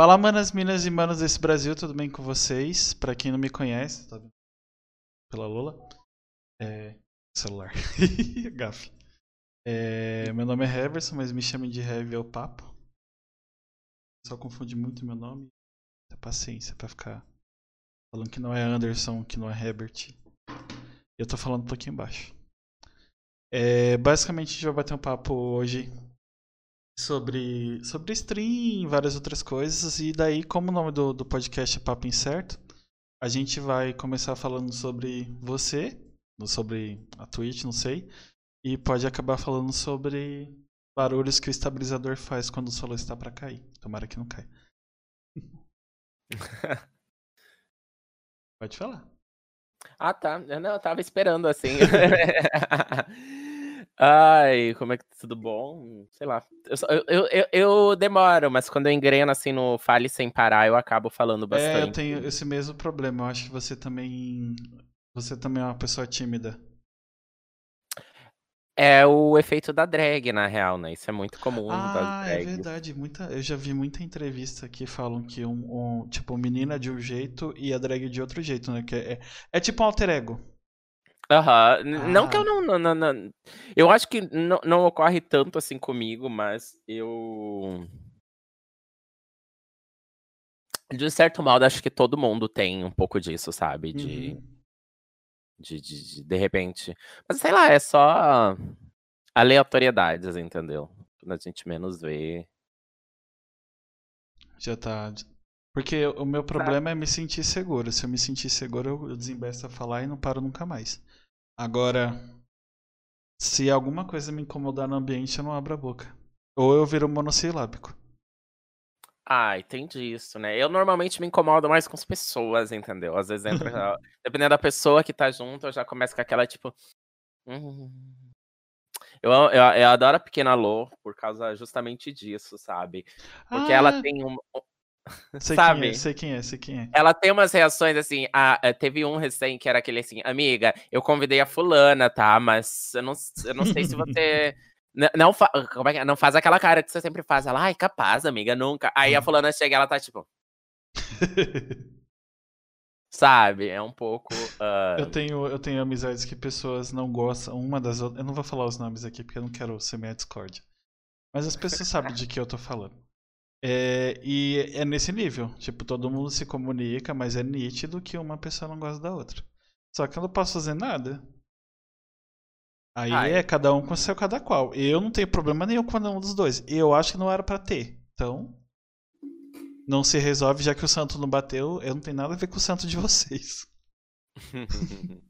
Fala, manas, minas e manos desse Brasil, tudo bem com vocês? Pra quem não me conhece, tá vendo? Pela Lula. É... Celular. Gafe. É... Meu nome é Heverson, mas me chamem de Heavy é o papo. Só confunde muito meu nome. Tenha paciência pra ficar falando que não é Anderson, que não é Herbert. Eu tô falando um pouquinho embaixo. É... Basicamente, a gente vai bater um papo hoje sobre, sobre stream e várias outras coisas. E daí, como o nome do, do podcast é Papo Incerto, a gente vai começar falando sobre você, sobre a Twitch, não sei. E pode acabar falando sobre barulhos que o estabilizador faz quando o solo está para cair. Tomara que não caia. pode falar. Ah, tá. Não, eu tava esperando assim. Ai, como é que tudo bom? Sei lá. Eu, eu, eu, eu, demoro, mas quando eu engreno assim no Fale Sem Parar, eu acabo falando bastante. É, eu tenho esse mesmo problema. Eu acho que você também. Você também é uma pessoa tímida. É o efeito da drag, na real, né? Isso é muito comum ah, é verdade. Muita, eu já vi muita entrevista que falam que um, um tipo, menina de um jeito e a drag de outro jeito, né? Que é, é, é tipo um alter ego. Aham. Não que eu ah. não, não, não, não- Eu acho que não, não ocorre tanto assim comigo, mas eu. De certo modo, acho que todo mundo tem um pouco disso, sabe? De, Uhum. de, de, de, de repente. Mas sei lá, é só aleatoriedades, entendeu? Quando a gente menos vê. Já tá. Porque o meu problema é me sentir seguro. Se eu me sentir seguro, eu desembesto a falar e não paro nunca mais. Agora, se alguma coisa me incomodar no ambiente, eu não abro a boca. Ou eu viro monossilábico. Ah, entendi isso, né? Eu normalmente me incomodo mais com as pessoas, entendeu? Às vezes entra. dependendo da pessoa que tá junto, eu já começo com aquela tipo. Hum... Eu, eu, eu, adoro a Pequena Lô por causa justamente disso, sabe? Porque ah, ela tem um, Sei Sabe? Quem é, sei quem é, sei quem é. Ela tem umas reações assim. A, a, teve um recém que era aquele assim, amiga, eu convidei a fulana, tá? Mas eu não, eu não sei se você. não, fa como é é? não faz aquela cara que você sempre faz. Ela, ai, capaz, amiga, nunca. Aí a fulana chega e ela tá tipo. Sabe? É um pouco. Uh... Eu, tenho, eu tenho amizades que pessoas não gostam uma das outras. Eu não vou falar os nomes aqui porque eu não quero semear discórdia. Mas as pessoas sabem de que eu tô falando. É, e é nesse nível. Tipo, todo mundo se comunica, mas é nítido que uma pessoa não gosta da outra. Só que eu não posso fazer nada. Aí Ai. é cada um com seu cada qual. Eu não tenho problema nenhum com nenhum dos dois. Eu acho que não era para ter. Então, não se resolve, já que o santo não bateu, eu não tenho nada a ver com o santo de vocês.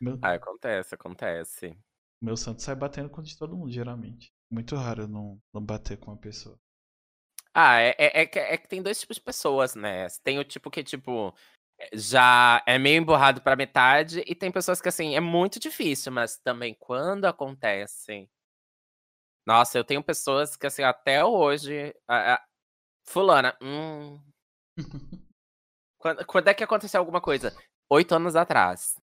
meu... Ah, acontece, acontece. Meu santo sai batendo com de todo mundo, geralmente. Muito raro não, não bater com uma pessoa. Ah, é, é, é, que, é que tem dois tipos de pessoas, né? Tem o tipo que, tipo, já é meio emburrado pra metade, e tem pessoas que, assim, é muito difícil, mas também quando acontece. Nossa, eu tenho pessoas que, assim, até hoje. A, a, fulana, hum. quando, quando é que aconteceu alguma coisa? Oito anos atrás.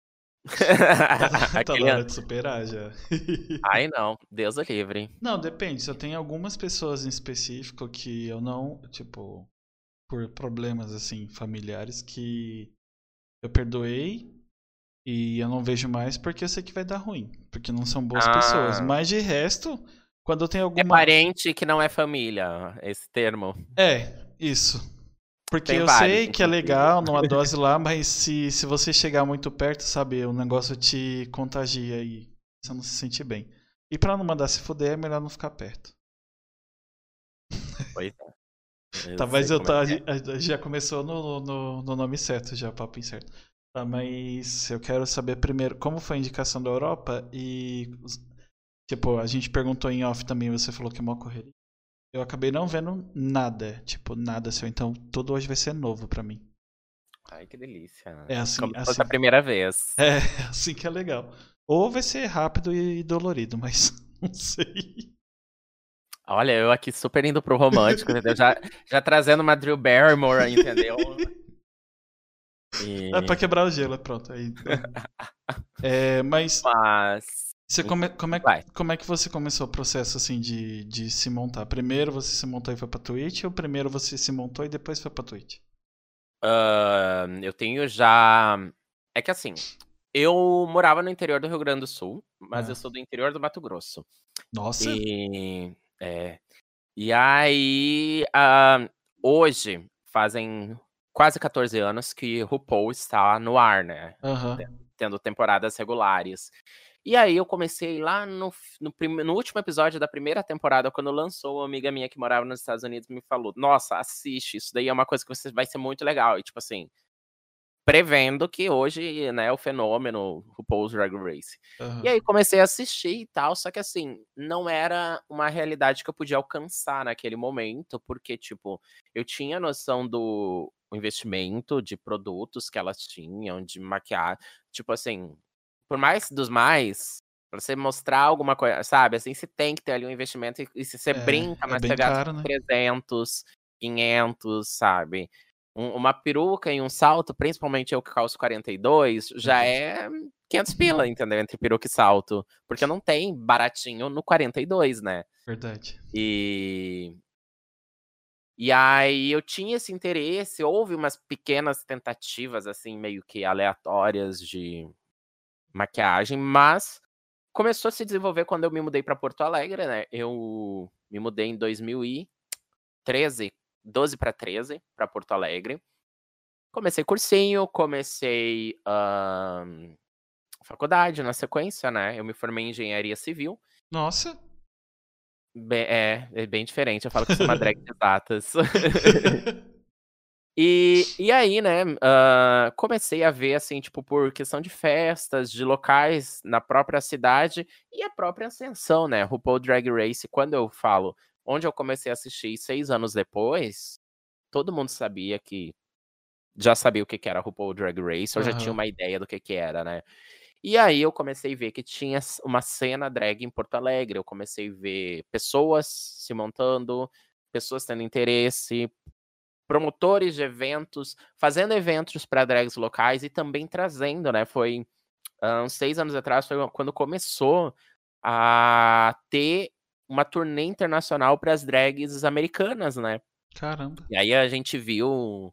tá na hora de superar já. Ai, não. Deus o livre. Não, depende. Se eu tenho algumas pessoas em específico que eu não, tipo, por problemas assim familiares que eu perdoei e eu não vejo mais porque eu sei que vai dar ruim, porque não são boas ah. pessoas. Mas de resto, quando eu tenho é alguma É parente que não é família, esse termo. É, isso. Porque Tem eu vários, sei que é legal numa dose lá, mas se, se você chegar muito perto, sabe, o negócio te contagia e você não se sente bem. E para não mandar se fuder, é melhor não ficar perto. Pois é. tá, mas eu tá, é. já começou no, no, no, nome certo, já, papo incerto. Tá, mas eu quero saber primeiro como foi a indicação da Europa e. Tipo, a gente perguntou em off também, você falou que é uma correria. Eu acabei não vendo nada, tipo, nada seu. Então, tudo hoje vai ser novo para mim. Ai, que delícia. É assim, Como assim. a primeira vez. É, assim que é legal. Ou vai ser rápido e dolorido, mas não sei. Olha, eu aqui super indo pro romântico, entendeu? Já, já trazendo uma Drew Barrymore, entendeu? E... É pra quebrar o gelo, pronto. Aí, então. é, mas... mas Você come, como, é, Vai. como é que você começou o processo assim de, de se montar? Primeiro você se montou e foi pra Twitch ou primeiro você se montou e depois foi pra Twitch? Ah, eu tenho já. É que assim, eu morava no interior do Rio Grande do Sul, mas Ah. eu sou do interior do Mato Grosso. Nossa, E, é, e aí, ah, hoje, fazem quase 14 anos que RuPaul está no ar, né? aham. Tendo temporadas regulares. E aí eu comecei lá no, no, no último episódio da primeira temporada, quando lançou, uma amiga minha que morava nos Estados Unidos me falou: Nossa, assiste, isso daí é uma coisa que você vai ser muito legal. E tipo assim, prevendo que hoje, né, o fenômeno RuPaul's Drag Race. aham. E aí comecei a assistir e tal, só que assim, não era uma realidade que eu podia alcançar naquele momento, porque, tipo, eu tinha noção do investimento de produtos que elas tinham, de maquiagem, tipo assim, por mais dos mais, pra você mostrar alguma coisa, sabe, assim, você tem que ter ali um investimento, e, e se você É, brinca, é mas bem você gasta caro, né? 300, 500, sabe? Um- uma peruca e um salto, principalmente eu que calço 42, já Deus. é 500 pila, entendeu? Entre peruca e salto. Porque não tem baratinho no 42, né? Verdade. E. E aí eu tinha esse interesse, houve umas pequenas tentativas, assim, meio que aleatórias de maquiagem, mas começou a se desenvolver quando eu me mudei para Porto Alegre, né? Eu me mudei em 2013, 12 para 13, para Porto Alegre. Comecei cursinho, comecei ahn, faculdade na sequência, né? Eu me formei em engenharia civil. Nossa, Be- é, é bem diferente. Eu falo que sou uma drag de exatas. E, e aí, né, ah, comecei a ver, assim, tipo, por questão de festas, de locais na própria cidade e a própria ascensão, né? RuPaul Drag Race, quando eu falo onde eu comecei a assistir seis anos depois, todo mundo sabia que. Já sabia o que que era RuPaul Drag Race, eu já tinha uma ideia do que que era, né? E aí eu comecei a ver que tinha uma cena drag em Porto Alegre, eu comecei a ver pessoas se montando, pessoas tendo interesse, promotores de eventos, fazendo eventos para drags locais e também trazendo, né? Foi uns seis anos atrás, foi quando começou a ter uma turnê internacional para as drags americanas, né? caramba. E aí a gente viu.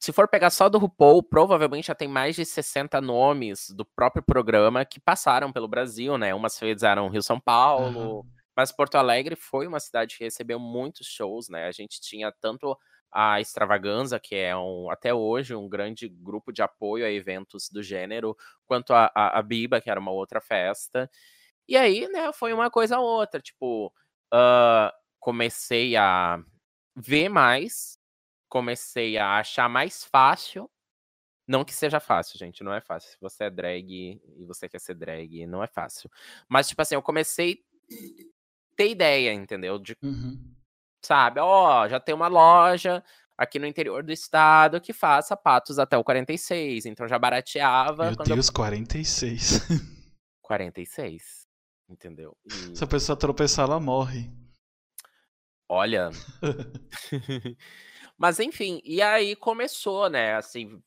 Se for pegar só do RuPaul, provavelmente já tem mais de 60 nomes do próprio programa que passaram pelo Brasil, né? Umas fizeram Rio São Paulo, Aham. Mas Porto Alegre foi uma cidade que recebeu muitos shows, né? A gente tinha tanto a Extravaganza, que é um, até hoje um grande grupo de apoio a eventos do gênero, quanto a, a, a Biba, que era uma outra festa. E aí, né, foi uma coisa ou outra. Tipo, ah, comecei a ver mais, comecei a achar mais fácil. Não que seja fácil, gente, não é fácil. Se você é drag e você quer ser drag, não é fácil. Mas, tipo assim, eu comecei ter ideia, entendeu? De, Uhum. sabe, ó, já tem uma loja aqui no interior do estado que faz sapatos até o 46. Então já barateava Meu quando eu... Deus, 46. 46. Entendeu? E, Se a pessoa tropeçar, ela morre. olha, Mas enfim, e aí começou, né? Assim,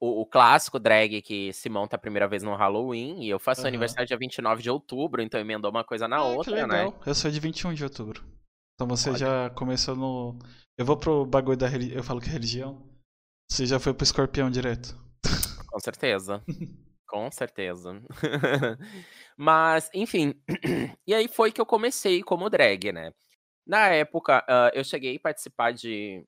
o, o clássico drag que se monta a primeira vez no Halloween. E eu faço Aham. aniversário dia 29 de outubro, então emendou uma coisa na Ah, outra, né? Eu sou de 21 de outubro. Então você Olha. já começou no. Eu vou pro bagulho da religião. Eu falo que é religião. Você já foi pro escorpião direto. Com certeza. Com certeza. Mas, enfim. e aí foi que eu comecei como drag, né? Na época, ah, eu cheguei a participar de.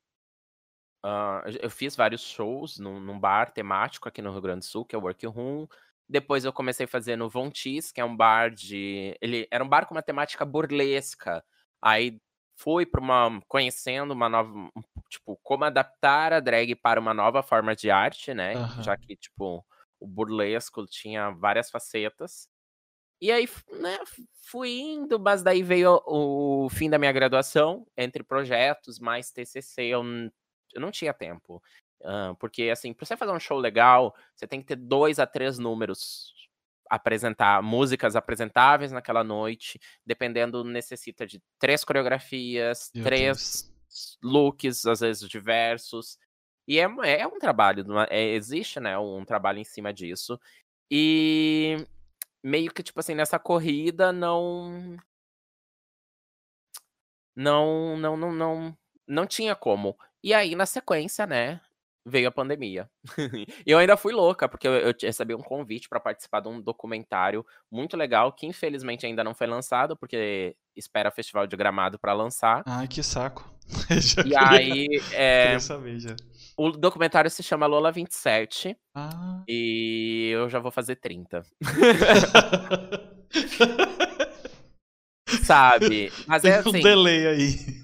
Ah, eu fiz vários shows num, num bar temático aqui no Rio Grande do Sul, que é o Workroom. Depois eu comecei a fazer no Vontis, que é um bar de. Ele era um bar com uma temática burlesca. Aí fui para uma. conhecendo uma nova. Tipo, como adaptar a drag para uma nova forma de arte, né? Aham. Já que, tipo, o burlesco tinha várias facetas. E aí, né, fui indo, mas daí veio o, fim da minha graduação, entre projetos, mais TCC, eu, eu não tinha tempo. Ah, porque, assim, pra você fazer um show legal, você tem que ter dois a três números, apresentar músicas apresentáveis naquela noite, dependendo, necessita de três coreografias, Meu três Deus. looks, às vezes diversos. E é, um- é um trabalho, é- é- existe, né, um trabalho em cima disso. E meio que, tipo assim, nessa corrida não. Não, não, não, não, não tinha como. E aí, na sequência, né, veio a pandemia. e eu ainda fui louca, porque eu, eu recebi um convite para participar de um documentário muito legal, que infelizmente ainda não foi lançado, porque espera o Festival de Gramado para lançar. Ai, que saco. e queria, aí. É, saber já. O documentário se chama Lola 27. Ah. E eu já vou fazer 30. Sabe? Mas Tem é assim. um delay aí.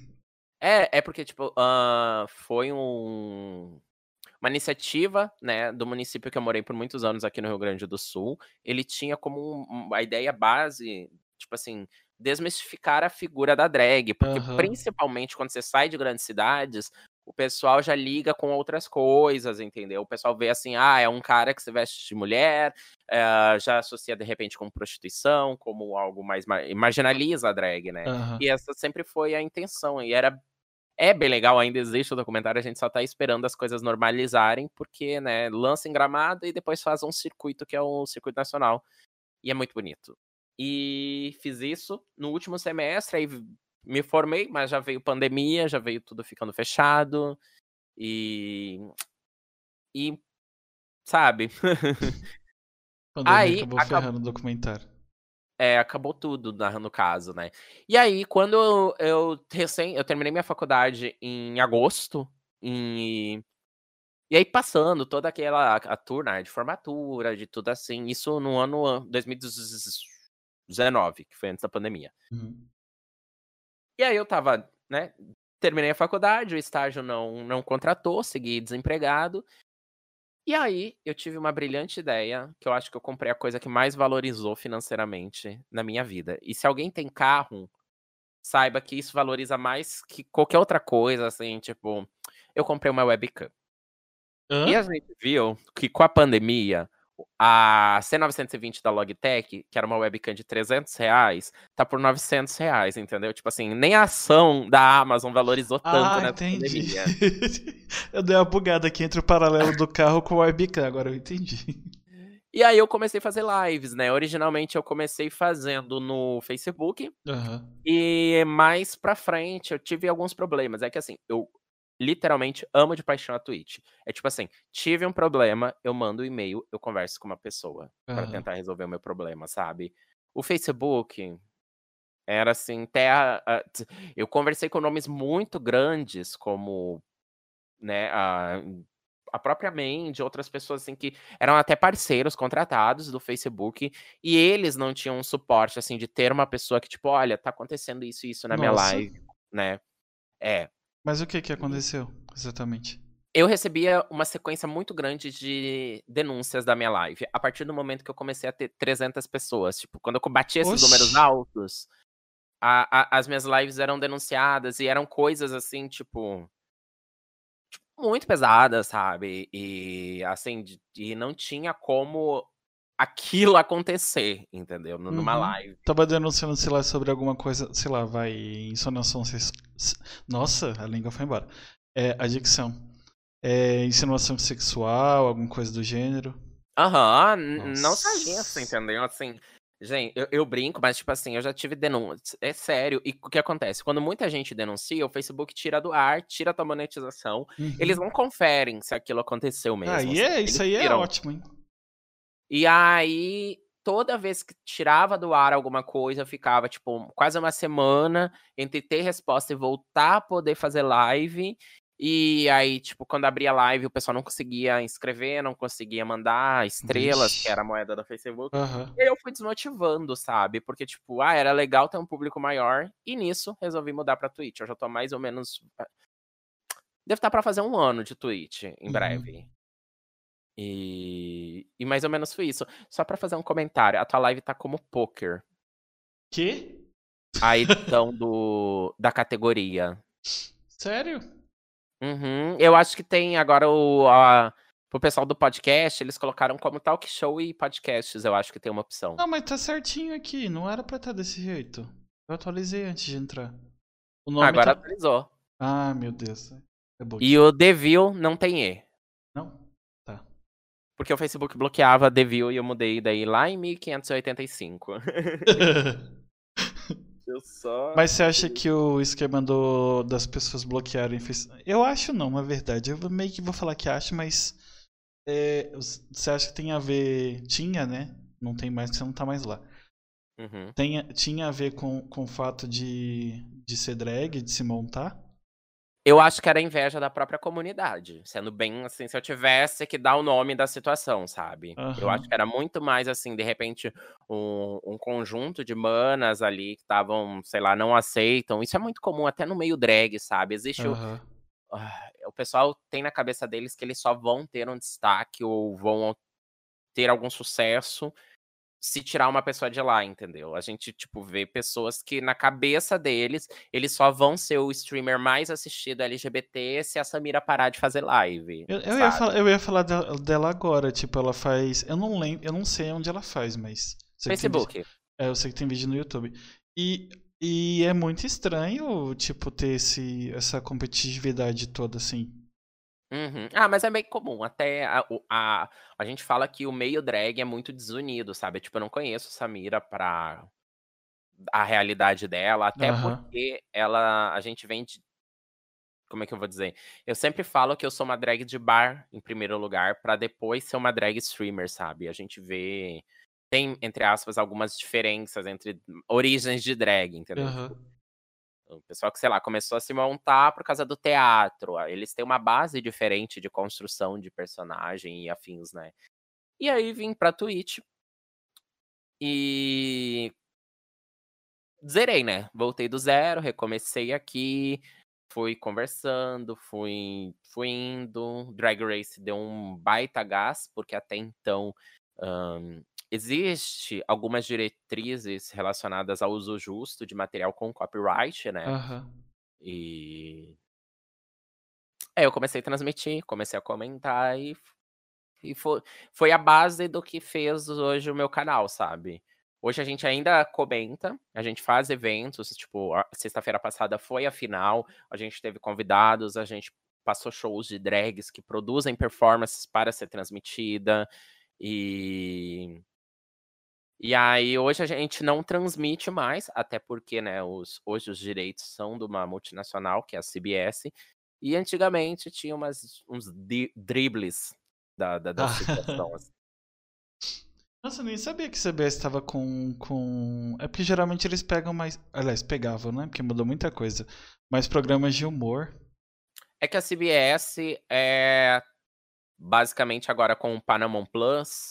É, é porque, tipo, uh, foi um, uma iniciativa, né, do município que eu morei por muitos anos aqui no Rio Grande do Sul. Ele tinha como um, a ideia base, tipo assim, desmistificar a figura da drag. Porque, Aham. principalmente, quando você sai de grandes cidades, o pessoal já liga com outras coisas, entendeu? O pessoal vê assim, ah, é um cara que se veste de mulher, eh, já associa de repente com prostituição, como algo mais mar- marginaliza a drag, né? Aham. E essa sempre foi a intenção. E era. É bem legal, ainda existe o documentário, a gente só tá esperando as coisas normalizarem, porque, né, lança em gramado e depois faz um circuito que é o circuito nacional. E é muito bonito. E fiz isso no último semestre, aí me formei, mas já veio pandemia, já veio tudo ficando fechado. E. E. Sabe? Pandemia Aí, acabou acab- ferrando o documentário. É, acabou tudo na- no caso, né? E aí, quando eu, eu recém, eu terminei minha faculdade em agosto, e, e aí passando toda aquela a tour, né, de formatura, de tudo assim, isso no ano 2019, que foi antes da pandemia. Uhum. E aí eu tava, né, terminei a faculdade, o estágio não, não contratou, segui desempregado. E aí eu tive uma brilhante ideia, que eu acho que eu comprei a coisa que mais valorizou financeiramente na minha vida. E se alguém tem carro, saiba que isso valoriza mais que qualquer outra coisa, assim, tipo, eu comprei uma webcam. E Hã? a gente viu que com a pandemia, a C920 da Logitech, que era uma webcam de 300 reais, tá por 900 reais, entendeu? Tipo assim, nem a ação da Amazon valorizou tanto Ah, nessa entendi. eu dei uma bugada aqui entre o paralelo do carro com o webcam, agora eu entendi. E aí eu comecei a fazer lives, né? Originalmente eu comecei fazendo no Facebook Aham. e mais pra frente eu tive alguns problemas. É que assim, eu literalmente amo de paixão a Twitch. É tipo assim, tive um problema, eu mando um e-mail, eu converso com uma pessoa pra Aham. tentar resolver o meu problema, sabe? O Facebook era assim, ah, t- Eu conversei com nomes muito grandes, como né, a, a própria Mandy, outras pessoas assim que eram até parceiros contratados do Facebook, e eles não tinham um suporte assim de ter uma pessoa que, tipo, olha, tá acontecendo isso e isso na minha Nossa. live, né? É. Mas o que que aconteceu, exatamente? Eu recebia uma sequência muito grande de denúncias da minha live. A partir do momento que eu comecei a ter 300 pessoas. Tipo, quando eu bati esses números Oxi. altos, a- a- as minhas lives eram denunciadas e eram coisas assim, tipo. tipo, muito pesadas, sabe? E assim, e não tinha como aquilo acontecer, entendeu? Nu- Numa Uhum. live. Tava denunciando, sei lá, sobre alguma coisa, sei lá, vai, insinuação. Nossa, a língua foi embora. É, adicção. É, insinuação sexual, alguma coisa do gênero. Aham, n- não só isso, entendeu? Assim, gente, eu, eu brinco, mas tipo assim, eu já tive denúncia. É sério. E o que acontece? Quando muita gente denuncia, o Facebook tira do ar, tira a tua monetização. Eles Uhum. não conferem se aquilo aconteceu mesmo. Aí sabe? é, Eles isso aí é tiram. ótimo, hein? E aí, toda vez que tirava do ar alguma coisa, eu ficava, tipo, quase uma semana entre ter resposta e voltar a poder fazer live. E aí, tipo, quando abria live, o pessoal não conseguia inscrever, não conseguia mandar estrelas, que Vixe. era a moeda do Facebook. Aham. E aí eu fui desmotivando, sabe? Porque, tipo, ah, era legal ter um público maior. E nisso, resolvi mudar pra Twitch. Eu já tô mais ou menos. ah, Deve estar pra fazer um ano de Twitch, em Uhum. breve. E, e mais ou menos foi isso. Só pra fazer um comentário, a tua live tá como poker. Que? A edição do, da categoria. Sério? Uhum. Eu acho que tem agora o. A, pro pessoal do podcast, eles colocaram como talk show e podcasts. Eu acho que tem uma opção. Não, mas tá certinho aqui. Não era pra estar desse jeito. Eu atualizei antes de entrar. O nome Agora tá... atualizou. Ah, meu Deus. É. E o Devil não tem E. Porque o Facebook bloqueava The View e eu mudei daí lá em 1585. eu só. Mas você acha que o esquema do, das pessoas bloquearem Facebook. Eu acho não, na verdade. Eu meio que vou falar que acho, mas. É, você acha que tem a ver. Tinha, né? Não tem mais, você não tá mais lá. Uhum. Tem, tinha a ver com, com o fato de, de ser drag, de se montar? Eu acho que era inveja da própria comunidade. Sendo bem assim, se eu tivesse que dar o nome da situação, sabe? Uhum. Eu acho que era muito mais assim, de repente, um, um conjunto de manas ali que estavam, sei lá, não aceitam. Isso é muito comum até no meio drag, sabe? Existe uhum. o. Uh, o pessoal tem na cabeça deles que eles só vão ter um destaque ou vão ter algum sucesso se tirar uma pessoa de lá, entendeu? A gente, tipo, vê pessoas que na cabeça deles, eles só vão ser o streamer mais assistido LGBT se a Samira parar de fazer live. Eu, eu ia, falar, eu ia falar dela agora, tipo, ela faz. Eu não lembro, eu não sei onde ela faz, mas. Facebook. É, eu sei que tem vídeo no YouTube. E, e é muito estranho, tipo, ter esse, essa competitividade toda assim. Uhum. Ah, mas é bem comum. Até a, a, a gente fala que o meio drag é muito desunido, sabe? Tipo, eu não conheço Samira pra a realidade dela, até Aham. porque ela, a gente vem de, como é que eu vou dizer? Eu sempre falo que eu sou uma drag de bar em primeiro lugar, pra depois ser uma drag streamer, sabe? A gente vê tem entre aspas algumas diferenças entre origens de drag, entendeu? Aham. O pessoal que, sei lá, começou a se montar por causa do teatro. Eles têm uma base diferente de construção de personagem e afins, né? E aí vim pra Twitch. E. Zerei, né? Voltei do zero, recomecei aqui. Fui conversando, fui, fui indo. Drag Race deu um baita gás, porque até então um, existe algumas diretrizes relacionadas ao uso justo de material com copyright, né? Aham. E. É, eu comecei a transmitir, comecei a comentar e, e foi, foi a base do que fez hoje o meu canal, sabe? Hoje a gente ainda comenta, a gente faz eventos, tipo, sexta-feira passada foi a final, a gente teve convidados, a gente passou shows de drags que produzem performances para ser transmitida. E e aí hoje a gente não transmite mais, até porque, né, os, hoje os direitos são de uma multinacional, que é a CBS, e antigamente tinha umas, uns dribles da, da, da situação. assim. Nossa, eu nem sabia que a CBS estava com, com. É porque geralmente eles pegam mais. Aliás, pegavam, né? Porque mudou muita coisa. Mais programas de humor. É que a CBS é basicamente agora com o Paramount Plus.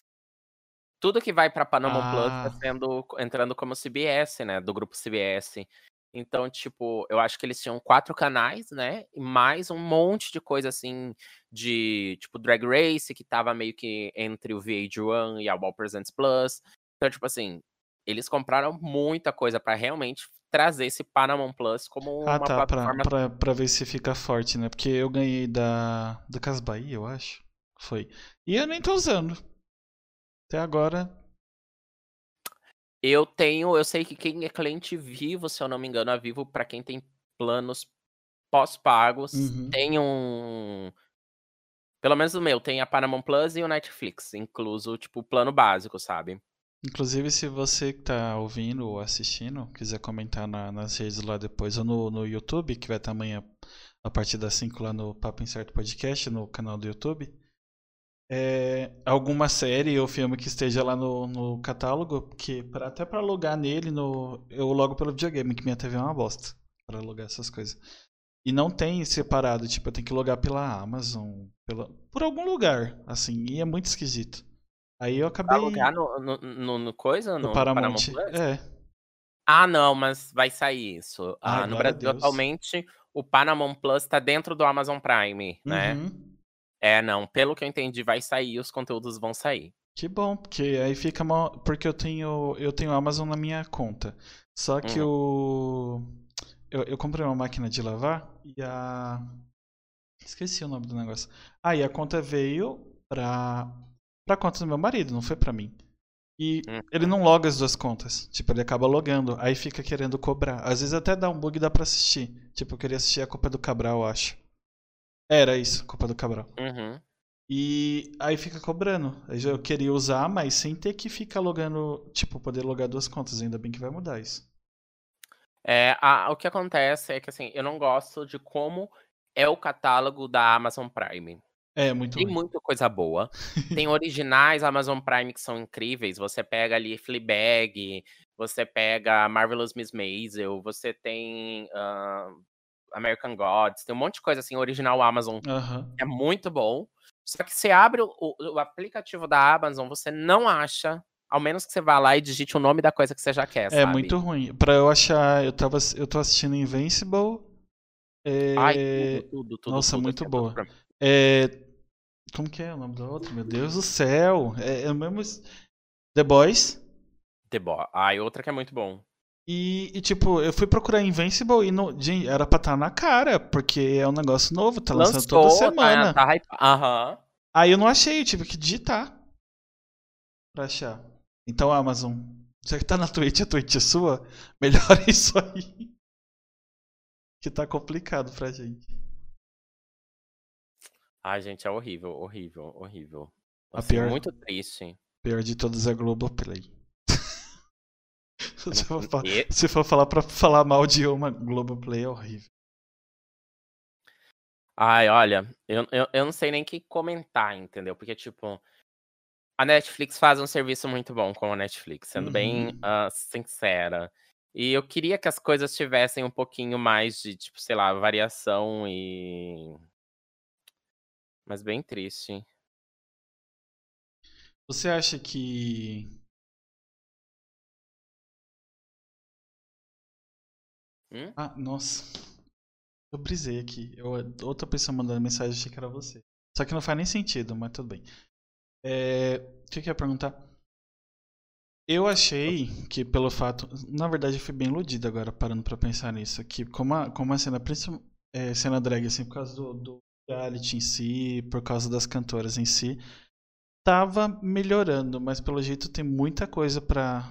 Tudo que vai pra Paramount Plus Ah. tá sendo entrando como CBS, né? Do grupo CBS. Então, tipo, eu acho que eles tinham quatro canais, né? E mais um monte de coisa assim de tipo Drag Race, que tava meio que entre o VH1 e a Wall Presents Plus. Então, tipo assim, eles compraram muita coisa pra realmente trazer esse Paramount Plus como Ah, uma tá. Plataforma. pra, pra ver se fica forte, né? Porque eu ganhei da. Do Cas Bahia, eu acho. Foi. E eu nem tô usando. Até agora. Eu tenho, eu sei que quem é cliente vivo, se eu não me engano, a Vivo, pra quem tem planos pós-pagos, Uhum. tem um. Pelo menos o meu, tem a Paramount Plus e o Netflix, incluso, tipo, o plano básico, sabe? Inclusive, se você que tá ouvindo ou assistindo, quiser comentar na- nas redes lá depois ou no, no YouTube, que vai estar amanhã a partir das 5 lá no Papo Incerto Podcast, no canal do YouTube. É, alguma série ou filme que esteja lá no, no catálogo, que pra, até pra logar nele, no, eu logo pelo videogame, que minha TV é uma bosta pra logar essas coisas. E não tem separado, tipo, eu tenho que logar pela Amazon, pela, por algum lugar, assim, e é muito esquisito. Aí eu Pra acabei alugar no, no, no- no coisa? no No, Paramount. É, Ah, não, mas vai sair isso. Ai, Ah, no Brasil, Deus. atualmente, o Paramount Plus tá dentro do Amazon Prime, né? uhum. É, não, pelo que eu entendi, vai sair, os conteúdos vão sair. Que bom, porque aí fica mal, porque eu tenho eu tenho Amazon na minha conta. Só que o eu, eu comprei uma máquina de lavar e a esqueci o nome do negócio. Ah, e a conta veio pra pra conta do meu marido, não foi pra mim. E Hum. ele não loga as duas contas. Tipo, ele acaba logando, aí fica querendo cobrar. Às vezes até dá um bug e dá pra assistir. Tipo, eu queria assistir a Copa do Cabral, eu acho. Era isso, Copa do Cabral. Uhum. E aí fica cobrando. Eu queria usar, mas sem ter que ficar logando, tipo, poder logar duas contas. Ainda bem que vai mudar isso. É, a- o que acontece é que assim, eu não gosto de como é o catálogo da Amazon Prime. É, muito Tem ruim. muita coisa boa. Tem originais Amazon Prime que são incríveis. Você pega ali Fleabag, você pega Marvelous Miss Maisel, você tem ah, American Gods, tem um monte de coisa assim, original Amazon Aham. é muito bom. Só que você abre o, o- aplicativo da Amazon, você não acha, ao menos que você vá lá e digite o nome da coisa que você já quer, É sabe? muito ruim. Pra eu achar, eu tava, eu tô assistindo Invincible. É, Ai, tudo, tudo, tudo. Nossa, tudo, muito é boa. tudo é, como que é o nome do outro? Meu Deus do céu. É, é o mesmo. es- The Boys. The Boy. Ai, outra que é muito bom. E, e, tipo, eu fui procurar Invincible e não, gente, era pra estar na cara, porque é um negócio novo, tá lançando toda Lançou, semana. Tá, tá hype- Aham. Aí eu não achei, eu tive que digitar pra achar. Então, Amazon, já que tá na Twitch, a Twitch é sua, melhora isso aí. Que tá complicado pra gente. Ai, gente, é horrível, horrível, horrível. A Assim, pior- Muito triste. Pior de todas é Globoplay. Se, for se for falar pra falar mal de uma, Globoplay é horrível. Ai, olha, eu, eu, eu não sei nem o que comentar, entendeu? Porque, tipo, a Netflix faz um serviço muito bom com a Netflix, sendo bem Uhum. ah, sincera. E eu queria que as coisas tivessem um pouquinho mais de, tipo, sei lá, variação e. Mas bem triste. Você acha que. Hum? Ah, nossa. Eu brisei aqui. Eu, outra pessoa mandando mensagem, achei que era você. Só que não faz nem sentido, mas tudo bem. É, o que eu ia perguntar? Eu achei que pelo fato. Na verdade, eu fui bem iludido agora, parando pra pensar nisso. Que como a, como a cena, é, cena drag, assim, por causa do, do reality em si, por causa das cantoras em si, tava melhorando, mas pelo jeito tem muita coisa pra,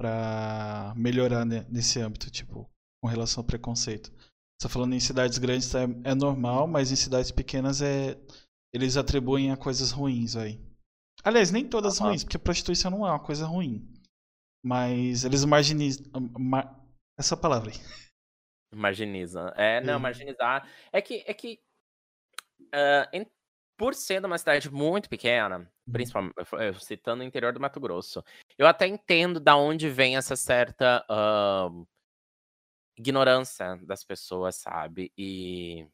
pra melhorar ne- nesse âmbito, tipo, com relação ao preconceito. Você tá falando em cidades grandes é, é normal, mas em cidades pequenas é eles atribuem a coisas ruins aí. Aliás, nem todas ruins, porque prostituição não é uma coisa ruim. Mas eles marginizam. ma- essa palavra aí. Marginiza. É, não, Uhum. marginizar. É que, é que ah, em- por ser uma cidade muito pequena, principalmente eu citando o interior do Mato Grosso, eu até entendo da onde vem essa certa ah, ignorância das pessoas, sabe? E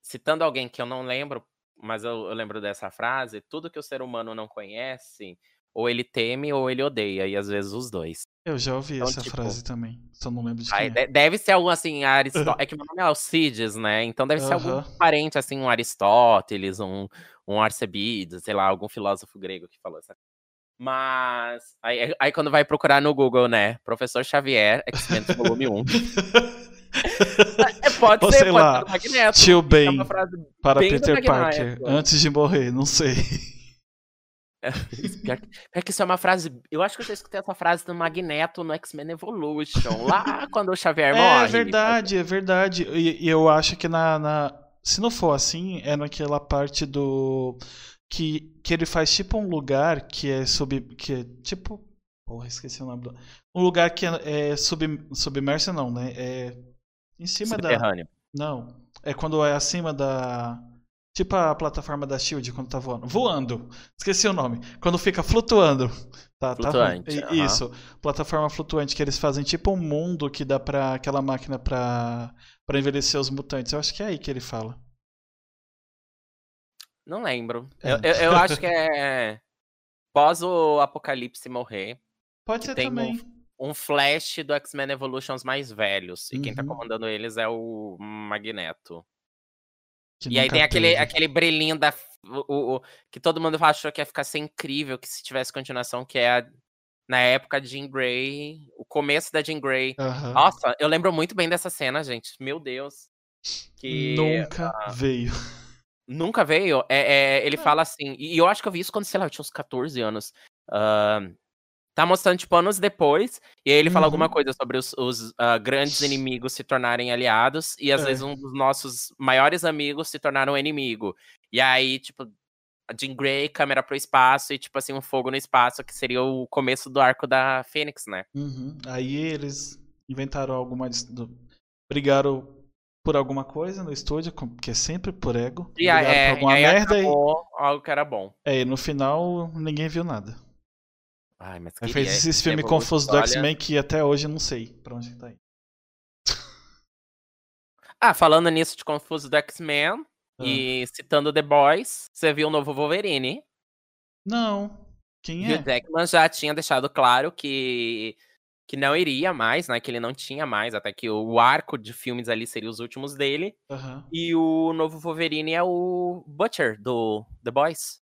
citando alguém que eu não lembro, mas eu, eu lembro dessa frase: tudo que o ser humano não conhece, ou ele teme ou ele odeia, e às vezes os dois. Eu já ouvi Então, essa tipo, frase também. Só não lembro de quem é. de- deve ser algum assim, Aristóteles. É que meu nome é Alcides, né? Então deve ser algum parente, assim, um Aristóteles, um, um Arcebiades, sei lá, algum filósofo grego que falou essa. Mas. Aí, aí quando vai procurar no Google, né? Professor Xavier, X-Men volume 1. É, pode Ou ser, sei pode lá, ser do Magneto. Tio É Ben para Peter. Parker antes de morrer, não sei. Pior que, pior que isso é uma frase. Eu acho que eu já escutei essa frase do Magneto no X-Men Evolution. Lá quando o Xavier morre. É verdade, é verdade. E, e eu acho que na, na- Se não for assim, é naquela parte do. Que, que ele faz tipo um lugar que é sub. Que é tipo. Porra, esqueci o nome do. Um lugar que é, é sub, submerso, não, né? É. Em cima da. Subterrâneo. Não. É quando é acima da. Tipo a plataforma da Shield quando tá voando. Voando! Esqueci o nome. Quando fica flutuando. Tá, tá. Flutuante, aham. Isso. Plataforma flutuante que eles fazem tipo um mundo que dá pra aquela máquina pra, pra envelhecer os mutantes. Eu acho que é aí que ele fala. Não lembro. É. Eu, eu, eu acho que é pós o Apocalipse morrer, Pode ser tem um também. um flash do X-Men Evolutions mais velhos. E quem tá Uhum. comandando eles é o Magneto. que E aí tem aquele, teve. aquele brilhinho da. O, o- que todo mundo achou que ia ficar ser incrível, que se tivesse continuação, que é a- na época de Jean Grey, o começo da Jean Grey. Aham. Nossa, eu lembro muito bem dessa cena, gente. Meu Deus. Que Nunca veio. Nunca veio. É, é, ele Ah. fala assim, e eu acho que eu vi isso quando, sei lá, eu tinha uns 14 anos. Ah, tá mostrando, tipo, anos depois, e aí ele fala alguma Uhum. coisa sobre os, os, ah, grandes inimigos se tornarem aliados, e às É. vezes um dos nossos maiores amigos se tornaram inimigo. E aí, tipo, a Jean Grey, câmera pro espaço e, tipo assim, um fogo no espaço, que seria o começo do arco da Fênix, né? Uhum. Aí eles inventaram alguma. Brigaram por alguma coisa no estúdio, que é sempre por ego. E aí, é, alguma e aí merda acabou e... algo que era bom. É, e no final ninguém viu nada. Ai, mas aí fez esses filmes confusos do X-Men que até hoje eu não sei pra onde tá aí. Ah, falando nisso de confuso do X-Men ah. e citando The Boys, você viu o novo Wolverine? Não. Quem é? E o Jackman já tinha deixado claro que que não iria mais, né? Que ele não tinha mais, até que o arco de filmes ali seria os últimos dele. Uhum. E o novo Wolverine é o Butcher, do The Boys.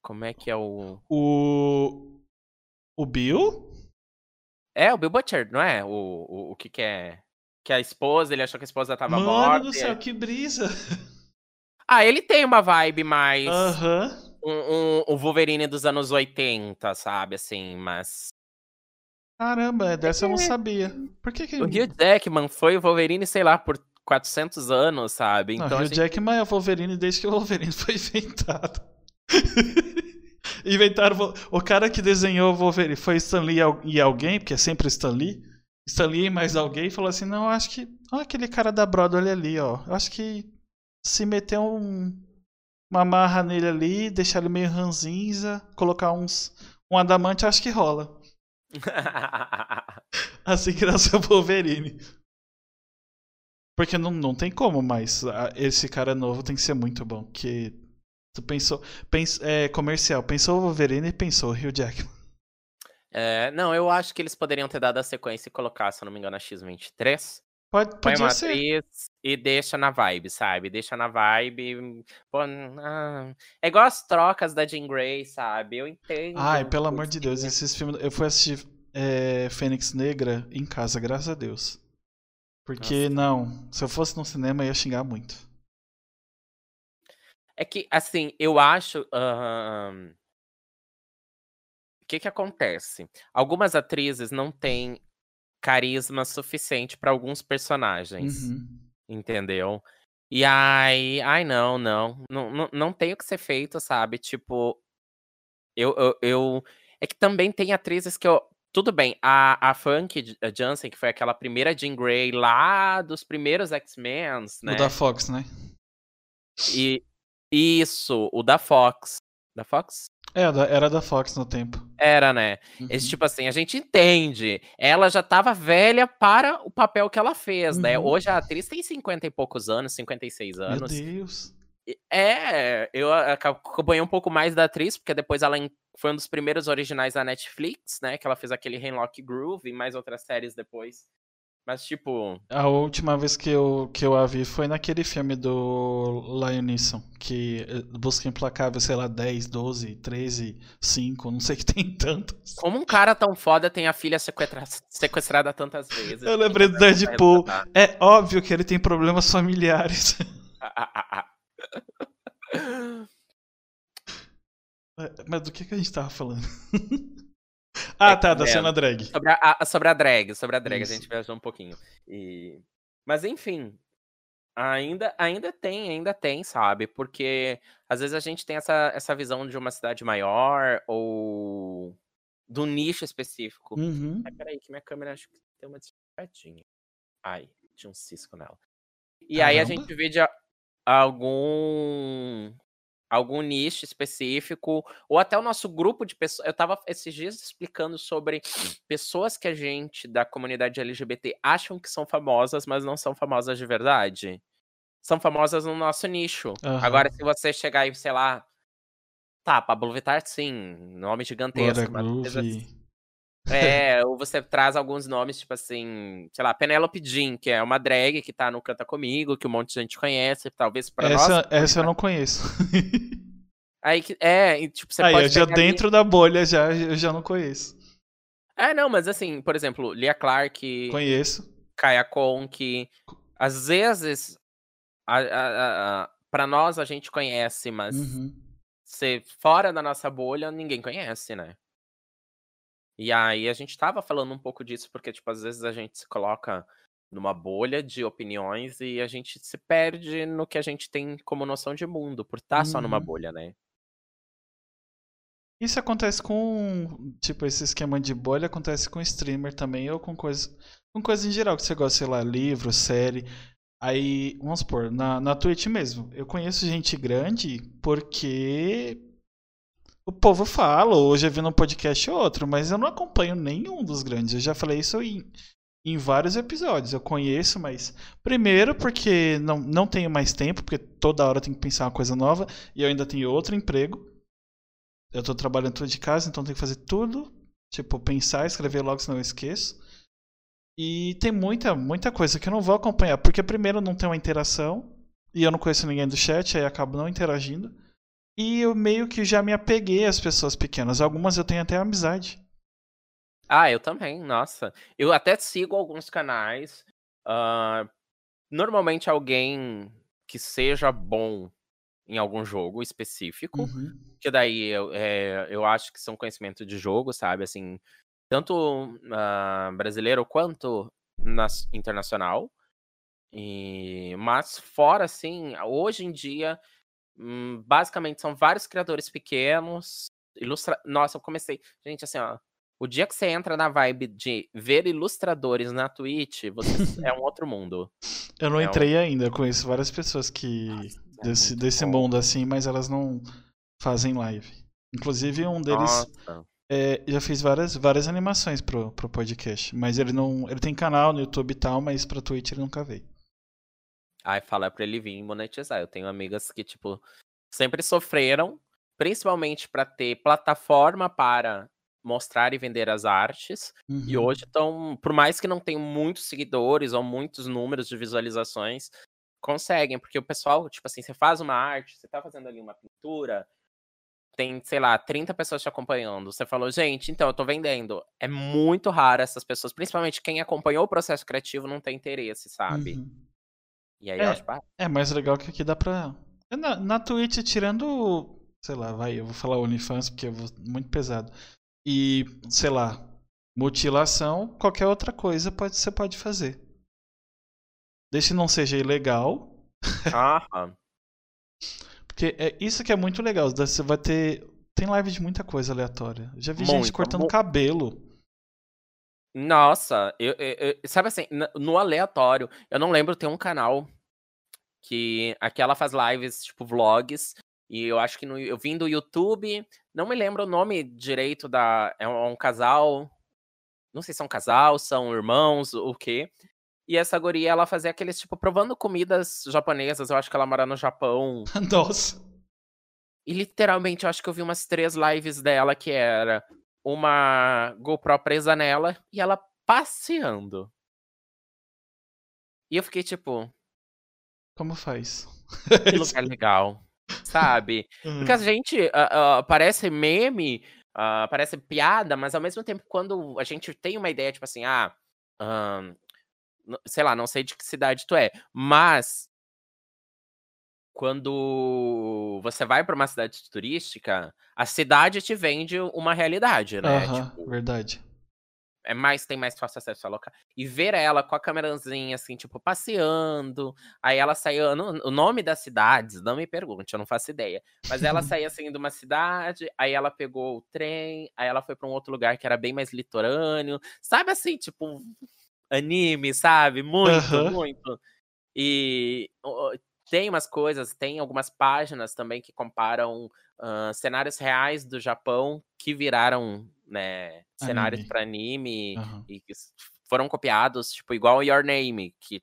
Como é que é o. O. O Bill? É, o Bill Butcher, não é? O, o, o que, que é. Que a esposa, ele achou que a esposa tava Mano morta. Mano do céu, que brisa! Ah, ele tem uma vibe mais. Aham. Uhum. Um, um, um Wolverine dos anos 80, sabe? Assim, mas Caramba, dessa eu não sabia. Por que que... O Hugh Jackman foi o Wolverine, sei lá, por 400 anos, sabe? Então, não, o Hugh gente... Jackman é o Wolverine desde que o Wolverine foi inventado. Inventaram o cara que desenhou o Wolverine foi Stan Lee e alguém, porque é sempre Stan Lee. Stan Lee e mais alguém falou assim: "Não, acho que, ó, aquele cara da Broadway ali, ó. Eu acho que se meter um uma marra nele ali, deixar ele meio ranzinza, colocar uns um adamante, acho que rola." assim que nasceu o Wolverine. Porque não, não tem como, mas esse cara novo tem que ser muito bom. Que tu pensou. Pens, é, comercial, pensou o Wolverine e pensou o Hugh Jackman. É, não, eu acho que eles poderiam ter dado a sequência e colocar, se eu não me engano, a X-23. Pode, Põe uma ser. atriz e deixa na vibe, sabe? Deixa na vibe. Pô, ah, é igual as trocas da Jean Grey, sabe? Eu entendo. Ai, pelo amor de Deus, esses filmes. Eu fui assistir é, Fênix Negra em casa, graças a Deus. Porque Nossa. não, se eu fosse no cinema, eu ia xingar muito. É que, assim, eu acho. O que que acontece? Algumas atrizes não têm carisma suficiente para alguns personagens. Uhum. Entendeu? E aí, ai, não, não, não, não, não tem o que ser feito, sabe? Tipo, eu, eu, eu, é que também tem atrizes que eu, tudo bem, a, a Funk a Jansen, que foi aquela primeira Jean Grey lá dos primeiros X-Men, né? O da Fox, né? E isso, o da Fox. Da Fox? É, era da Fox no tempo. Era, né? Uhum. Esse tipo assim, a gente entende. Ela já tava velha para o papel que ela fez, né? uhum. né? Hoje a atriz tem 50 e poucos anos, 56 anos. Meu Deus. É, eu acompanhei um pouco mais da atriz, porque depois ela foi um dos primeiros originais da Netflix, né? Que ela fez aquele Hemlock Groove e mais outras séries depois. Mas, tipo. A última vez que eu, que eu a vi foi naquele filme do Lion Neeson, que eh, busca implacável, sei lá, 10, 12, 13, 5, não sei que tem tantos. Como um cara tão foda tem a filha sequestra... sequestrada tantas vezes? Eu lembrei do Deadpool. É óbvio que ele tem problemas familiares. Mas do que, que a gente tava falando? Ah, é, tá, da é, cena drag. Sobre a, a, sobre a drag, sobre a drag, Isso. a gente viajou um pouquinho. E... Mas enfim, ainda, ainda tem, ainda tem, sabe? Porque às vezes a gente tem essa, essa visão de uma cidade maior ou do nicho específico. Uhum. Ai, peraí, que minha câmera acho que tem uma despertadinha. Ai, tinha um cisco nela. E Caramba. aí a gente vê de algum algum nicho específico, ou até o nosso grupo de pessoas. Eu estava esses dias explicando sobre pessoas que a gente da comunidade LGBT acham que são famosas, mas não são famosas de verdade. São famosas no nosso nicho. Uhum. Agora, se você chegar e, sei lá. Tá, Pablo Vittar, sim, nome gigantesco. Mas, é, ou você traz alguns nomes, tipo assim, sei lá, Penelope Jean, que é uma drag que tá no Canta Comigo, que um monte de gente conhece, talvez pra essa, nós. Essa eu não conheço. Aí, é, tipo, você Aí, pode. Eu já dentro ali... da bolha, já, eu já não conheço. É, não, mas assim, por exemplo, Lia Clark. Conheço. Kaya Conk. Às vezes, a, a, a, pra nós a gente conhece, mas uhum. se fora da nossa bolha, ninguém conhece, né? E aí a gente tava falando um pouco disso, porque, tipo, às vezes a gente se coloca numa bolha de opiniões e a gente se perde no que a gente tem como noção de mundo, por estar só numa Uhum. bolha, né? Isso acontece com, tipo, esse esquema de bolha acontece com streamer também, ou com coisa, com coisa em geral, que você gosta, sei lá, livro, série. Aí, vamos supor, na, na Twitch mesmo, eu conheço gente grande porque o povo fala, ou já vi num podcast ou outro, mas eu não acompanho nenhum dos grandes. Eu já falei isso em, em vários episódios. Eu conheço, mas primeiro porque não, não tenho mais tempo, porque toda hora eu tenho que pensar uma coisa nova, e eu ainda tenho outro emprego. Eu tô trabalhando tudo de casa, então tenho que fazer tudo. Tipo, pensar, escrever logo, senão eu esqueço. E tem muita, muita coisa que eu não vou acompanhar. Porque primeiro não tem uma interação. E eu não conheço ninguém do chat, aí acabo não interagindo. E eu meio que já me apeguei às pessoas pequenas. Algumas eu tenho até amizade. Ah, eu também, nossa. Eu até sigo alguns canais. ah, normalmente alguém que seja bom em algum jogo específico. Uhum. Que daí eu, é, eu acho que são conhecimento de jogo, sabe? Assim, tanto ah, brasileiro quanto nas- internacional. E, mas fora, assim, hoje em dia, hum, basicamente são vários criadores pequenos. Ilustra... Nossa, eu comecei. Gente, assim, ó. O dia que você entra na vibe de ver ilustradores na Twitch, você é um outro mundo. Eu não É um- entrei ainda. Eu conheço várias pessoas que. Nossa, é desse desse bom. mundo assim, mas elas não fazem live. Inclusive, um deles é, já fez várias, várias animações pro, pro podcast. Mas ele não. Ele tem canal no YouTube e tal, mas pra Twitch ele nunca veio. Aí fala pra ele vir monetizar. Eu tenho amigas que, tipo, sempre sofreram, principalmente pra ter plataforma para mostrar e vender as artes. E Uhum. hoje estão, por mais que não tenham muitos seguidores ou muitos números de visualizações, conseguem, porque o pessoal, tipo assim, você faz uma arte, você tá fazendo ali uma pintura, tem, sei lá, 30 pessoas te acompanhando. Você falou, gente, então eu tô vendendo. É muito raro essas pessoas, principalmente quem acompanhou o processo criativo não tem interesse, sabe? Uhum. E aí É. eu acho, ah, É mais legal que aqui dá pra. Na, na Twitch, tirando. Sei lá, vai, eu vou falar OnlyFans porque vou muito pesado. E, sei lá, mutilação, qualquer outra coisa pode, você pode fazer. Desde que não seja ilegal. aham. Porque é isso que é muito legal. Você vai ter. Tem live de muita coisa aleatória. Já vi gente cortando mu- cabelo. Nossa, eu, eu- eu- sabe assim, no aleatório, eu não lembro, tem um canal que aqui ela faz lives, tipo, vlogs, e eu acho que no, eu vim do YouTube, não me lembro o nome direito da. É um, um casal. Não sei se é um casal, são irmãos, o quê. E essa guria, ela fazia aqueles, tipo, provando comidas japonesas. Eu acho que ela mora no Japão. Nossa. E literalmente, eu acho que eu vi umas três lives dela que era uma GoPro presa nela e ela passeando. E eu fiquei tipo, Como faz? que lugar legal, sabe? Uhum. Porque a gente ah, ah, parece meme, ah, parece piada, mas ao mesmo tempo, quando a gente tem uma ideia, tipo assim, ah, n- sei lá, não sei de que cidade tu é, mas quando você vai pra uma cidade turística, a cidade te vende uma realidade, né? Aham, Tipo, verdade. é mais, tem mais fácil acesso ao local. E ver ela com a câmerazinha, assim, tipo, passeando. Aí ela saiu. O nome das cidades, não me pergunte, eu não faço ideia. Mas ela saía assim de uma cidade, aí ela pegou o trem, aí ela foi pra um outro lugar que era bem mais litorâneo. Sabe assim, tipo, anime, sabe? Muito, Aham. muito. E tem umas coisas, tem algumas páginas também que comparam ah, cenários reais do Japão que viraram, né, cenários para anime Aham. e que foram copiados, tipo, igual Your Name, que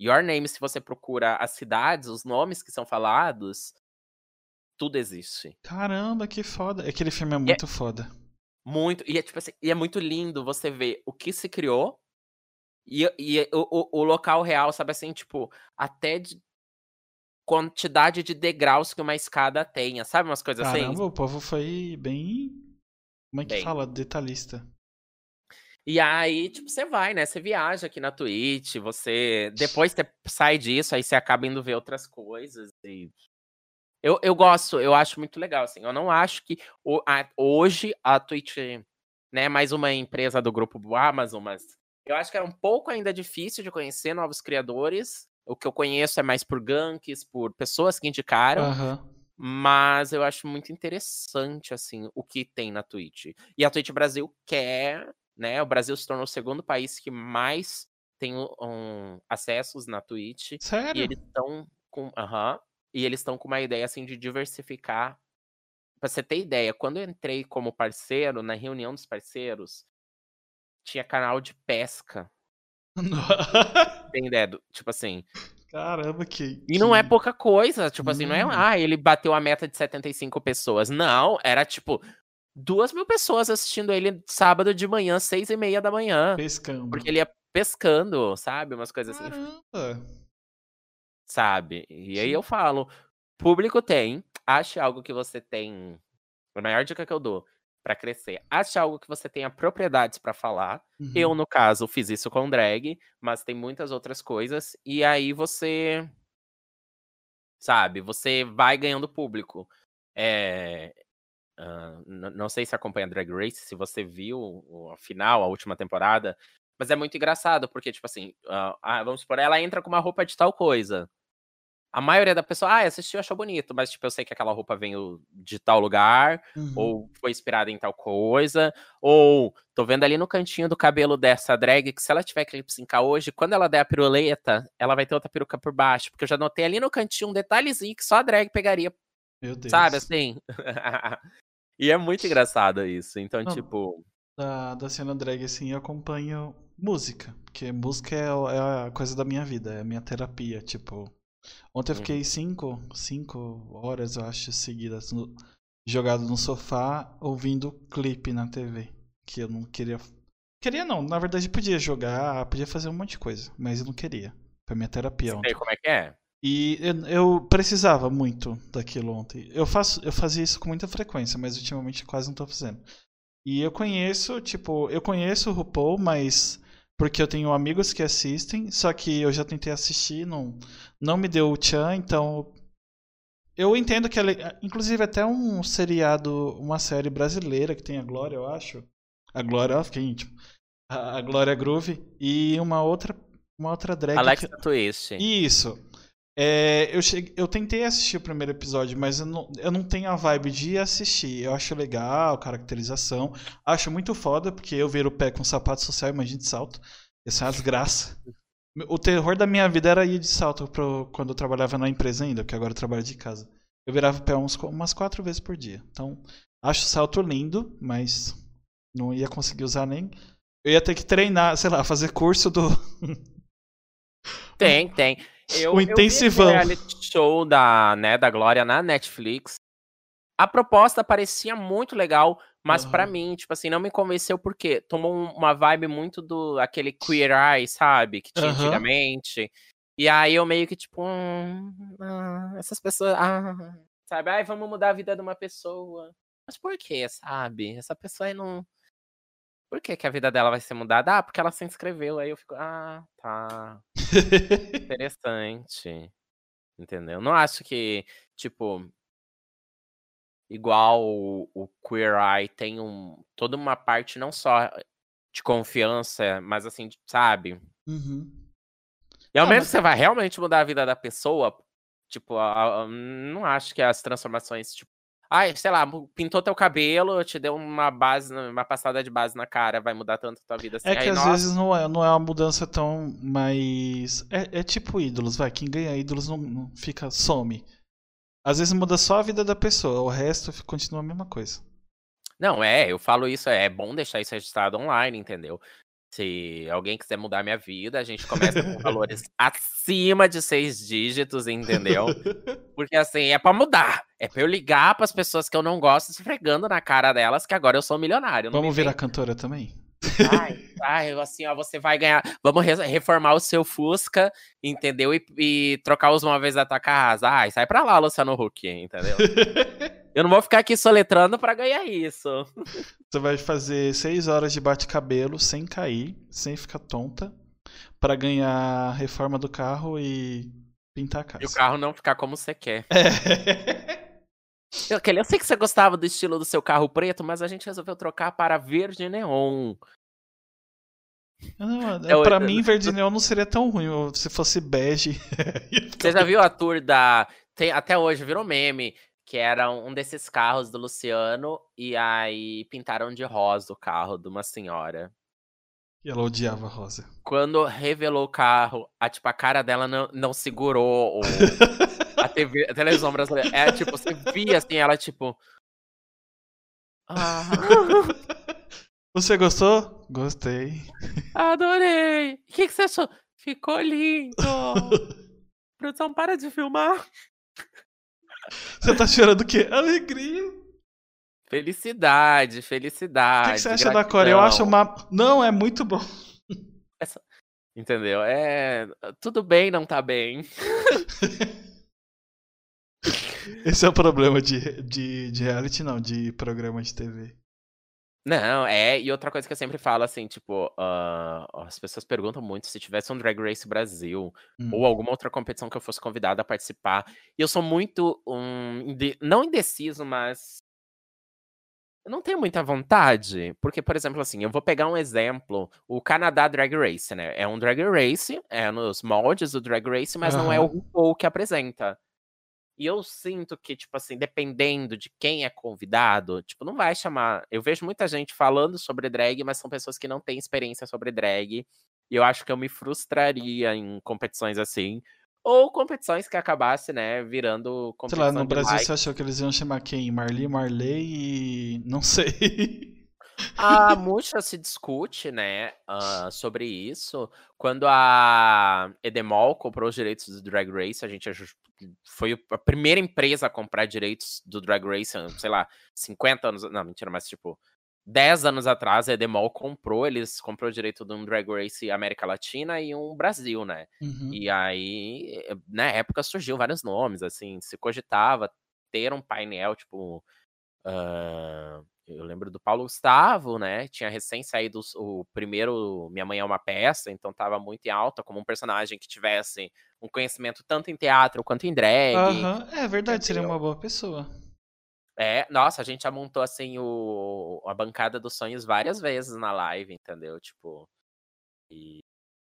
Your Name, se você procura as cidades, os nomes que são falados, tudo existe. Caramba, que foda. Aquele filme é muito foda. Muito, e é tipo assim, e é muito lindo você ver o que se criou e, e o, o, o local real, sabe assim, tipo, até de quantidade de degraus que uma escada tenha, sabe umas coisas assim? Caramba, o povo foi bem. Como é que Bem. fala? Detalhista. E aí, tipo, você vai, né? Você viaja aqui na Twitch, você. Depois você sai disso, aí você acaba indo ver outras coisas. E... Eu, eu gosto, eu acho muito legal, assim. Eu não acho que o- a- hoje a Twitch, né, mais uma empresa do grupo Amazon, mas Eu acho que é um pouco ainda difícil de conhecer novos criadores. O que eu conheço é mais por ganks, por pessoas que indicaram. Aham. Mas eu acho muito interessante, assim, o que tem na Twitch. E a Twitch Brasil quer, né? O Brasil se tornou o segundo país que mais tem um, acessos na Twitch. E Sério? eles estão com. Aham. e eles estão com uma ideia, assim, de diversificar. Pra você ter ideia, quando eu entrei como parceiro, na reunião dos parceiros, tinha canal de pesca. Tem ideia? do- Tipo assim. Caramba, que. E não é pouca coisa, tipo assim, não é, Hum. ah, ele bateu a meta de 75 pessoas. Não, era tipo duas mil pessoas assistindo ele sábado de manhã, seis e meia da manhã. Pescando. Porque ele ia pescando, sabe? Umas coisas assim, Caramba. sabe? E aí eu falo, público tem, ache algo que você tem. A maior dica que eu dou pra crescer, ache algo que você tenha propriedades pra falar. Uhum. Eu, no caso, fiz isso com drag, mas tem muitas outras coisas. E aí você. Sabe, você vai ganhando público. É, n- não sei se acompanha Drag Race, se você viu a final, a última temporada. Mas é muito engraçado, porque, tipo assim, ah, vamos supor, ela entra com uma roupa de tal coisa. A maioria da pessoa, ah, assistiu, achou bonito, mas, tipo, eu sei que aquela roupa veio de tal lugar, Uhum. ou foi inspirada em tal coisa, ou tô vendo ali no cantinho do cabelo dessa drag que se ela tiver que lip syncar hoje, quando ela der a piruleta, ela vai ter outra peruca por baixo, porque eu já notei ali no cantinho um detalhezinho que só a drag pegaria, Meu Deus. sabe, assim? e é muito engraçado isso, então, Não. tipo, Da, da cena drag, assim, eu acompanho música. Porque música é, é a coisa da minha vida, é a minha terapia. Tipo, ontem eu Uhum. fiquei cinco, cinco horas, eu acho, seguidas, no- jogado no sofá, ouvindo clipe na TV. Que eu não queria. Queria não, na verdade podia jogar, podia fazer um monte de coisa, mas eu não queria. Foi minha terapia você ontem. como é que é? E eu, eu precisava muito daquilo ontem. Eu faço, eu fazia isso com muita frequência, mas ultimamente quase não tô fazendo. E eu conheço, tipo, eu conheço o RuPaul, mas porque eu tenho amigos que assistem, só que eu já tentei assistir, não, não me deu o tchan, então eu entendo que ela, inclusive até um seriado, uma série brasileira que tem a Glória, eu acho. A Glória, ó, fiquei íntimo. A, a Glória Groove e uma outra uma outra drag que- Alexa Twist. isso. É, eu, cheguei, eu tentei assistir o primeiro episódio, mas eu não, eu não tenho a vibe de assistir. Eu acho legal, caracterização. Acho muito foda, porque eu ver o pé com sapato social, imagina de salto. Isso é uma desgraça. O terror da minha vida era ir de salto pro, quando eu trabalhava na empresa ainda, porque agora eu trabalho de casa. Eu virava o pé uns, umas quatro vezes por dia. Então, acho o salto lindo, mas não ia conseguir usar nem. Eu ia ter que treinar, sei lá, fazer curso do. Tem, tem. Eu, O eu intensivão. reality show da, né, da Glória na Netflix. A proposta parecia muito legal, mas pra Aham. mim, tipo assim, não me convenceu porque tomou um- uma vibe muito do aquele Queer Eye, sabe? Que tinha Aham. antigamente. E aí eu meio que, tipo, hum, ah, essas pessoas. Ah, sabe? Ai, vamos mudar a vida de uma pessoa. Mas por quê, sabe? Essa pessoa aí não. Por que, que a vida dela vai ser mudada? Ah, porque ela se inscreveu. Aí eu fico, ah, tá. Interessante. Entendeu? Não acho que, tipo, igual o, o Queer Eye tem um, toda uma parte não só de confiança, mas assim, sabe? Uhum. E ao Não, menos mas- você vai realmente mudar a vida da pessoa, tipo, a- a- não acho que as transformações, tipo, ai, sei lá, pintou teu cabelo, te deu uma base, uma passada de base na cara, vai mudar tanto a tua vida assim. É que Aí, às nossa, vezes não é, não é uma mudança tão mais. É, é tipo ídolos, vai. Quem ganha ídolos não, não fica, some. Às vezes muda só a vida da pessoa, o resto continua a mesma coisa. Não, é, eu falo isso, é bom deixar isso registrado online, entendeu? Se alguém quiser mudar minha vida, a gente começa com valores acima de seis dígitos, entendeu? Porque assim, é pra mudar. É pra eu ligar pras pessoas que eu não gosto, esfregando na cara delas que agora eu sou milionário. Vamos virar cantora também? Ai, ai, assim, ó, você vai ganhar. Vamos re- reformar o seu Fusca, entendeu? E, e trocar os móveis da tua casa. Ai, sai pra lá, Luciano Huck, entendeu? Eu não vou ficar aqui soletrando pra ganhar isso. Você vai fazer seis horas de bate-cabelo sem cair, sem ficar tonta, pra ganhar a reforma do carro e pintar a casa. E o carro não ficar como você quer. É. Eu, Kelly, eu sei que você gostava do estilo do seu carro preto, mas a gente resolveu trocar para verde neon. Não, é, pra mim, verde neon não seria tão ruim. Se fosse bege. Você já viu a tour da. Tem, até hoje virou meme. Que era um desses carros do Luciano. E aí pintaram de rosa o carro de uma senhora. E ela odiava rosa. Quando revelou o carro, a, tipo, a cara dela não, não segurou o, a, TV, a televisão brasileira. É tipo, você via assim, ela tipo. Ah. Você gostou? Gostei. Adorei. O que, que você achou? Ficou lindo. Produção, para de filmar. Você tá chorando o quê? Alegria. Felicidade, felicidade. O que, você acha gratidão. da Coreia? Eu acho uma. Não, é muito bom. Essa... Entendeu? É. Tudo bem, não tá bem. Esse é o problema de, de, de reality, não, de programa de TV. Não, é, e outra coisa que eu sempre falo, assim, tipo, uh, as pessoas perguntam muito se tivesse um Drag Race Brasil hum. ou alguma outra competição que eu fosse convidado a participar. E eu sou muito, um, não indeciso, mas eu não tenho muita vontade, porque, por exemplo, assim, eu vou pegar um exemplo, o Canadá Drag Race, né? É um Drag Race, é nos moldes do Drag Race, mas uhum. não é o RuPaul que apresenta. E eu sinto que, tipo assim, dependendo de quem é convidado, tipo, não vai chamar. Eu vejo muita gente falando sobre drag, mas são pessoas que não têm experiência sobre drag. E eu acho que eu me frustraria em competições assim. Ou competições que acabasse, né, virando competição. Sei lá, no Brasil like. você achou que eles iam chamar quem? Marli, Marley e. Não sei. A Muxa se discute, né, uh, sobre isso. Quando a Edemol comprou os direitos do Drag Race, a gente foi a primeira empresa a comprar direitos do Drag Race, sei lá, 50 anos, não, mentira, mas tipo, 10 anos atrás a Edemol comprou, eles comprou o direito de um Drag Race América Latina e um Brasil, né? Uhum. E aí, na época surgiu vários nomes, assim, se cogitava ter um painel, tipo, uh, eu lembro do Paulo Gustavo, né? Tinha recém saído o primeiro Minha Mãe é uma Peça, então tava muito em alta como um personagem que tivesse um conhecimento tanto em teatro quanto em drag. Uhum. É verdade, entendeu? seria uma boa pessoa. É, nossa, a gente já montou assim o, a bancada dos sonhos várias vezes na live, entendeu? Tipo. E...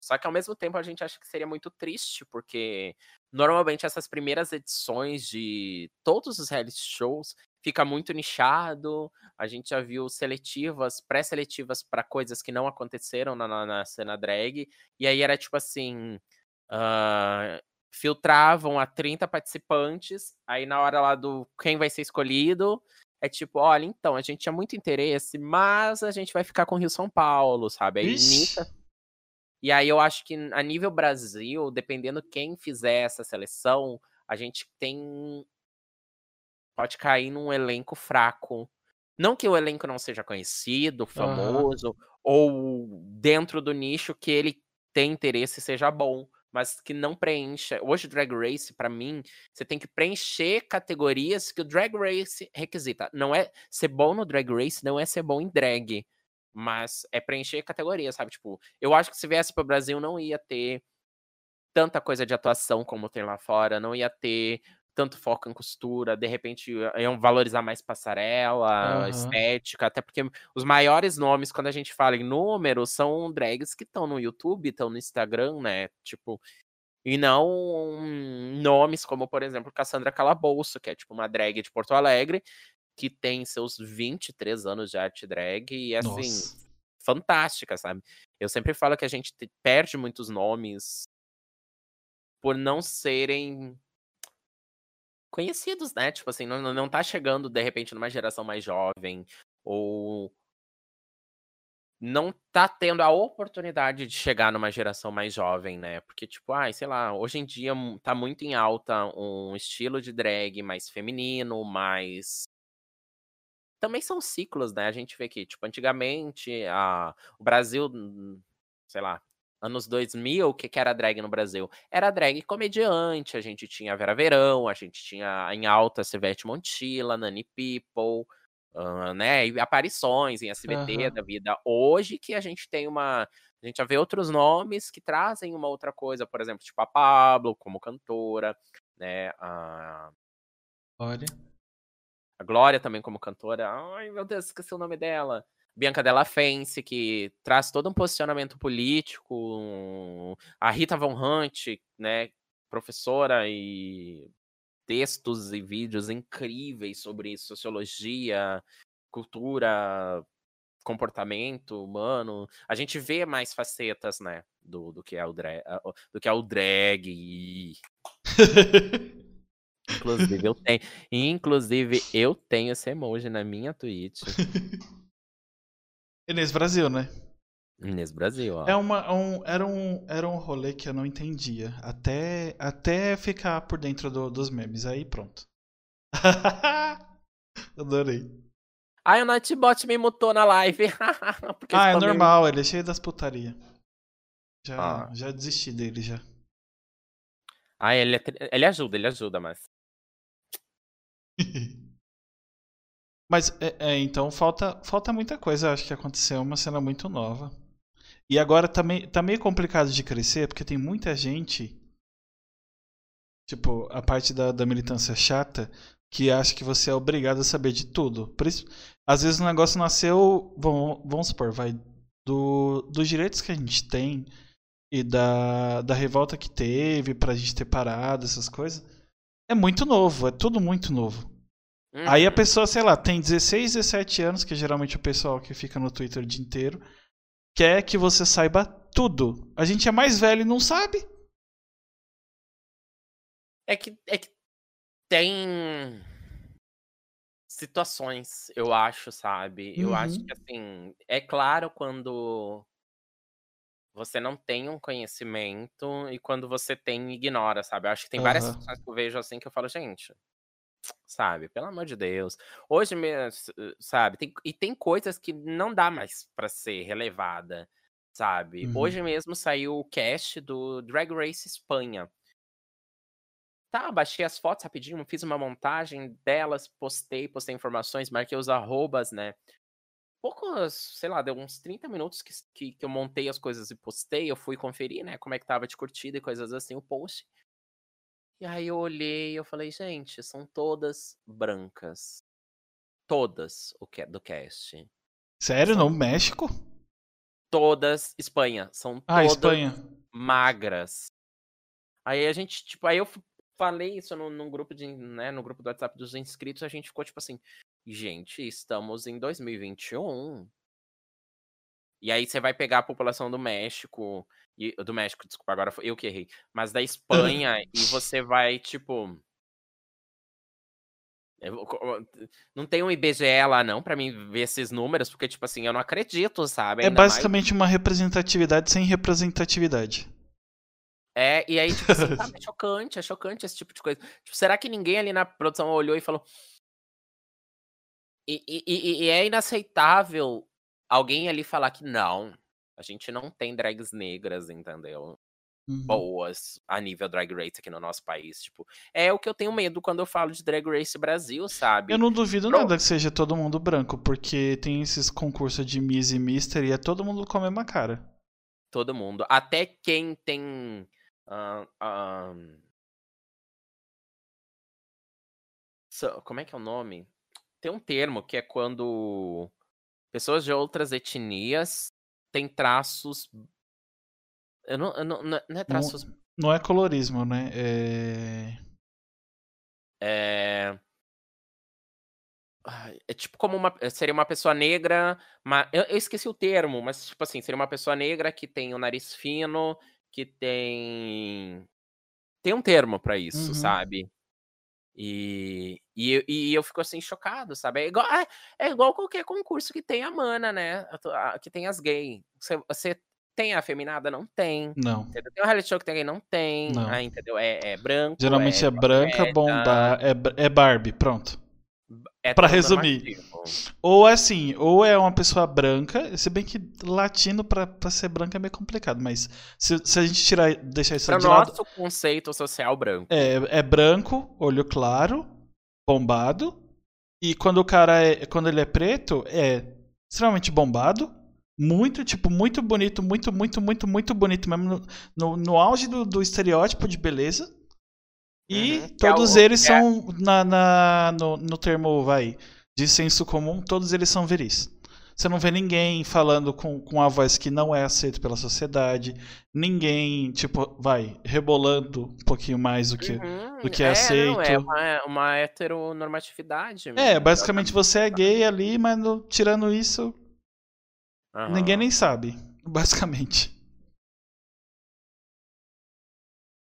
Só que ao mesmo tempo a gente acha que seria muito triste, porque normalmente essas primeiras edições de todos os reality shows fica muito nichado. A gente já viu seletivas, pré-seletivas para coisas que não aconteceram na, na, na, cena drag. E aí era tipo assim. Uh, filtravam a 30 participantes. Aí na hora lá do quem vai ser escolhido. É tipo, olha, então, a gente tinha muito interesse, mas a gente vai ficar com o Rio São Paulo, sabe? Aí Nita, e aí eu acho que a nível Brasil, dependendo quem fizer essa seleção, a gente tem pode cair num elenco fraco. Não que o elenco não seja conhecido, famoso, uhum. ou dentro do nicho que ele tem interesse seja bom, mas que não preencha. Hoje, Drag Race, para mim, você tem que preencher categorias que o Drag Race requisita. Não é ser bom no Drag Race, não é ser bom em drag, mas é preencher categorias, sabe? Tipo, eu acho que se viesse para o Brasil não ia ter tanta coisa de atuação como tem lá fora, não ia ter tanto foco em costura, de repente iam valorizar mais passarela, uhum. estética, até porque os maiores nomes, quando a gente fala em número, são drags que estão no YouTube, estão no Instagram, né? Tipo, e não nomes como, por exemplo, Cassandra Calabouço, que é tipo uma drag de Porto Alegre, que tem seus 23 anos de arte drag e assim, Nossa. fantástica, sabe? Eu sempre falo que a gente perde muitos nomes por não serem conhecidos, né? Tipo assim, não, não tá chegando de repente numa geração mais jovem ou não tá tendo a oportunidade de chegar numa geração mais jovem, né? Porque, tipo, ai, sei lá, hoje em dia tá muito em alta um estilo de drag mais feminino, mais. Também são ciclos, né? A gente vê que, tipo, antigamente a... o Brasil, sei lá, anos 2000, o que, que era drag no Brasil? Era drag comediante, a gente tinha Vera Verão, a gente tinha em alta Sevete Montilla, Nani People, uh, né, e aparições em SBT uhum. da vida. Hoje que a gente tem uma... A gente já vê outros nomes que trazem uma outra coisa, por exemplo, tipo a Pablo como cantora, né, a... Olha. A Glória também como cantora. Ai, meu Deus, esqueci o nome dela. Bianca Della Fence, que traz todo um posicionamento político, a Rita Von Hunt, né, professora e textos e vídeos incríveis sobre sociologia, cultura, comportamento humano. A gente vê mais facetas, né, do, do que é o drag, do que é o drag. inclusive eu tenho, inclusive eu tenho esse emoji na minha Twitch. Inês Brasil, né? Inês Brasil, ó. É uma, um, era, um, era um rolê que eu não entendia. Até, até ficar por dentro do, dos memes. Aí pronto. Adorei. Ai, o Nightbot me mutou na live. ah, é normal, ele é cheio das putaria. Já, ah. já desisti dele já. Ah, ele, é, ele ajuda, ele ajuda, mas. mas, é, é, então, falta, falta muita coisa, acho que aconteceu, uma cena muito nova. E agora tá meio, tá meio complicado de crescer, porque tem muita gente. Tipo, a parte da, da militância chata, que acha que você é obrigado a saber de tudo. Por isso, às vezes o negócio nasceu, vamos, vamos supor, vai, do, dos direitos que a gente tem e da, da revolta que teve pra gente ter parado, essas coisas. É muito novo, é tudo muito novo. Uhum. Aí a pessoa, sei lá, tem 16, 17 anos, que é geralmente o pessoal que fica no Twitter o dia inteiro quer que você saiba tudo. A gente é mais velho e não sabe. É que, é que tem situações, eu acho, sabe? Eu acho que, uhum. assim, é claro quando você não tem um conhecimento e quando você tem, ignora, sabe? Eu acho que tem várias situações que eu vejo assim que eu falo, gente, sabe? Pelo amor de Deus. Hoje, sabe? Tem, e tem coisas que não dá mais para ser relevada, sabe? Uhum. Hoje mesmo saiu o cast do Drag Race Espanha. Tá, baixei as fotos rapidinho, fiz uma montagem delas, postei, postei informações, marquei os arrobas, né? Poucos, sei lá, deu uns 30 minutos que, que, que eu montei as coisas e postei, eu fui conferir, né, como é que tava de curtida e coisas assim, o post. E aí eu olhei e eu falei, gente, são todas brancas. Todas o que do cast. Sério? São no México? Todas Espanha. São ah, todas Espanha. magras. Aí a gente, tipo, aí eu falei isso no, num grupo de, né, no grupo do WhatsApp dos inscritos, a gente ficou tipo assim, gente, estamos em 2021. E aí você vai pegar a população do México, e, do México, desculpa, agora eu que errei. Mas da Espanha, e você vai, tipo. Não tem um IBGE lá, não, para mim ver esses números, porque, tipo assim, eu não acredito, sabe? É Ainda é basicamente mais... uma representatividade sem representatividade. É, e aí, tipo assim, é chocante, é chocante esse tipo de coisa. Tipo, será que ninguém ali na produção olhou e falou. E, e, e é inaceitável alguém ali falar que não, a gente não tem drags negras, entendeu? Uhum. Boas a nível drag race aqui no nosso país. Tipo, é o que eu tenho medo quando eu falo de drag race Brasil, sabe? Eu não duvido Pronto. nada que seja todo mundo branco, porque tem esses concursos de Miss e Mister e é todo mundo com a mesma cara. Todo mundo. Até quem tem. Uh, uh... So, como é que é o nome? Tem um termo que é quando pessoas de outras etnias têm traços. Eu não, eu não, não é traços. Não, não é colorismo, né? É. É. É tipo como uma. Seria uma pessoa negra. Mas, eu, eu, esqueci o termo, mas tipo assim, seria uma pessoa negra que tem o nariz fino, que tem. Tem um termo para isso, uhum. sabe? E, e, e, eu fico assim chocado, sabe? É igual, é, é igual qualquer concurso que tem a mana, né? Que tem as gays. Você, você tem a feminada? Não tem. Não. Entendeu? Tem um reality show que tem gay? Não tem. Não. Ah, entendeu? É, é branco. Geralmente é, é branca, bomba, é, é Barbie, pronto. É para resumir. Ou é assim, ou é uma pessoa branca, se bem que latino pra, pra ser branco é meio complicado, mas se, se a gente tirar, deixar isso pra de nosso lado... conceito social branco. É, é branco, olho claro, bombado, e quando o cara é, quando ele é preto, é extremamente bombado, muito, tipo, muito bonito, muito, muito, muito, muito bonito mesmo, no, no, no auge do, do estereótipo de beleza, e uhum. todos é o, eles é... são, na, na, no, no termo, vai, de senso comum, todos eles são veris. Você não vê ninguém falando com, com a voz que não é aceito pela sociedade. Ninguém, tipo, vai, rebolando um pouquinho mais do que, Uhum, do que é, é, aceito. não, é uma, uma heteronormatividade. É, mesmo, basicamente você é gay ali, mas no- tirando isso, Aham. ninguém nem sabe. Basicamente.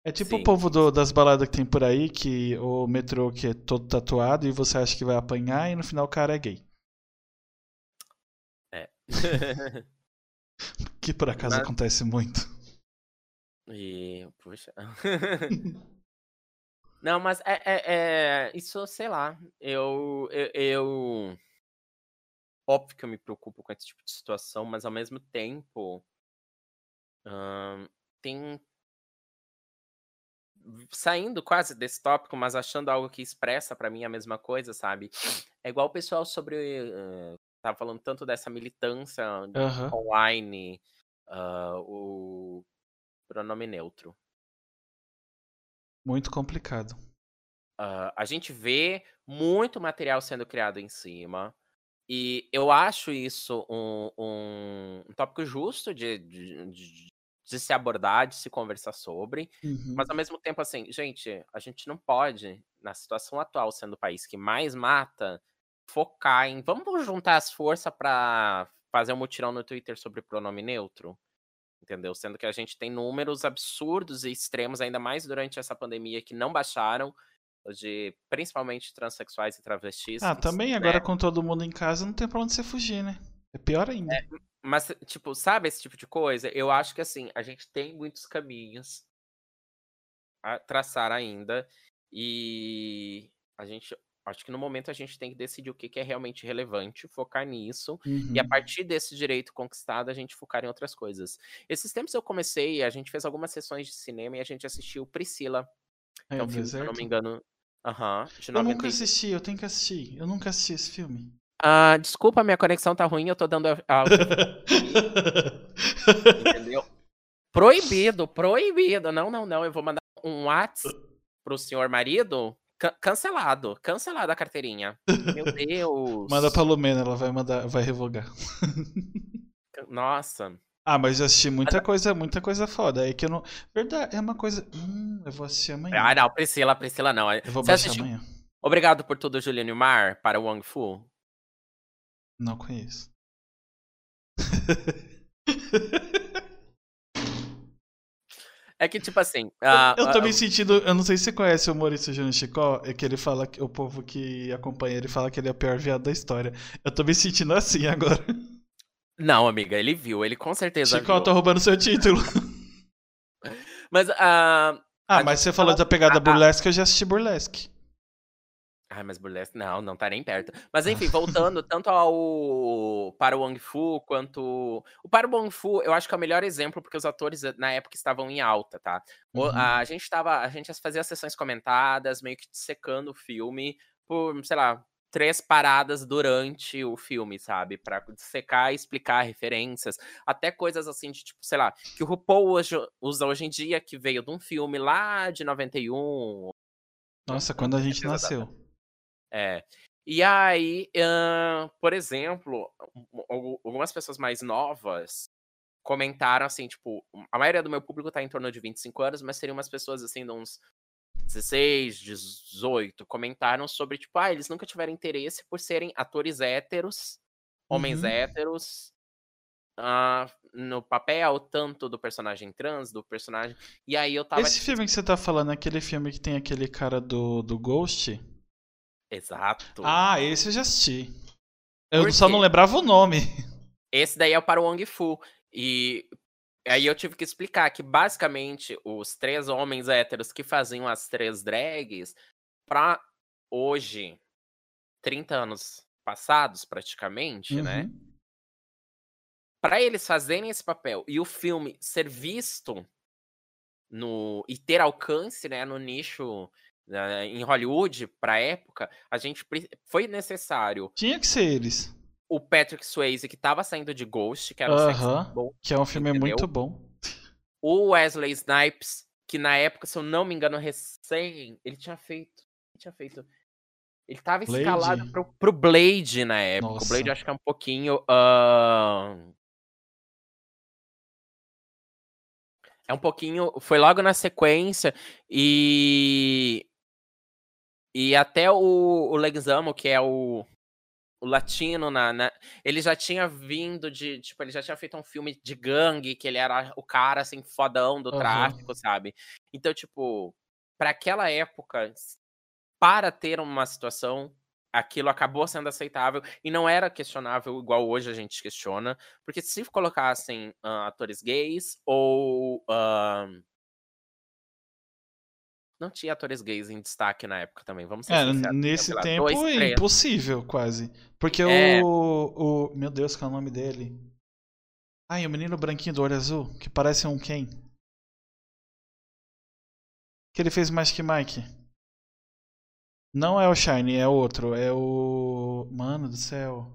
É tipo o Sim. povo do- das baladas que tem por aí, que o metrô que é todo tatuado e você acha que vai apanhar e no final o cara é gay. Que por acaso Mas- acontece muito. E, puxa. Não, mas é, é, é- isso, sei lá. Eu, eu, eu- Óbvio que eu me preocupo com esse tipo de situação, mas ao mesmo tempo. ahn, tem. Saindo quase desse tópico, mas achando algo que expressa pra mim a mesma coisa, sabe? É igual o pessoal sobre. eh, tava falando tanto dessa militância Aham. online, ah, o pronome neutro. Muito complicado. Ah, a gente vê muito material sendo criado em cima. E eu acho isso um, um- um tópico justo de, de, de- de se abordar, de se conversar sobre. Uhum. Mas ao mesmo tempo, assim, gente, a gente não pode, na situação atual, sendo o país que mais mata, focar em vamos juntar as forças para fazer um mutirão no Twitter sobre pronome neutro. Entendeu? Sendo que a gente tem números absurdos e extremos, ainda mais durante essa pandemia, que não baixaram, de principalmente transexuais e travestis. Ah, também né, agora com todo mundo em casa não tem pra onde você fugir, né? É pior ainda. Mas, tipo, sabe esse tipo de coisa? Eu acho que, assim, a gente tem muitos caminhos a traçar ainda. E a gente. Acho que no momento a gente tem que decidir o que que é realmente relevante, focar nisso. E a Uhum. partir desse direito conquistado, a gente focar em outras coisas. Esses tempos eu comecei, a gente fez algumas sessões de cinema e a gente assistiu Priscila. É, é um filme, se eu não me engano. Aham. de Eu nunca 90 assisti, eu tenho que assistir. Eu nunca assisti esse filme. Ah, desculpa, minha conexão tá ruim, eu tô dando a, a- Entendeu? Proibido, proibido. Não, não, não. Eu vou mandar um WhatsApp pro senhor marido. Ca- cancelado. Cancelado a carteirinha. Meu Deus. Manda pra Lumena, ela vai mandar, vai revogar. Nossa. Ah, mas eu assisti muita coisa, muita coisa foda. É que eu não. Verdade, é uma coisa. Hum, eu vou assistir amanhã. Ah, não, Priscila, Priscila não. Eu vou Você baixar assistiu- amanhã. Obrigado por tudo, Juliano Mar, para Wang Fu. Não conheço. É que, tipo assim. ah, eu tô ah, me sentindo. Eu não sei se você conhece o humorista Júnior Chicó, é que ele fala que o povo que acompanha ele fala que ele é o pior viado da história. Eu tô me sentindo assim agora. Não, amiga, ele viu, ele com certeza Chicó, viu. tô roubando seu título. Mas, ah, Ah, A mas você falou da pegada burlesque, eu já assisti burlesque. Ai, mas burlesque não, não tá nem perto. Mas enfim, voltando tanto ao para o Wong Fu quanto o para o Wong Fu, eu acho que é o melhor exemplo porque os atores eh, na época estavam em alta, tá? Uhum. A gente tava, a gente fazia sessões comentadas, meio que secando o filme por, sei lá, três paradas durante o filme, sabe? Pra secar e explicar referências, até coisas assim de tipo, sei lá, que o RuPaul hoje, usa hoje em dia que veio de um filme lá de 91, Nossa, quando a gente nasceu. É. E aí, ahn, por exemplo, um- algu- algumas pessoas mais novas comentaram assim, tipo, a maioria do meu público tá em torno de 25 anos, mas seriam umas pessoas assim de uns 16, 18, comentaram sobre, tipo, ah, eles nunca tiveram interesse por serem atores héteros, homens Uhum. héteros, ah, no papel, tanto do personagem trans, do personagem. E aí eu tava. Esse filme que você tá falando aquele filme que tem aquele cara do, do Ghost? Exato. Ah, esse eu já assisti. Eu Por só quê? não lembrava o nome. Esse daí é o para o Wong Fu. E aí eu tive que explicar que basicamente os três homens héteros que faziam as três drags, pra hoje, 30 anos passados praticamente, né? Uhum. Pra eles fazerem esse papel e o filme ser visto no e ter alcance, né, no nicho né, em Hollywood pra época, a gente foi necessário Tinha que ser eles. o Patrick Swayze que tava saindo de Ghost, que era um Aham. symbol, Que é um filme Entendeu? muito bom. o Wesley Snipes, que na época, se eu não me engano, recém, ele tinha feito, ele tinha feito Ele tava Blade? escalado pro, pro Blade na época. O Blade Nossa. acho que é um pouquinho. ahn, É um pouquinho. Foi logo na sequência. E. E até o, o Leguizamo, que é o, o latino, na, na- ele já tinha vindo de. Tipo, ele já tinha feito um filme de gangue, que ele era o cara, assim, fodão do Aham. tráfico, sabe? Então, tipo, pra aquela época, para ter uma situação, aquilo acabou sendo aceitável e não era questionável igual hoje a gente questiona. Porque se colocassem ah, atores gays ou. ahn, não tinha atores gays em destaque na época também, vamos ser É, nesse lá, tempo dois, é impossível, quase. Porque É. o, o. Meu Deus, qual é o nome dele? Ai, o menino branquinho do olho azul, que parece um Ken. Que ele fez Magic Mike. Não é o Shine, é outro. É o. Mano do céu.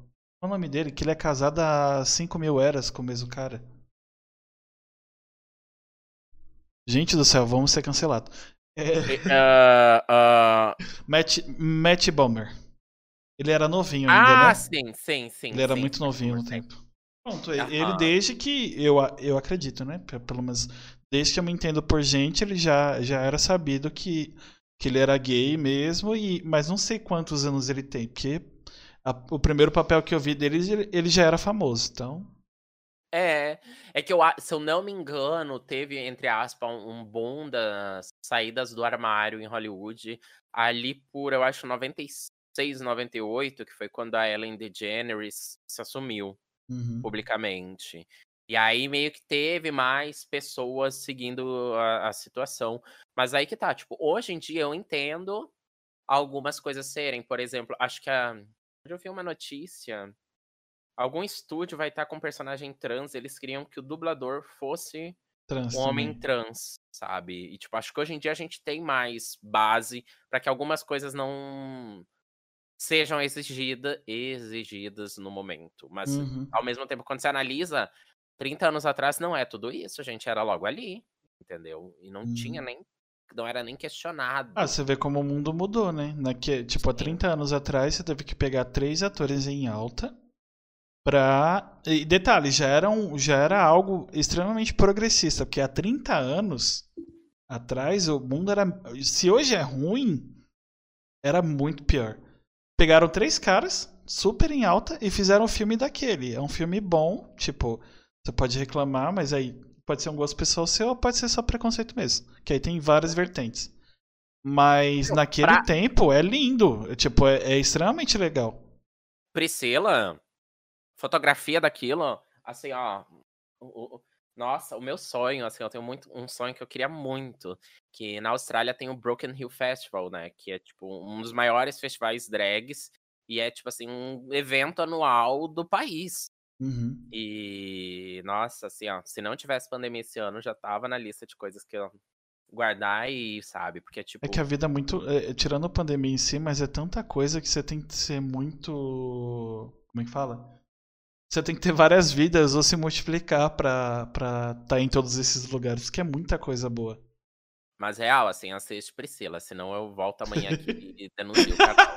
Qual é o nome dele? Que ele é casado há 5 mil eras com o mesmo cara. Gente do céu, vamos ser cancelados. Ah, ah, Matt, Matt Bomer. Ele era novinho ainda, ah, né? sim, sim, sim. Ele era sim, muito novinho no tempo. Pronto, ele desde que eu, eu acredito, né? Pe- Pelo menos desde que eu me entendo por gente, ele já, já era sabido que, que ele era gay mesmo, e, mas não sei quantos anos ele tem, porque a- o primeiro papel que eu vi dele, ele, ele já era famoso, então. É, é que eu, se eu não me engano, teve, entre aspas, um boom das saídas do armário em Hollywood ali por, eu acho, 96, 98, que foi quando a Ellen DeGeneres se assumiu uhum. publicamente. E aí meio que teve mais pessoas seguindo a, a situação. Mas aí que tá, tipo, hoje em dia eu entendo algumas coisas serem, por exemplo, acho que a. Hoje eu vi uma notícia. Algum estúdio vai estar com um personagem trans, eles queriam que o dublador fosse Trans um homem também. trans, sabe? E tipo, acho que hoje em dia a gente tem mais base para que algumas coisas não sejam exigida, exigidas no momento. Mas Uhum. ao mesmo tempo, quando você analisa, 30 anos atrás não é tudo isso, gente. Era logo ali, entendeu? E não tinha Uhum. nem. Não era nem questionado. Ah, você vê como o mundo mudou, né? Naque, tipo, há Sim. 30 anos atrás você teve que pegar três atores em alta pra. E detalhe, já era, um, já era algo extremamente progressista, porque há 30 anos atrás o mundo era. Se hoje é ruim, era muito pior. Pegaram três caras, super em alta, e fizeram um filme daquele. É um filme bom, tipo, você pode reclamar, mas aí pode ser um gosto pessoal seu ou pode ser só preconceito mesmo. Que aí tem várias vertentes. Mas Não, naquele pra- tempo é lindo. Tipo, é, é extremamente legal. Priscila, fotografia daquilo, assim, ó. o- o- nossa, o meu sonho, assim, eu tenho muito um sonho que eu queria muito, que na Austrália tem o Broken Hill Festival, né, que é tipo um dos maiores festivais drags e é tipo assim um evento anual do país. Uhum. E nossa, assim, ó, se não tivesse pandemia esse ano, já tava na lista de coisas que eu guardar e, sabe, porque tipo É que a vida é muito. é, tirando a pandemia em si, mas é tanta coisa que você tem que ser muito. Como é que fala? Você tem que ter várias vidas ou se multiplicar pra estar tá em todos esses lugares, que é muita coisa boa. Mas real, assim, assiste Priscila, senão eu volto amanhã aqui e denuncio o canal.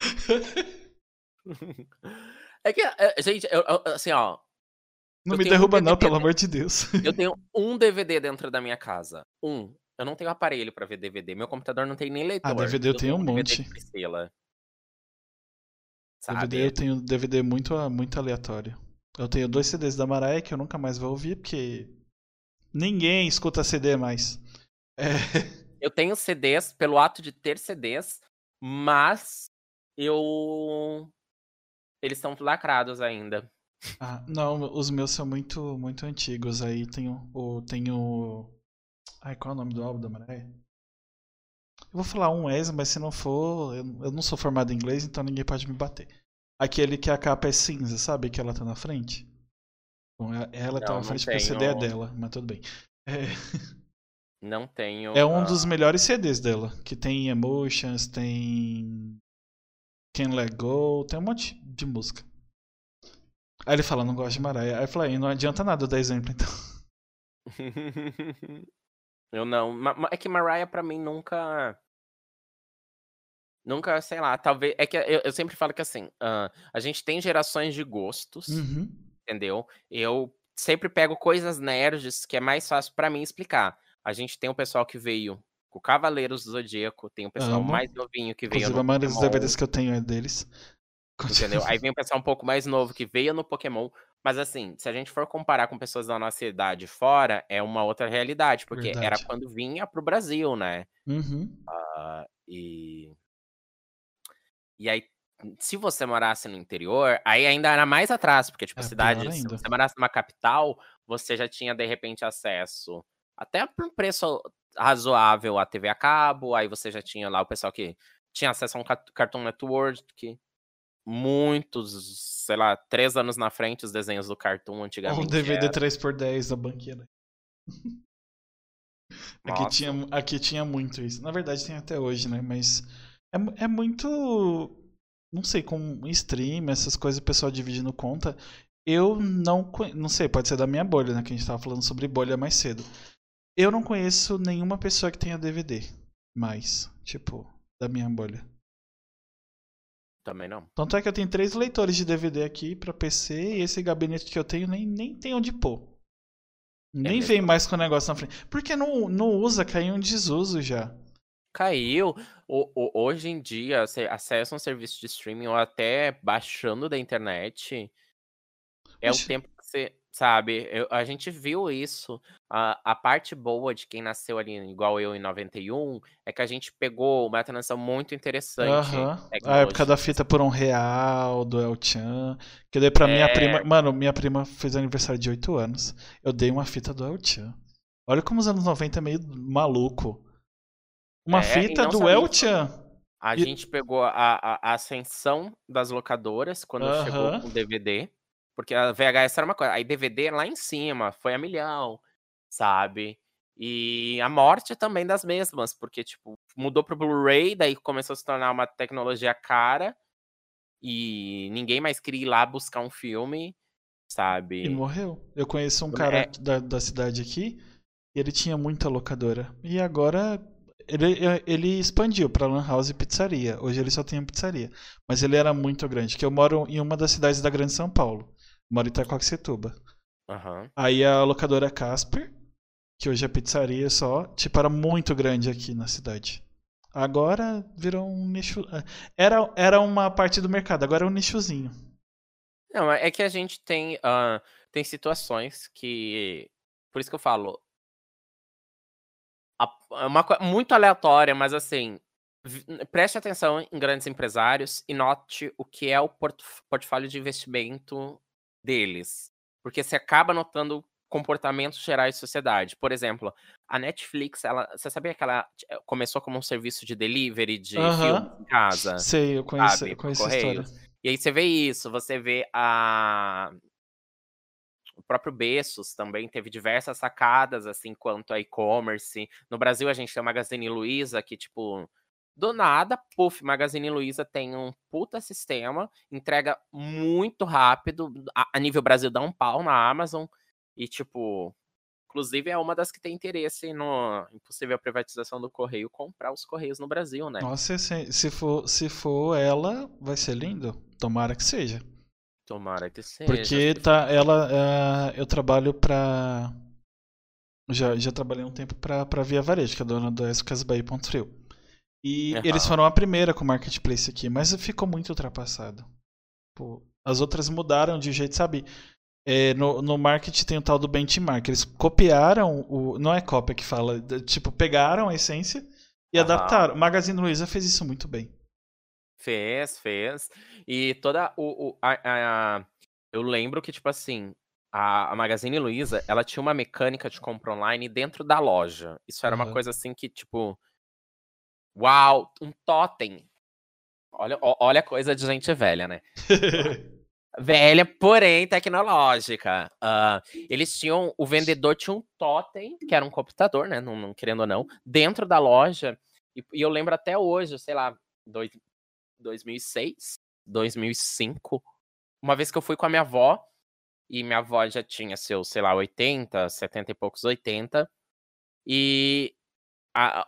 É que, é, gente, eu- eu- assim, ó, Não Eu me tenho um derruba, não, pelo amor de Deus. eu tenho um DVD dentro da minha casa. Um. Eu não tenho aparelho pra ver DVD. Meu computador não tem nem leitor. DVD eu tenho um DVD monte. de Priscila. Sabe? DVD, eu tenho DVD muito, muito aleatório. Eu tenho dois CDs da Mariah que eu nunca mais vou ouvir, porque ninguém escuta CD mais. É, Eu tenho CDs pelo ato de ter CDs, mas eu. Eles estão lacrados ainda. Ah, não, os meus são muito, muito antigos. Aí tenho o. Tenho. Ai, qual é o nome do álbum da Mariah? Eu vou falar um ex, mas se não for, eu, eu não sou formado em inglês, então ninguém pode me bater. Aquele que a capa é cinza, sabe? Que ela tá na frente. Bom, ela- ela tá Não, na não frente porque o CD é tenho. dela, mas tudo bem. É, Não tenho. é um ah, dos melhores CDs dela. Que tem Emotions, tem. Can't Let Go, tem um monte de música. Aí ele fala, não gosto de Mariah. Aí eu falei, não adianta nada eu dar exemplo, então. eu não. É que Mariah pra mim nunca. Nunca, sei lá, talvez. É que eu, eu sempre falo que assim, ah, a gente tem gerações de gostos, Uhum. entendeu? Eu sempre pego coisas nerds que é mais fácil pra mim explicar. A gente tem o pessoal que veio com Cavaleiros do Zodíaco, tem o pessoal Amo. mais novinho que veio Inclusive, no a maioria dos DVDs que eu tenho é deles. entendeu? Aí vem o pessoal um pouco mais novo que veio no Pokémon. Mas assim, se a gente for comparar com pessoas da nossa idade fora, é uma outra realidade, porque era Verdade. quando vinha pro Brasil, né? Uhum. Ah, e. E aí, se você morasse no interior, aí ainda era mais atrás, porque, tipo, É, cidade, se você morasse numa capital, você já tinha, de repente, acesso até por um preço razoável à TV a cabo, aí você já tinha lá o pessoal que tinha acesso a um Cartoon Network, que muitos, sei lá, três anos na frente, os desenhos do Cartoon Ou um antigamente. DVD era. 3x10 da banqueira. Aqui tinha, aqui tinha muito isso. Na verdade, tem até hoje, né? Mas é, é muito. Não sei, com stream, essas coisas, o pessoal dividindo conta. Eu não Não sei, pode ser da minha bolha, né? Que a gente tava falando sobre bolha mais cedo. Eu não conheço nenhuma pessoa que tenha DVD. Mais. Tipo, da minha bolha. Também não. Tanto é que eu tenho três leitores de DVD aqui pra PC e esse gabinete que eu tenho nem, nem tem onde pôr. Nem mesmo? vem mais com o negócio na frente. Porque não, não usa, caiu em desuso já. Caiu. O- o- hoje em dia, você acessa um serviço de streaming ou até baixando da internet. É o tempo que você. Sabe, eu- a gente viu isso. A, a parte boa de quem nasceu ali, igual eu, em 91, é que a gente pegou uma transição muito interessante. A época da fita por um real, do El Chan. Que eu dei pra minha É. prima. Mano, minha prima fez aniversário de 8 anos. Eu dei uma fita do El Chan. Olha como os anos 90 é meio maluco. Uma É, fita do El. Chan. A E- gente pegou a, a- a ascensão das locadoras quando chegou com o DVD. Porque a VHS era uma coisa. Aí DVD lá em cima, foi a milhão, sabe? E a morte também das mesmas, porque, tipo, mudou pro Blu-ray, daí começou a se tornar uma tecnologia cara. E ninguém mais queria ir lá buscar um filme, E sabe? morreu. Eu conheço um É. cara da, da cidade aqui. E ele tinha muita locadora. E agora. Ele, ele expandiu pra Lan House e pizzaria. Hoje ele só tem pizzaria. Mas ele era muito grande. Que eu moro em uma das cidades da Grande São Paulo. Moro em Itacoaxetuba. Aham. Aí a locadora Casper, que hoje é pizzaria só, tipo, era muito grande aqui na cidade. Agora virou um nicho. Era, era uma parte do mercado, agora é um nichozinho. Não, é que a gente tem, ah, tem situações que. Por isso que eu falo. É uma coisa muito aleatória, mas assim. Preste atenção em grandes empresários e note o que é o portf- portfólio de investimento deles. Porque você acaba notando comportamentos gerais de sociedade. Por exemplo, a Netflix, ela, você sabia que ela eh, começou como um serviço de delivery de filmes em casa? Sei, eu conheço, sabe, eu conheço a história. E aí você vê isso, você vê a. O próprio Bessos também teve diversas sacadas, assim, quanto a e-commerce. No Brasil, a gente tem o Magazine Luiza, que, tipo, do nada, puf, Magazine Luiza tem um puta sistema, entrega muito rápido. A, a nível Brasil dá um pau na Amazon. E, tipo, inclusive é uma das que tem interesse no em possível privatização do Correio comprar os Correios no Brasil, né? Nossa, se, se, for, se for ela, vai ser lindo. Tomara que seja. Tomara que seja. Porque tá, ela, é, eu trabalho pra. Já, já trabalhei um tempo pra, pra Via Varejo, que é dona do Escas Bahia e eles foram a primeira com o marketplace aqui, mas ficou muito ultrapassado. Pô, as outras mudaram de jeito, sabe? É, no, no marketing tem o tal do benchmark. Eles copiaram o. Não é cópia que fala. Tipo, pegaram a essência e adaptaram. O Magazine Luiza fez isso muito bem. Fez, fez. E toda o. o- a- a- eu lembro que, tipo assim, a, a Magazine Luiza, ela tinha uma mecânica de compra online dentro da loja. Isso era uma Aham. coisa assim que, tipo. Uau, um totem. Olha, olha a coisa de gente velha, né? Velha, porém tecnológica. Ah, eles tinham. O vendedor tinha um totem, que era um computador, né? Não, não querendo ou não, dentro da loja. E, e eu lembro até hoje, sei lá, dois, 2006, 2005. Uma vez que eu fui com a minha avó, e minha avó já tinha seus, sei lá, 80, 70 e poucos, 80. E a-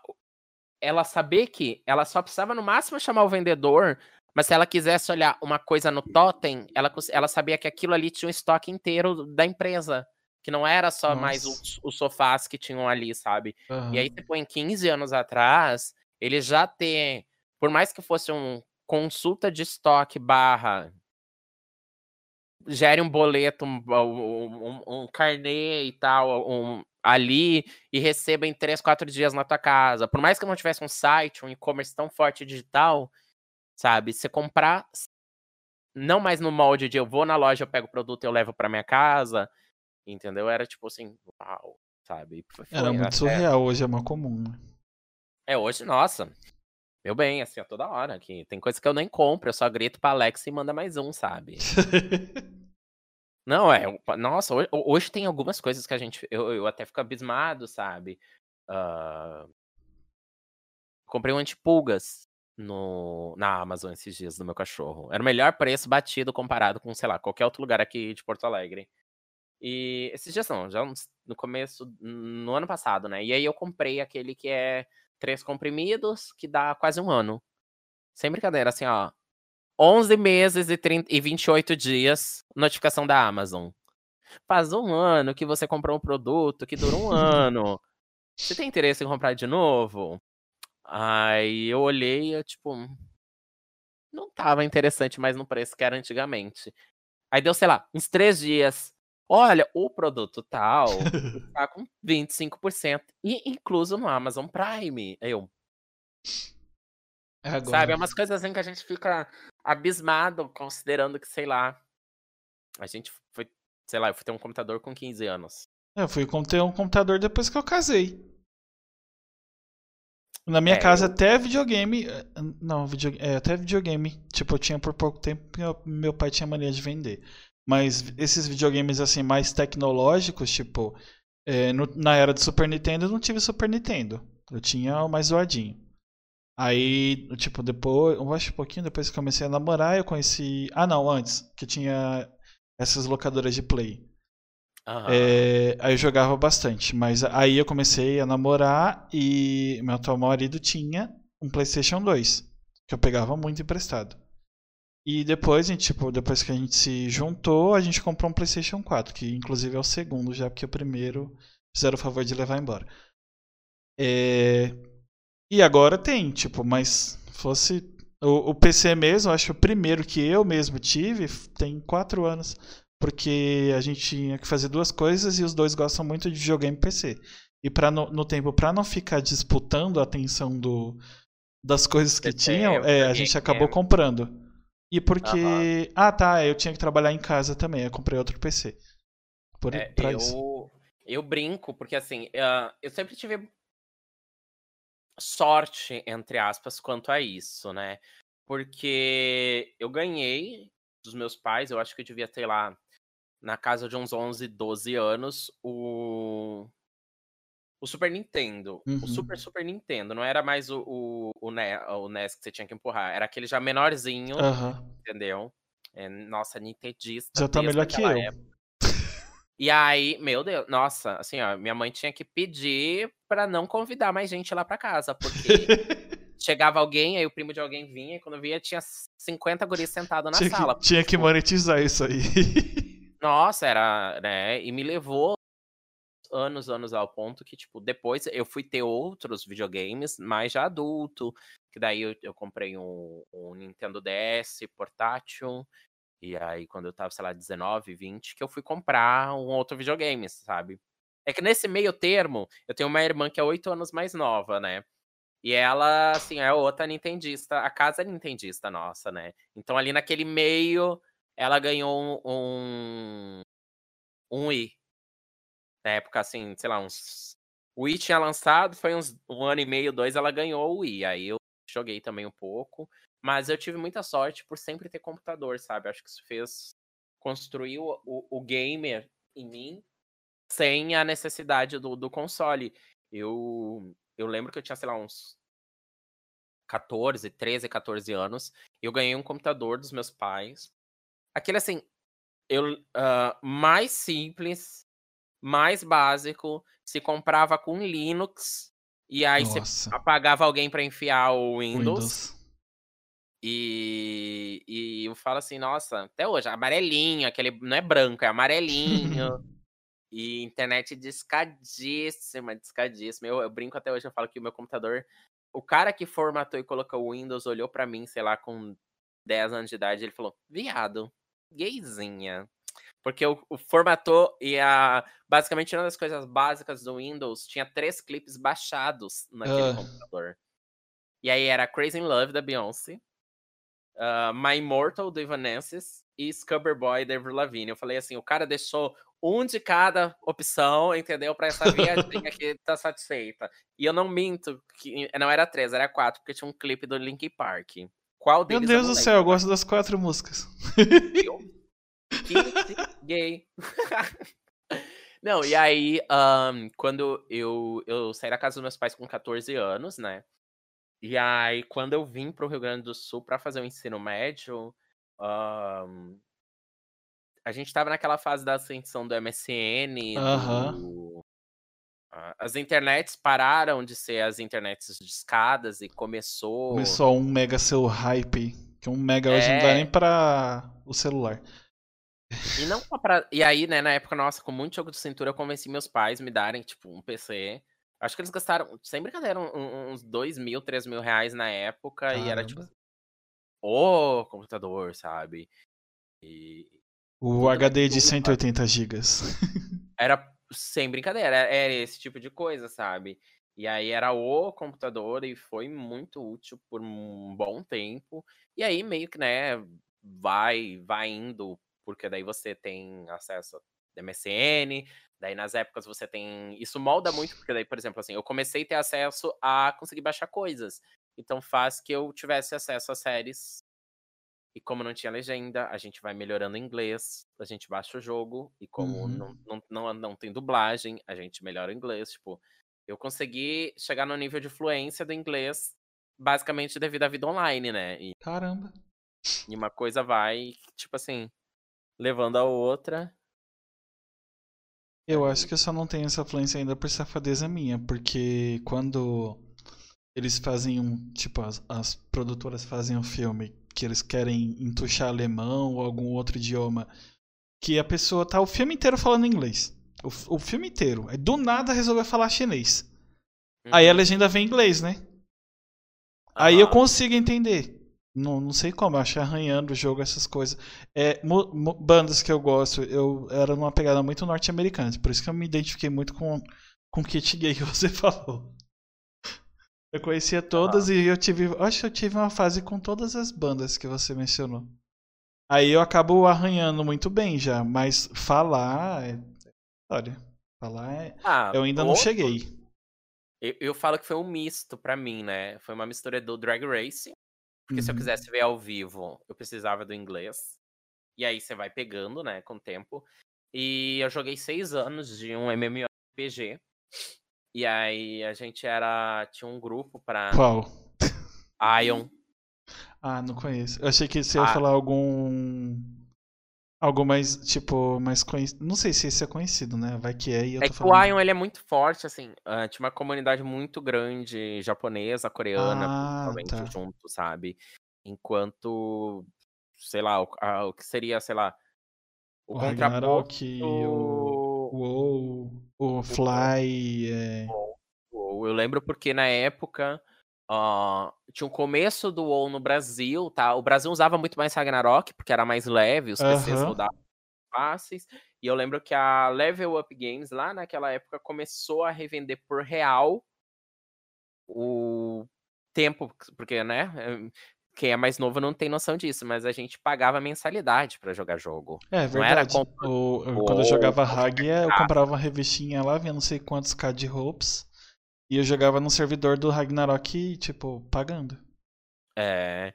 ela saber que ela só precisava no máximo chamar o vendedor, mas se ela quisesse olhar uma coisa no totem, ela, ela sabia que aquilo ali tinha um estoque inteiro da empresa. Que não era só Nossa. mais os, os, sofás que tinham ali, sabe? Uhum. E aí, tipo, em 15 anos atrás, ele já ter, por mais que fosse um consulta de estoque barra gere um boleto, um, um, um carnê e tal, um, ali e receba em 3, 4 dias na tua casa. Por mais que não tivesse um site, um e-commerce tão forte digital, sabe? Você comprar não mais no molde de eu vou na loja, eu pego o produto e eu levo para minha casa, entendeu? Era tipo assim, uau, sabe? Foi, Era muito surreal, hoje é mais comum, né? É, hoje, nossa. Meu bem, assim, a toda hora aqui. Tem coisa que eu nem compro, eu só grito pra Alexa e manda mais um, sabe? Não, é. Nossa, hoje, hoje, tem algumas coisas que a gente. Eu, eu até fico abismado, sabe? Uh, comprei um antipulgas no, na Amazon esses dias do meu cachorro. Era o melhor preço batido comparado com, sei lá, qualquer outro lugar aqui de Porto Alegre. E esses dias não, já no começo, no ano passado, né? E aí eu comprei aquele que é três comprimidos, que dá quase um ano. Sem brincadeira, assim, ó. 11 meses e, 30, e 28 dias, notificação da Amazon. Faz um ano que você comprou um produto que dura um ano. Você tem interesse em comprar de novo? Aí eu olhei e, tipo, não tava interessante mais no preço que era antigamente. Aí deu, sei lá, uns três dias. Olha, o produto tal tá com 25%. E incluso no Amazon Prime. Eu. É agora. Sabe, é umas coisas assim que a gente fica abismado, considerando que, sei lá, a gente foi, sei lá, eu fui ter um computador com 15 anos. Eu fui ter um computador depois que eu casei. Na minha é, casa eu... até videogame. Eh, não, video, é, até videogame. Tipo, eu tinha por pouco tempo meu, meu pai tinha mania de vender. Mas esses videogames assim mais tecnológicos, tipo, é, no, na era do Super Nintendo eu não tive Super Nintendo. Eu tinha o mais zoadinho. Aí, tipo, depois, eu acho um pouquinho depois que comecei a namorar, eu conheci. Ah, não, antes, que tinha essas locadoras de play. Uhum. É, aí eu jogava bastante, mas aí eu comecei a namorar e meu atual marido tinha um PlayStation 2, que eu pegava muito emprestado. E depois, gente, tipo, depois que a gente se juntou, a gente comprou um PlayStation 4, que inclusive é o segundo já, porque o primeiro fizeram o favor de levar embora. É, e agora tem, tipo, mas fosse. O, o PC mesmo, acho que o primeiro que eu mesmo tive tem quatro anos. Porque a gente tinha que fazer duas coisas e os dois gostam muito de videogame PC. E para no, no, tempo, para não ficar disputando a atenção do, das coisas que tinham, é, a gente acabou comprando. E porque. Uhum. Ah, tá, eu tinha que trabalhar em casa também, eu comprei outro PC. Por, é, eu, isso. eu brinco, porque assim, uh, eu sempre tive sorte, entre aspas, quanto a isso, né? Porque eu ganhei dos meus pais, eu acho que eu devia ter lá na casa de uns 11, 12 anos, o o Super Nintendo. Uhum. O Super uhum. Super Nintendo. Não era mais o, o, o, NES, o NES que você tinha que empurrar. Era aquele já menorzinho. Uhum. Entendeu? É, nossa, Nintendista. Já tá melhor que eu. Época. E aí, meu Deus, nossa, assim, ó, minha mãe tinha que pedir para não convidar mais gente lá para casa, porque chegava alguém, aí o primo de alguém vinha, e quando via tinha 50 guris sentados na tinha sala. Que, tinha que monetizar isso aí. Nossa, era, né? E me levou anos, anos ao ponto que, tipo, depois eu fui ter outros videogames, mais já adulto, que daí eu, eu comprei um, um Nintendo DS portátil, e aí, quando eu tava, sei lá, 19, 20, que eu fui comprar um outro videogame, sabe? É que nesse meio termo, eu tenho uma irmã que é oito anos mais nova, né? E ela, assim, é outra nintendista. A casa é nintendista nossa, né? Então, ali naquele meio, ela ganhou um. Um Wii. Na época, assim, sei lá, uns. O Wii tinha lançado, foi uns um ano e meio, dois, ela ganhou o Wii. Aí eu joguei também um pouco. Mas eu tive muita sorte por sempre ter computador, sabe? Acho que isso fez. construir o, o, gamer em mim sem a necessidade do, do console. Eu, eu lembro que eu tinha, sei lá, uns 14, 13, 14 anos. Eu ganhei um computador dos meus pais. Aquele assim, eu, uh, mais simples, mais básico, se comprava com Linux E aí Nossa. você apagava alguém pra enfiar o Windows. Windows. E, e eu falo assim, nossa, até hoje, amarelinho, aquele não é branco, é amarelinho. e internet discadíssima, discadíssima. Eu, eu brinco até hoje, eu falo que o meu computador, o cara que formatou e colocou o Windows olhou pra mim, sei lá, com 10 anos de idade, ele falou: viado, gayzinha. Porque o, o formatou e a. Basicamente, uma das coisas básicas do Windows tinha três clipes baixados naquele Ah. computador. E aí era Crazy in Love da Beyoncé, ah, My Immortal do Evanescence e Scubber Boy da Avril Lavigne. Eu falei assim: o cara deixou um de cada opção, entendeu? Pra essa viadinha aqui tá satisfeita. E eu não minto, que não era três, era quatro, porque tinha um clipe do Linkin Park. Qual Meu deles Deus eu do céu, eu gosto das quatro músicas. Eu? Que gay. Não, e aí, ahn, quando eu, eu saí da casa dos meus pais com 14 anos, né? E aí, quando eu vim pro Rio Grande do Sul pra fazer o ensino médio, ahn, a gente tava naquela fase da ascensão do MSN, Aham. do- ah, as internets pararam de ser as internets discadas e começou... Começou um mega seu hype. Que um mega hoje não dá É. nem pra o celular. E não pra. E aí, né, na época, nossa, com muito jogo de cintura, eu convenci meus pais a me darem, tipo, um PC. Acho que eles gastaram, sem brincadeira, uns dois mil, três mil reais na época. E era, tipo, Caramba. o computador, sabe? E O tudo HD de tudo, 180 gigas. era sem brincadeira, era, era esse tipo de coisa, sabe? E aí era o computador e foi muito útil por um bom tempo. E aí meio que, né, vai, vai indo, porque daí você tem acesso a MSN, daí nas épocas você tem. Isso molda muito, porque daí, por exemplo, assim, eu comecei a ter acesso a conseguir baixar coisas. Então faz que eu tivesse acesso a séries. E como não tinha legenda, a gente vai melhorando o inglês, a gente baixa o jogo, e como Uhum. não, não, não, não tem dublagem, a gente melhora o inglês. Tipo, eu consegui chegar no nível de fluência do inglês, basicamente devido à vida online, né? E, Caramba. e uma coisa vai, tipo assim, levando a outra. Eu acho que eu só não tenho essa fluência ainda por safadeza minha, porque quando eles fazem um. Tipo, as, as produtoras fazem um filme que eles querem entuchar alemão ou algum outro idioma, que a pessoa tá o filme inteiro falando inglês. O, o filme inteiro. Aí do nada resolveu falar chinês. Aí a Uhum. legenda vem em inglês, né? Aí eu Aham. consigo entender. Não, não sei como, eu acho arranhando o jogo, essas coisas. É, bandas que eu gosto, eu era numa pegada muito norte-americana, por isso que eu me identifiquei muito com com o kit gay que você falou. Eu conhecia todas e eu tive, acho que eu tive uma fase com todas as bandas que você mencionou. Aí eu acabo arranhando muito bem já, mas falar é olha, falar é, Ah, eu ainda não outro- cheguei. Eu, eu falo que foi um misto pra mim, né? Foi uma mistura do Drag Race. Porque se eu Uhum. quisesse ver ao vivo, eu precisava do inglês. E aí você vai pegando, né, com o tempo. E eu joguei seis anos de um MMORPG. E aí a gente era. Tinha um grupo pra Qual? Ion. Ah, não conheço. Eu achei que você ia Ah. falar algum. Algo mais, tipo, mais conhecido. Não sei se esse é conhecido, né? Vai que é e eu É tô que o falando. Ion ele é muito forte, assim. ah, tinha uma comunidade muito grande, japonesa, coreana, Ah, principalmente, tá. junto, sabe? Enquanto, sei lá, o, a- o que seria, sei lá, o, O contraposto. Ragnarok, o. O WoW, o Fly. É... WoW. Eu lembro porque na época ah, tinha o começo do WoW no Brasil, tá? O Brasil usava muito mais Ragnarok, porque era mais leve, os PCs Aham. rodavam fáceis. E eu lembro que a Level Up Games, lá naquela época, começou a revender por real o tempo, porque, né? eh, Quem é mais novo não tem noção disso, mas a gente pagava mensalidade pra jogar jogo. É Não era verdade. compra- O, eu- quando eu jogava Rag, eu comprava uma revistinha lá, vendo não sei quantos K de roupas. E eu jogava no servidor do Ragnarok, tipo, pagando. É,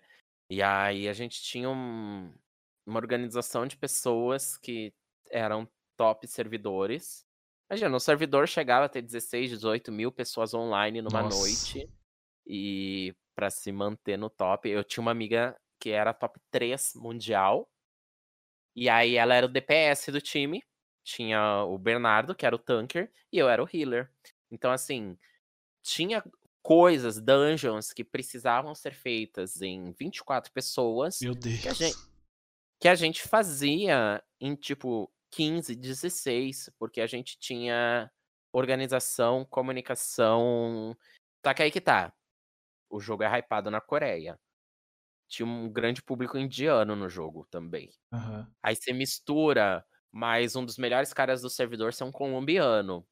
e aí a gente tinha um- uma organização de pessoas que eram top servidores. Imagina, o servidor chegava a ter 16, 18 mil pessoas online numa Nossa. noite. E pra se manter no top, eu tinha uma amiga que era top 3 mundial. E aí ela era o DPS do time. Tinha o Bernardo, que era o tanker, e eu era o healer. Então, assim, tinha coisas, dungeons, que precisavam ser feitas em 24 pessoas. Meu Deus. Que a gente, que a gente fazia em tipo 15, 16, porque a gente tinha organização, comunicação. Tá que aí que tá. O jogo é hypado na Coreia. Tinha um grande público indiano no jogo também. Aham. Aí você mistura, mas um dos melhores caras do servidor ser um colombiano.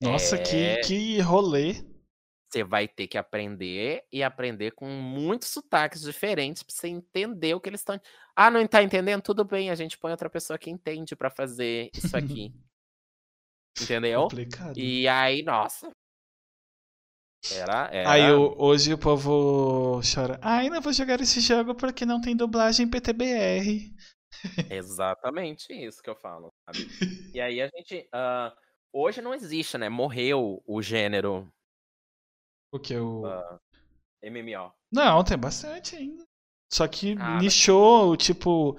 Nossa, É. que, que rolê. Você vai ter que aprender e aprender com muitos sotaques diferentes pra você entender o que eles estão. Ah, não tá entendendo? Tudo bem, a gente põe outra pessoa que entende pra fazer isso aqui. Entendeu? Complicado. E aí, nossa. Era. era... Aí hoje o povo chora. Ai, não vou jogar esse jogo porque não tem dublagem PTBR. Exatamente isso que eu falo, sabe? E aí a gente. ah, hoje não existe, né? Morreu o gênero O que eu. ah, MMO. Não, tem bastante ainda. Só que Ah, mas- nichou, tipo.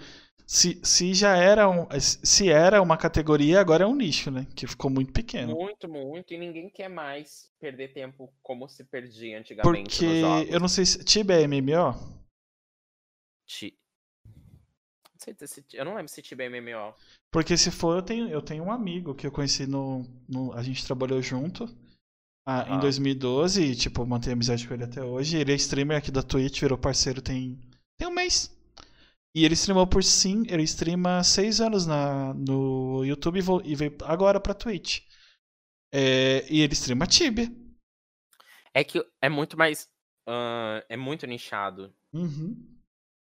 Se, se já era um, se era uma categoria, agora é um nicho, né? Que ficou muito pequeno. Muito, muito. E ninguém quer mais perder tempo como se perdia antigamente Porque eu não sei se Tibia é MMO. Ti- Dizer se- Eu não lembro se Tibia é MMO. Porque se for, eu tenho, eu tenho um amigo que eu conheci no. no- a gente trabalhou junto ah, em Aham. 2012 e, tipo, mantenho amizade com ele até hoje. Ele é streamer aqui da Twitch, virou parceiro tem, tem um mês. E ele streamou por sim, ele streama seis anos na, no YouTube e, veio agora pra Twitch. É, e ele streama Tibia. É que é muito mais. ah, é muito nichado. Uhum.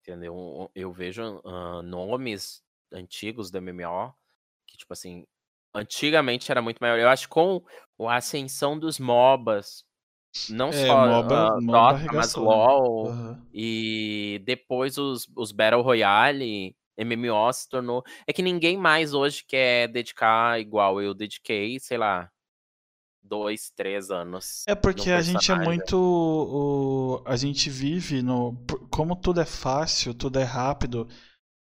Entendeu? Eu vejo ah, nomes antigos do MMO que, tipo assim, antigamente era muito maior. Eu acho que com a ascensão dos MOBAs, não É, só MOBA- ah, MOBA Dota, mas né? LoL, Aham. e depois os, os Battle Royale, MMO se tornou. É que ninguém mais hoje quer dedicar igual eu dediquei, sei lá, dois, três anos. É porque a gente é muito. o- a gente vive no. Como tudo é fácil, tudo é rápido.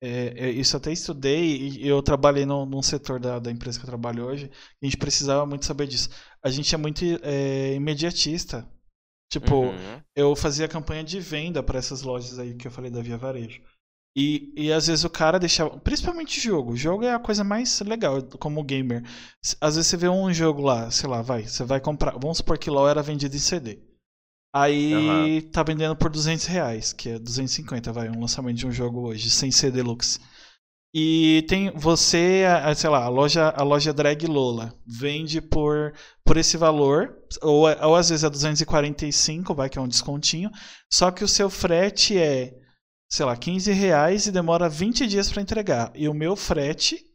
é, é, isso até estudei e eu trabalhei no, num setor da, da empresa que eu trabalho hoje. A gente precisava muito saber disso. A gente é muito é, imediatista. Tipo, Uhum. eu fazia campanha de venda para essas lojas aí que eu falei da Via Varejo. E, e às vezes o cara deixava. Principalmente jogo. Jogo é a coisa mais legal como gamer. Às vezes você vê um jogo lá, sei lá, vai. Você vai comprar. Vamos supor que LOL era vendido em CD. Aí tá vendendo por 200 reais, que é 250, vai. Um lançamento de um jogo hoje, sem ser deluxe. E tem você, a- sei lá, a loja, a loja Drag Lola vende por, por esse valor, ou, ou às vezes é 245, vai que é um descontinho, só que o seu frete é, sei lá, 15 reais e demora 20 dias para entregar. E o meu frete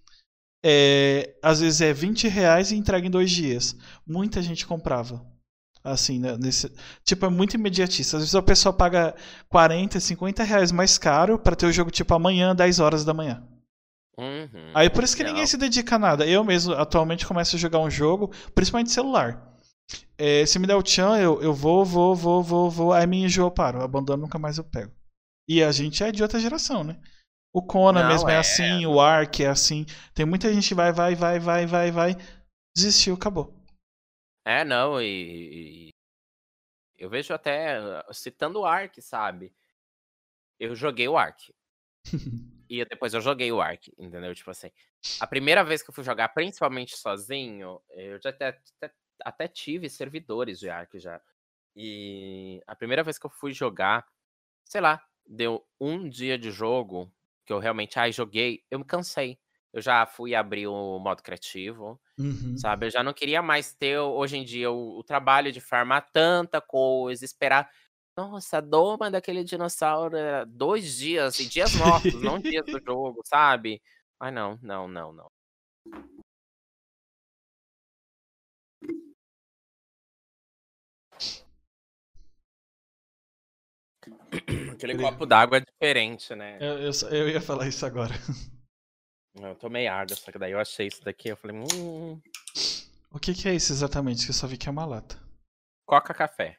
é, às vezes é 20 reais e entrega em dois dias. Muita gente comprava. Assim, né, nesse, tipo, é muito imediatista. Às vezes a pessoa paga 40, 50 reais mais caro para ter o jogo tipo amanhã, 10 horas da manhã. Uhum. Aí por isso que ninguém Não. se dedica a nada. Eu mesmo atualmente começo a jogar um jogo, principalmente celular. É, se me der o tchan, eu, eu vou, vou, vou, vou, vou. Aí me enjoo, eu paro. Abandono, nunca mais eu pego. E a gente é de outra geração, né? O Conan Não, mesmo é, é. assim, o Ark é assim. Tem muita gente que vai, vai, vai, vai, vai, vai. Desistiu, acabou. É, não, e, e- eu vejo até, ah, citando o Ark, sabe? Eu joguei o Ark. e depois eu joguei o Ark, entendeu? Tipo assim, a primeira vez que eu fui jogar, principalmente sozinho, eu já até, até, até tive servidores de Ark já. E a primeira vez que eu fui jogar, sei lá, deu um dia de jogo que eu realmente, ai, joguei, eu me cansei. Eu já fui abrir o modo criativo, Uhum. sabe? Eu já não queria mais ter, hoje em dia, o, o trabalho de farmar tanta coisa, esperar. Nossa, a doma daquele dinossauro era dois dias, e dias nossos, não dias do jogo, sabe? Ai, não, não, não, não. Aquele Ele- copo d'água é diferente, né? Eu, eu, eu ia falar isso agora. Eu tomei água, só que daí eu achei isso daqui, eu falei, hum, O que, que é isso exatamente? Que eu só vi que é uma lata. coca café.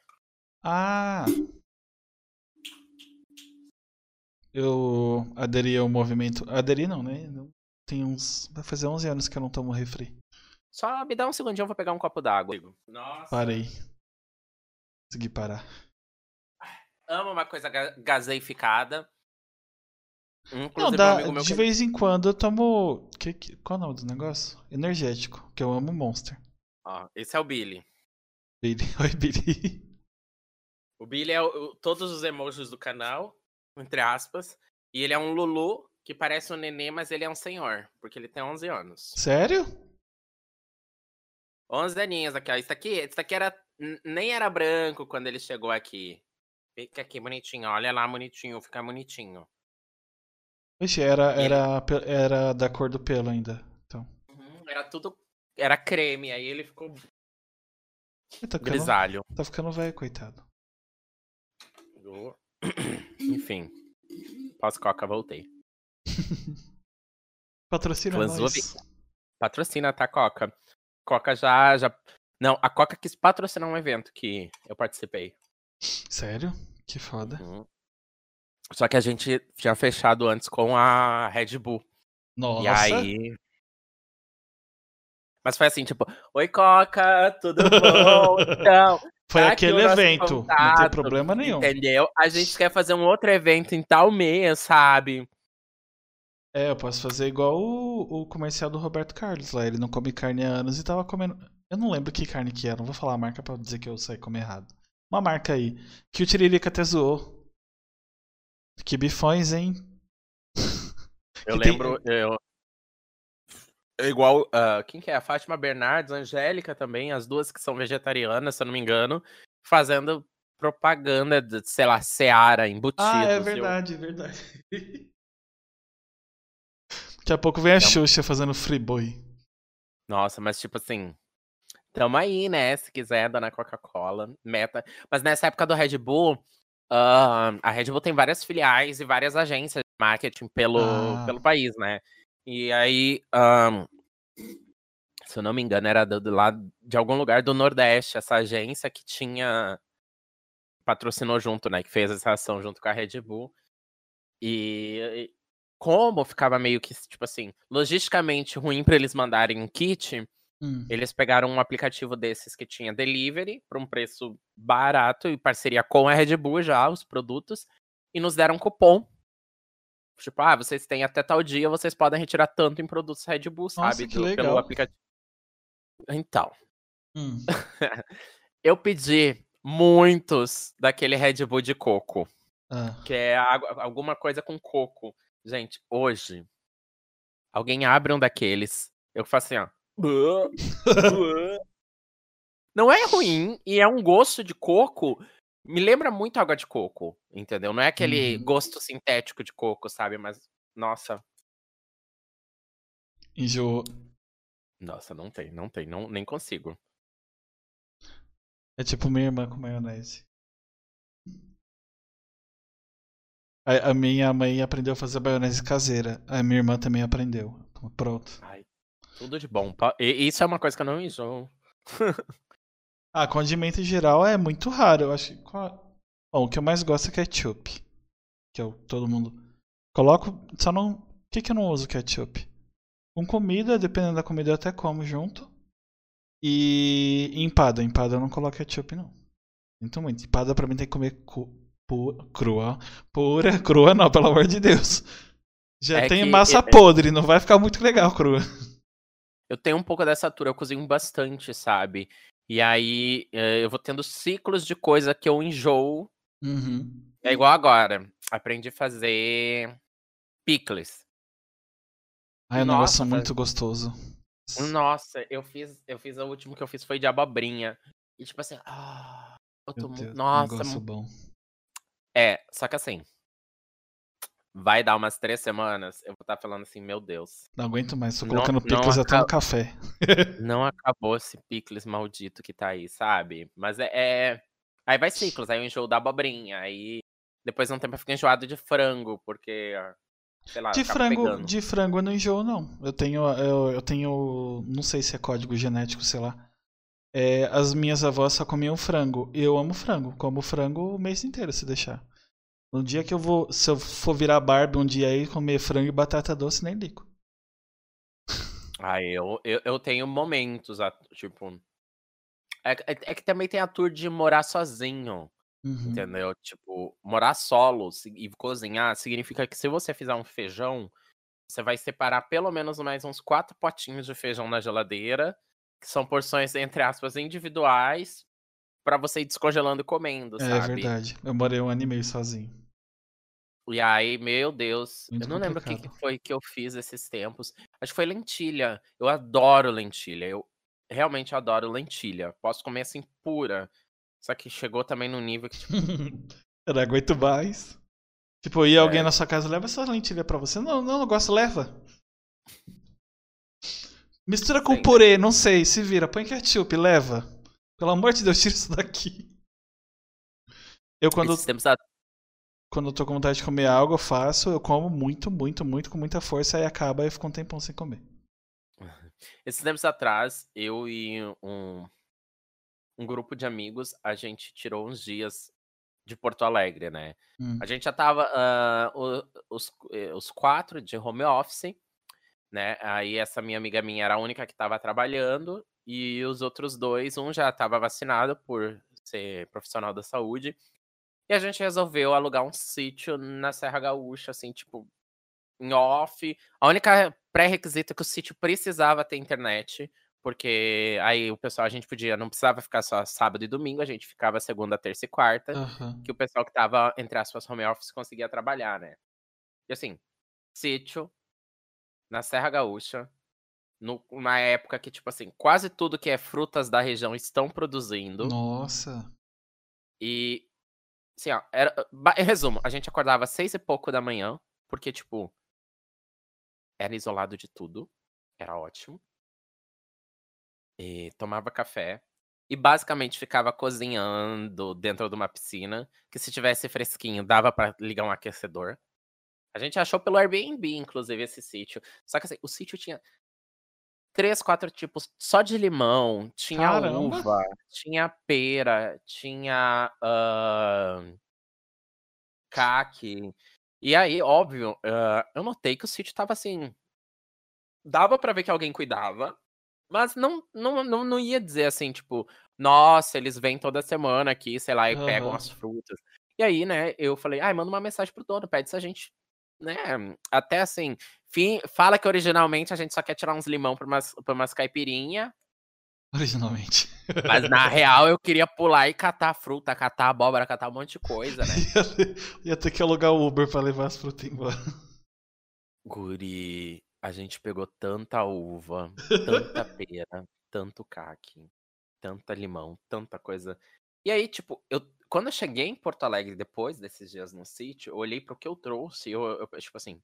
Ah! Eu aderi ao movimento. Aderi não, né? Tem uns. Vai fazer 11 anos que eu não tomo refri. Só me dá um segundinho, eu vou pegar um copo d'água. Nossa. Parei. consegui parar. Amo uma coisa ga- gaseificada. Não, Inclusive, um dá, de que- vez em quando eu tomo. Que, que- qual é o nome do negócio? Energético, que eu amo Monster. Ó, esse é o Billy. Billy. Oi, Billy. O Billy é o- todos os emojis do canal, entre aspas. E ele é um Lulu que parece um nenê, mas ele é um senhor, porque ele tem 11 anos. Sério? 11 aninhos aqui, ó. Isso aqui, isso aqui era, nem era branco quando ele chegou aqui. Fica aqui bonitinho, olha lá bonitinho, fica bonitinho. Vixe, era, era, era da cor do pelo ainda. Então. Uhum, Era tudo, era creme, aí ele ficou Ele Tá ficando, grisalho. tá ficando velho, coitado. Do- Enfim. Pós-coca, voltei. Patrocina Fãs nós. Patrocina, tá, Coca? Coca já, já. Não, a Coca quis patrocinar um evento que eu participei. Sério? Que foda. Uhum. Só que a gente tinha fechado antes com a Red Bull. Nossa. E aí. Mas foi assim, tipo, oi Coca, tudo bom? Então, Foi tá aquele evento. Não tem contato, problema nenhum. entendeu? A gente quer fazer um outro evento em tal mês, sabe? É, eu posso fazer igual o, o comercial do Roberto Carlos lá. Ele não come carne há anos e tava comendo. Eu não lembro que carne que era, não vou falar a marca pra dizer que eu saí comer errado. Uma marca aí. Que o Tiririca até zoou. Que bifões, hein? Eu Que tem- lembro, eu. é Igual, ah, quem que é? A Fátima Bernardes, a Angélica também, as duas que são vegetarianas, se eu não me engano, fazendo propaganda de, sei lá, Seara, embutidos. Ah, é eu- verdade, é verdade. Daqui a pouco vem a. Xuxa fazendo Friboi. Nossa, mas tipo assim, tamo aí, né? Se quiser, dona Coca-Cola, meta. Mas nessa época do Red Bull, ah, a Red Bull tem várias filiais e várias agências de marketing pelo, Ah. pelo país, né? E aí, ah, se eu não me engano, era do, do lado de algum lugar do Nordeste, essa agência que tinha patrocinou junto, né? Que fez essa ação junto com a Red Bull. E e como ficava meio que, tipo assim, logisticamente ruim pra eles mandarem um kit, Hum. eles pegaram um aplicativo desses que tinha delivery por um preço barato e parceria com a Red Bull já, os produtos, e nos deram cupom. Tipo, ah, vocês têm até tal dia, vocês podem retirar tanto em produtos Red Bull, sabe? que do- legal. Pelo aplicativo. Então, Hum. eu pedi muitos daquele Red Bull de coco, Ah. que é água- alguma coisa com coco. Gente, hoje, alguém abre um daqueles, eu faço assim, ó. Não é ruim e é um gosto de coco. Me lembra muito água de coco, entendeu? Não é aquele Uhum. gosto sintético de coco, sabe? Mas, nossa, Enjoou. nossa, não tem, não tem, não, nem consigo. É tipo minha irmã com maionese. A, a minha mãe aprendeu a fazer maionese caseira. A minha irmã também aprendeu. Pronto. Ai, tudo de bom. E- Isso é uma coisa que eu não enjoo. Ah, condimento em geral é muito raro. Eu acho. Bom, o que eu mais gosto é ketchup. Que eu, todo mundo. Coloco. Só não. Por que, que eu não uso ketchup? Com comida, dependendo da comida, eu até como junto. E empada. Empada eu não coloco ketchup, não. Sinto muito. Empada pra mim tem que comer cu- pu- crua. Pura, crua não, pelo amor de Deus. Já É tem que- massa é- podre, não vai ficar muito legal crua. Eu tenho um pouco dessa atura, eu cozinho bastante, sabe? E aí eh, eu vou tendo ciclos de coisa que eu enjoo. Uhum. É igual agora. Aprendi a fazer picles. Ai, é um Nossa, negócio muito gostoso. Nossa, eu fiz, eu fiz o último que eu fiz foi de abobrinha. E tipo assim, ah, eu tô Deus, nossa, bom. é, só que assim, vai dar umas três semanas, eu vou estar falando assim, meu Deus, Não aguento mais, tô Não- colocando não picles até no café. não acabou esse picles maldito que tá aí, sabe? Mas é, é- aí vai ciclos, aí eu enjoo da abobrinha, aí depois de um tempo eu fico enjoado de frango, porque, sei lá, De frango, pegando. de frango eu não enjoo, não. Eu tenho, eu, eu tenho, não sei se é código genético, sei lá. É, as minhas avós só comiam frango. E eu amo frango. Como frango o mês inteiro, se deixar. No dia que eu vou, se eu for virar Barbie um dia aí comer frango e batata doce, nem ligo. Ah, eu, eu, eu tenho momentos, tipo. É, é, é, que também tem a tour de morar sozinho. Uhum. Entendeu? Tipo, morar solo e cozinhar significa que se você fizer um feijão, você vai separar pelo menos mais uns quatro potinhos de feijão na geladeira, que são porções, entre aspas, individuais, para você ir descongelando e comendo, é, sabe? É verdade. Eu morei um ano e meio sozinho. E aí, meu Deus, Muito eu não complicado. lembro o que, que foi que eu fiz esses tempos. Acho que foi lentilha. Eu adoro lentilha. Eu realmente adoro lentilha. Posso comer assim pura. Só que chegou também no nível que. Tipo... eu não aguento mais. Tipo, ia é. alguém na sua casa, leva essa lentilha pra você. Não, não, não gosto, leva. Mistura com Sim. purê, não sei, se vira. Põe ketchup, leva. Pelo amor de Deus, tira isso daqui. Eu quando. Tempos quando eu tô com vontade de comer algo, eu faço, eu como muito, muito, muito, com muita força, aí acaba e fico um tempão sem comer. Esses tempos atrás, eu e um, um grupo de amigos, a gente tirou uns dias de Porto Alegre, né? Hum. A gente já tava uh, os, eh, os quatro de home office, né? Aí essa minha amiga minha era a única que estava trabalhando e os outros dois, um já estava vacinado por ser profissional da saúde e a gente resolveu alugar um sítio na Serra Gaúcha, assim, tipo, em off. A única pré-requisito é que o sítio precisava ter internet, porque aí o pessoal, a gente podia, não precisava ficar só sábado e domingo, a gente ficava segunda, terça e quarta, uhum. que o pessoal que tava entre as suas home office conseguia trabalhar, né? E assim, sítio na Serra Gaúcha, numa época que, tipo assim, quase tudo que é frutas da região estão produzindo. Nossa! E Assim, ó, era, em resumo, a gente acordava às seis e pouco da manhã, porque, tipo, era isolado de tudo, era ótimo. E tomava café. E basicamente ficava cozinhando dentro de uma piscina, que se tivesse fresquinho, dava para ligar um aquecedor. A gente achou pelo Airbnb, inclusive, esse sítio. Só que assim, o sítio tinha três, quatro tipos só de limão. Tinha Caramba. uva, tinha pera, tinha uh, caque. E aí, óbvio, uh, eu notei que o sítio tava assim. Dava para ver que alguém cuidava, mas não, não, não, não ia dizer assim, tipo, nossa, eles vêm toda semana aqui, sei lá, e uhum. pegam as frutas. E aí, né, eu falei, ai, manda uma mensagem pro dono, pede se a gente né? Até assim, fim, fala que originalmente a gente só quer tirar uns limão pra umas, pra umas caipirinha. Originalmente. Mas na real eu queria pular e catar fruta, catar abóbora, catar um monte de coisa, né? ia, ia ter que alugar o Uber pra levar as frutas embora. Guri, a gente pegou tanta uva, tanta pera, tanto caque, tanta limão, tanta coisa. E aí, tipo, eu, quando eu cheguei em Porto Alegre depois desses dias no sítio, eu olhei pro que eu trouxe e eu, eu, tipo assim,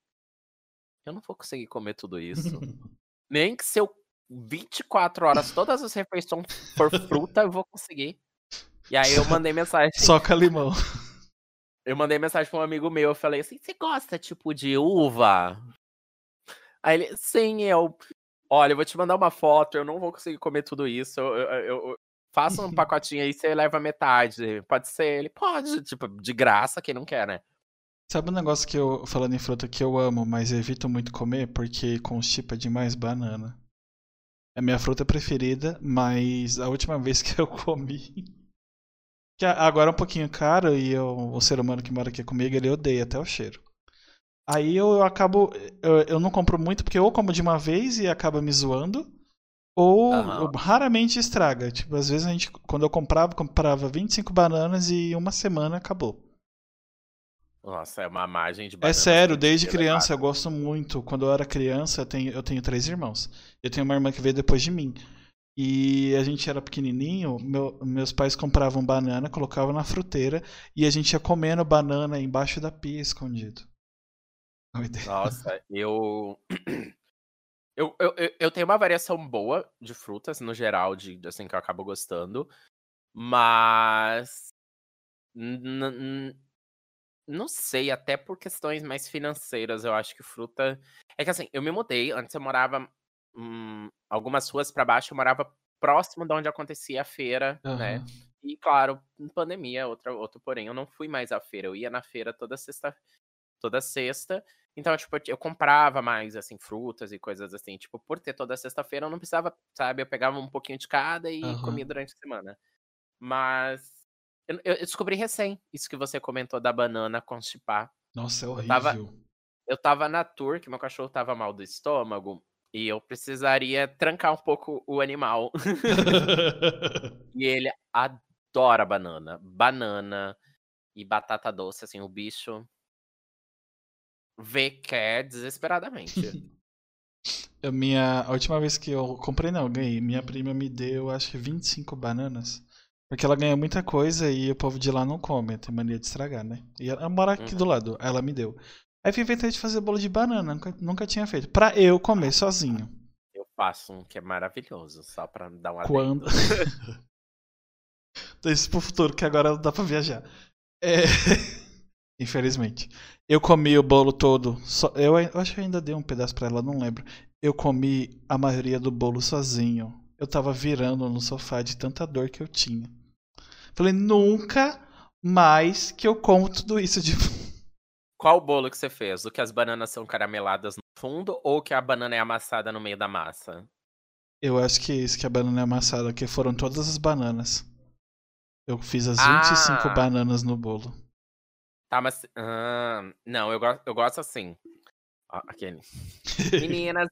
eu não vou conseguir comer tudo isso. Nem que se eu 24 horas todas as refeições for fruta, eu vou conseguir. E aí eu mandei mensagem. Soca limão. Eu mandei mensagem pra um amigo meu, eu falei assim, você gosta, tipo, de uva? Aí ele, sim, eu. Olha, eu vou te mandar uma foto, eu não vou conseguir comer tudo isso. Eu, eu, eu, Faça um pacotinho aí, você leva metade. Pode ser? Ele pode, tipo, de graça, quem não quer, né? Sabe um negócio que eu, falando em fruta, que eu amo, mas evito muito comer porque constipa demais banana? É minha fruta preferida, mas a última vez que eu comi. Que agora é um pouquinho caro e eu, o ser humano que mora aqui comigo, ele odeia até o cheiro. Aí eu, eu acabo. Eu, eu não compro muito porque ou como de uma vez e acaba me zoando. Ou uhum. raramente estraga. Tipo, às vezes a gente, quando eu comprava, comprava 25 bananas e uma semana acabou. Nossa, é uma margem de É sério, desde criança eu gosto muito. Quando eu era criança, eu tenho, eu tenho três irmãos. Eu tenho uma irmã que veio depois de mim. E a gente era pequenininho, meu, meus pais compravam banana, colocavam na fruteira e a gente ia comendo banana embaixo da pia escondido. Nossa, eu Eu, eu, eu tenho uma variação boa de frutas, no geral, de, assim, que eu acabo gostando. Mas. Não sei, até por questões mais financeiras, eu acho que fruta. É que assim, eu me mudei, antes eu morava hum, algumas ruas para baixo, eu morava próximo de onde acontecia a feira, uhum. né? E claro, pandemia, outra, outro porém, eu não fui mais à feira, eu ia na feira toda sexta toda sexta. Então, tipo, eu comprava mais, assim, frutas e coisas assim. Tipo, por ter toda sexta-feira, eu não precisava, sabe? Eu pegava um pouquinho de cada e Aham. comia durante a semana. Mas eu, eu descobri recém isso que você comentou da banana constipar. Nossa, é Eu tava, horrível. eu tava na tour, que meu cachorro tava mal do estômago, e eu precisaria trancar um pouco o animal. e ele adora banana. Banana e batata doce, assim, o bicho vê quer desesperadamente. A minha, a última vez que eu comprei, não, eu ganhei. Minha prima me deu, acho que 25 bananas. Porque ela ganha muita coisa e o povo de lá não come, tem mania de estragar, né? E ela mora aqui do Uhum. lado, aí ela me deu. Aí eu inventei de fazer bolo de banana, nunca, nunca tinha feito. Pra eu comer sozinho. Eu faço um que é maravilhoso, só pra dar um Quando. adendo. Isso pro futuro, que agora dá pra viajar. É... Infelizmente. Eu comi o bolo todo. Só... Eu, eu acho que ainda dei um pedaço pra ela, não lembro. Eu comi a maioria do bolo sozinho. Eu tava virando no sofá de tanta dor que eu tinha. Falei, nunca mais que eu como tudo isso de. Qual bolo que você fez? O que as bananas são carameladas no fundo ou que a banana é amassada no meio da massa? Eu acho que é isso que a banana é amassada, que foram todas as bananas. Eu fiz as 25 Ah! bananas no bolo. Tá, mas. não, eu, go eu gosto assim. Ó, aquele. Meninas,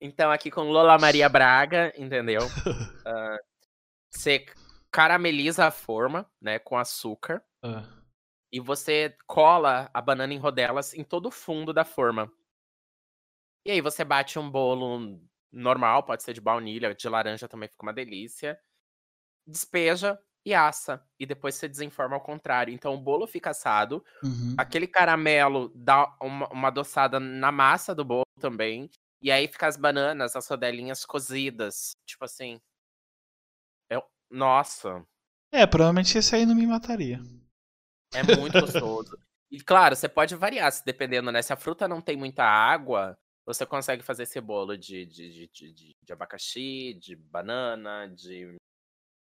então aqui com Lola Maria Braga, entendeu? Ah, Você carameliza a forma, né, com açúcar. Ah, E você cola a banana em rodelas em todo o fundo da forma. E aí você bate um bolo normal, pode ser de baunilha, de laranja também fica uma delícia. Despeja e assa. E depois você desenforma ao contrário. Então o bolo fica assado. uhum. Aquele caramelo dá uma, uma adoçada na massa do bolo também. E aí fica as bananas, as rodelinhas cozidas. Tipo assim. Eu, nossa, É, provavelmente esse aí não me mataria. é muito gostoso. E claro, você pode variar, se dependendo, né? Se a fruta não tem muita água, você consegue fazer esse bolo de, de, de, de, de- de abacaxi, de banana, de.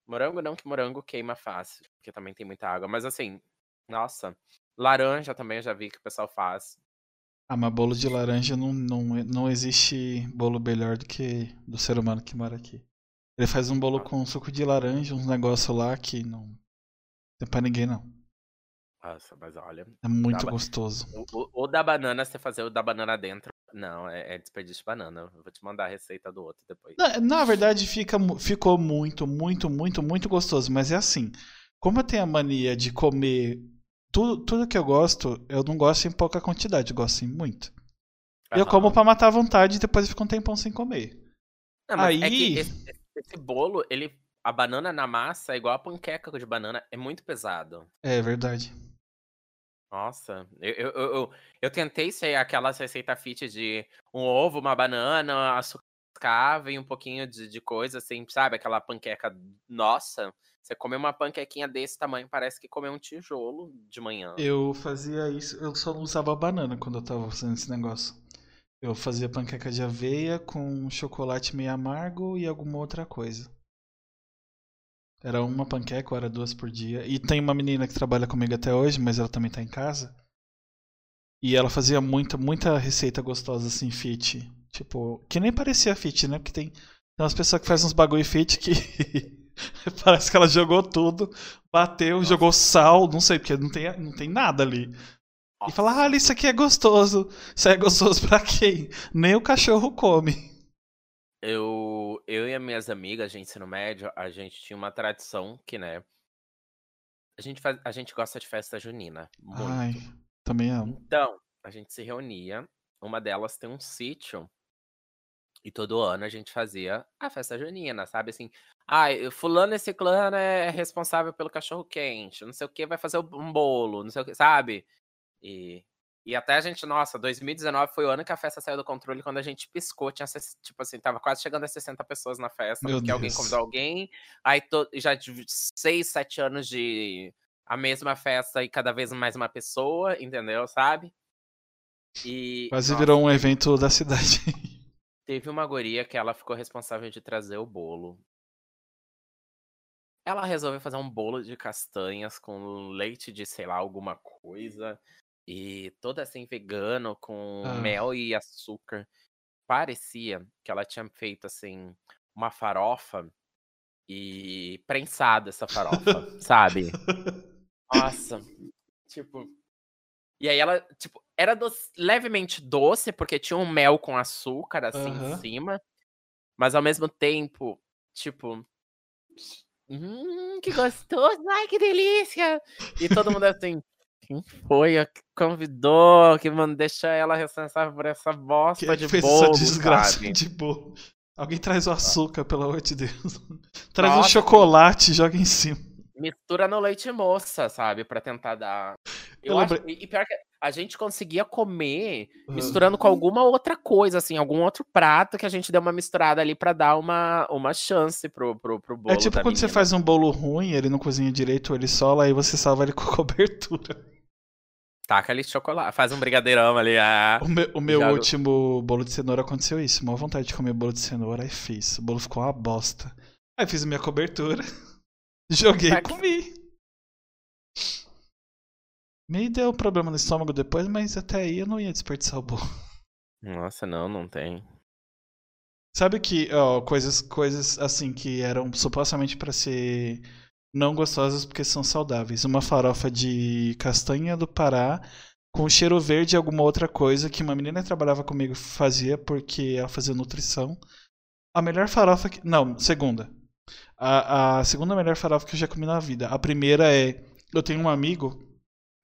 Morango não, que morango queima fácil, porque também tem muita água. Mas assim, nossa. Laranja também eu já vi que o pessoal faz. Ah, mas bolo de laranja não, não, não existe bolo melhor do que do ser humano que mora aqui. Ele faz um bolo com suco de laranja, uns negócios lá que não tem pra ninguém não. Nossa, mas olha. É muito Tá, gostoso. O, o- o da banana, você fazer o da banana dentro. Não, é, é desperdício de banana. Eu vou te mandar a receita do outro depois. Na, na verdade, fica, ficou muito, muito, muito, muito gostoso. Mas é assim, como eu tenho a mania de comer tudo, tudo que eu gosto, eu não gosto em pouca quantidade, eu gosto em muito. Eu Aham. como pra matar a vontade e depois eu fico um tempão sem comer. Não, mas é Aí- que esse, esse bolo, ele. A banana na massa é igual a panqueca de banana, é muito pesado. É verdade. Nossa, eu, eu, eu, eu, tentei ser aquela receita fit de um ovo, uma banana, açúcar e um pouquinho de, de coisa, assim, sabe? Aquela panqueca. Nossa, você comer uma panquequinha desse tamanho, parece que comeu um tijolo de manhã. Eu fazia isso, eu só usava banana quando eu tava fazendo esse negócio. Eu fazia panqueca de aveia com chocolate meio amargo e alguma outra coisa. Era uma panqueca ou era duas por dia. E tem uma menina que trabalha comigo até hoje, mas ela também tá em casa. E ela fazia muita, muita receita gostosa assim, fit. Tipo, que nem parecia fit, né? Porque tem, tem umas pessoas que fazem uns bagulho fit que parece que ela jogou tudo, bateu, Nossa. jogou sal, não sei, porque não tem, não tem nada ali. E Nossa. fala, ah, isso aqui é gostoso. Isso é gostoso pra quem? Nem o cachorro come. Eu, eu e as minhas amigas de ensino médio, a gente tinha uma tradição que, né? A gente, faz, a gente gosta de festa junina. Muito. Ai, também amo. Então, a gente se reunia. Uma delas tem um sítio. E todo ano a gente fazia a festa junina, sabe? Assim, ah, fulano e ciclano é responsável pelo cachorro quente, não sei o que, vai fazer um bolo, não sei o que, sabe? E, e até a gente, nossa, 2019 foi o ano que a festa saiu do controle, quando a gente piscou, tinha, tipo assim, tava quase chegando a 60 pessoas na festa, Meu porque alguém Deus. convidou alguém, aí to, já de 6, 7 anos de a mesma festa e cada vez mais uma pessoa, entendeu, sabe? E, Quase nossa, virou um evento da cidade. Teve uma guria que ela ficou responsável de trazer o bolo. Ela resolveu fazer um bolo de castanhas com leite de, sei lá, alguma coisa. E toda assim, vegano, com Ah. mel e açúcar. Parecia que ela tinha feito, assim, uma farofa e prensado essa farofa, sabe? Nossa, tipo. E aí ela, tipo, era doce- levemente doce, porque tinha um mel com açúcar, assim, em Aham. cima. Mas ao mesmo tempo, tipo. Hum, que gostoso! Ai, que delícia! E todo mundo assim. Quem foi a que convidou? Que mano, deixa ela responsável por essa bosta Quem de fez bolo, essa desgraça sabe? de bolo? Alguém traz o açúcar, pelo amor de Deus. Traz um Nossa, chocolate e joga em cima. mistura no leite moça, sabe? Pra tentar dar. Eu Eu acho. E pior que a gente conseguia comer Ah. misturando com alguma outra coisa, assim, algum outro prato que a gente deu uma misturada ali pra dar uma, uma chance pro, pro, pro bolo. É tipo quando você menina. faz um bolo ruim, ele não cozinha direito, ele sola, aí você salva ele com cobertura. Taca ali chocolate, faz um brigadeirão ali. Ah. O meu, o meu Joga- último bolo de cenoura aconteceu isso. Mó vontade de comer bolo de cenoura, aí fiz. O bolo ficou uma bosta. Aí fiz a minha cobertura, joguei e comi. Me deu problema no estômago depois, mas até aí eu não ia desperdiçar o bolo. Nossa, não, não tem. Sabe que, ó, coisas, coisas assim que eram supostamente pra ser não gostosas porque são saudáveis. Uma farofa de castanha do Pará com cheiro verde e alguma outra coisa que uma menina que trabalhava comigo fazia porque ela fazia nutrição. A melhor farofa que. Não, segunda. A, a segunda melhor farofa que eu já comi na vida. A primeira é. Eu tenho um amigo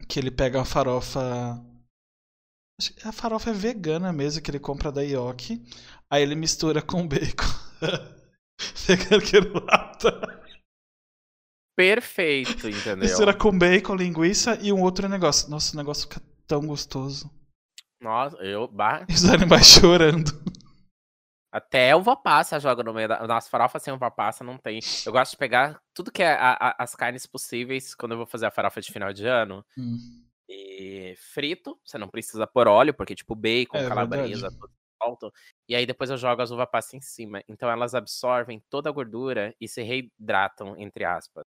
que ele pega a farofa. A farofa é vegana mesmo, que ele compra da Yoki. Aí ele mistura com bacon. Vegano que lata. Perfeito, entendeu? Mistura com bacon, linguiça e um outro negócio. Nossa, o negócio fica tão gostoso. Nossa, eu. Bah, E os animais chorando. até uva passa joga no meio da. Nossa, farofa sem uva passa não tem. Eu gosto de pegar tudo que é a- a- as carnes possíveis quando eu vou fazer a farofa de final de ano. Hum. E frito, você não precisa pôr óleo, porque tipo bacon, É calabresa, tudo solto. E aí depois eu jogo as uva passa em cima. Então elas absorvem toda a gordura e se reidratam, entre aspas.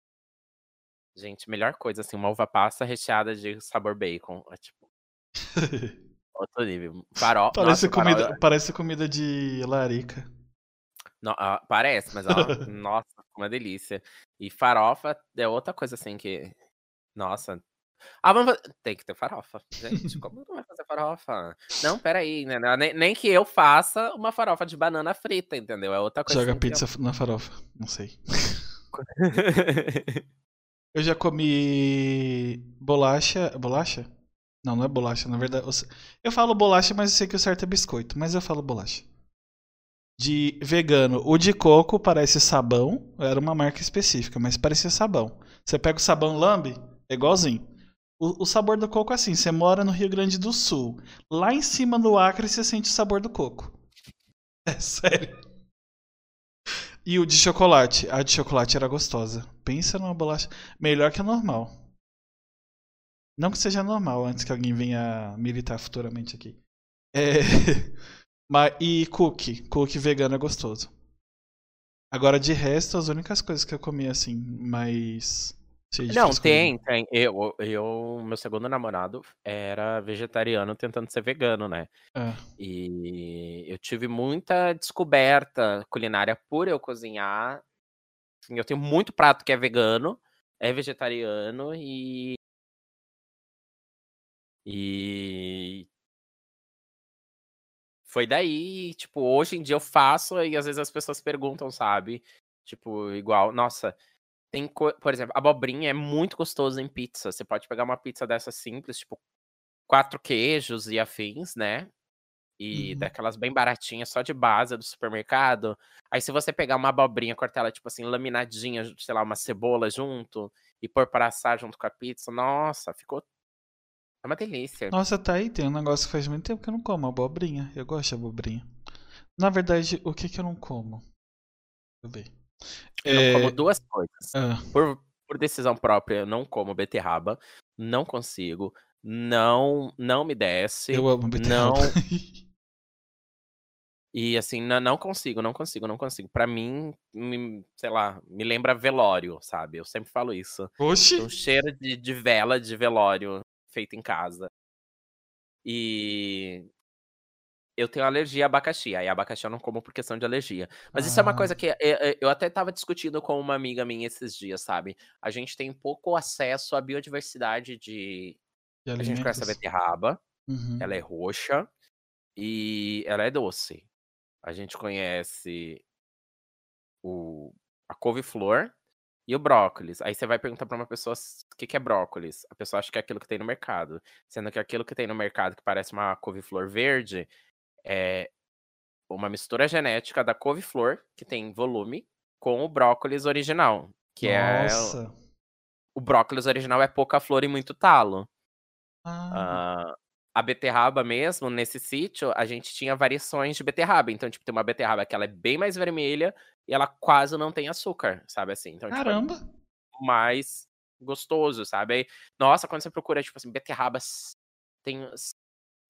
Gente, melhor coisa, assim, uma uva passa recheada de sabor bacon. É tipo, outro nível. Farol, Parece, nossa, farol- comida, parece comida de larica. Não, ah, parece, mas ó, nossa, uma delícia. E farofa é outra coisa assim que. Nossa. Ah, vamos fa- Tem que ter farofa. Gente, como não vai fazer farofa? Não, peraí, né? Nem, nem que eu faça uma farofa de banana frita, entendeu? É outra coisa. Joga assim que eu- pizza na farofa. Não sei. Eu já comi bolacha. Bolacha? Não, não é bolacha, na verdade. eu falo bolacha, mas eu sei que o certo é biscoito. Mas eu falo bolacha. De vegano. O de coco parece sabão. Era uma marca específica, mas parecia sabão. Você pega o sabão lambe, é igualzinho. O, o sabor do coco é assim: você mora no Rio Grande do Sul. Lá em cima no Acre você sente o sabor do coco. É sério. E o de chocolate. A de chocolate era gostosa. Pensa numa bolacha. Melhor que a normal. Não que seja normal, antes que alguém venha militar futuramente aqui. É... Mas, e cookie. Cookie vegano é gostoso. Agora, de resto, as únicas coisas que eu comi assim, mais. Não, tem, tem. Eu, eu, meu segundo namorado era vegetariano tentando ser vegano, né? É. E eu tive muita descoberta culinária por eu cozinhar. Assim, eu tenho muito prato que é vegano, é vegetariano e. E. Foi daí, tipo, hoje em dia eu faço e às vezes as pessoas perguntam, sabe? Tipo, igual, nossa, tem, por exemplo, abobrinha é muito gostoso em pizza. Você pode pegar uma pizza dessa simples, tipo, quatro queijos e afins, né? E Uhum. daquelas bem baratinhas, só de base do supermercado. Aí se você pegar uma abobrinha, cortar ela, tipo assim, laminadinha, sei lá, uma cebola junto, e pôr pra assar junto com a pizza, nossa, ficou. É uma delícia. Nossa, tá aí, tem um negócio que faz muito tempo que eu não como, abobrinha. Eu gosto de abobrinha. Na verdade, o que que eu não como? Deixa eu ver. Eu É, como duas coisas. ah, Por, por decisão própria, eu não como beterraba. Não consigo. Não, não me desce. eu amo beterraba. Não, e assim, não, não consigo, não consigo, não consigo. Pra mim, me- sei lá, me lembra velório, sabe? Eu sempre falo isso. Oxi! Um cheiro de, de vela de velório feito em casa. E eu tenho alergia a abacaxi. Aí abacaxi eu não como por questão de alergia. Mas isso é uma coisa Ah, que é- é- eu até tava discutindo com uma amiga minha esses dias, sabe? A gente tem pouco acesso à biodiversidade de. de A gente conhece a beterraba, Uhum. ela é roxa e ela é doce. A gente conhece o, a couve-flor e o brócolis. Aí você vai perguntar pra uma pessoa o que, que é brócolis. A pessoa acha que é aquilo que tem no mercado. Sendo que aquilo que tem no mercado, que parece uma couve-flor verde, é uma mistura genética da couve-flor, que tem volume, com o brócolis original. Que é. Nossa. O brócolis original é pouca flor e muito talo. Ah, Ah, a beterraba mesmo, nesse sítio, a gente tinha variações de beterraba. Então, tipo, tem uma beterraba que ela é bem mais vermelha e ela quase não tem açúcar, sabe assim? Então, tipo, é caramba. mais gostoso, sabe? Nossa, quando você procura, tipo assim, beterrabas tem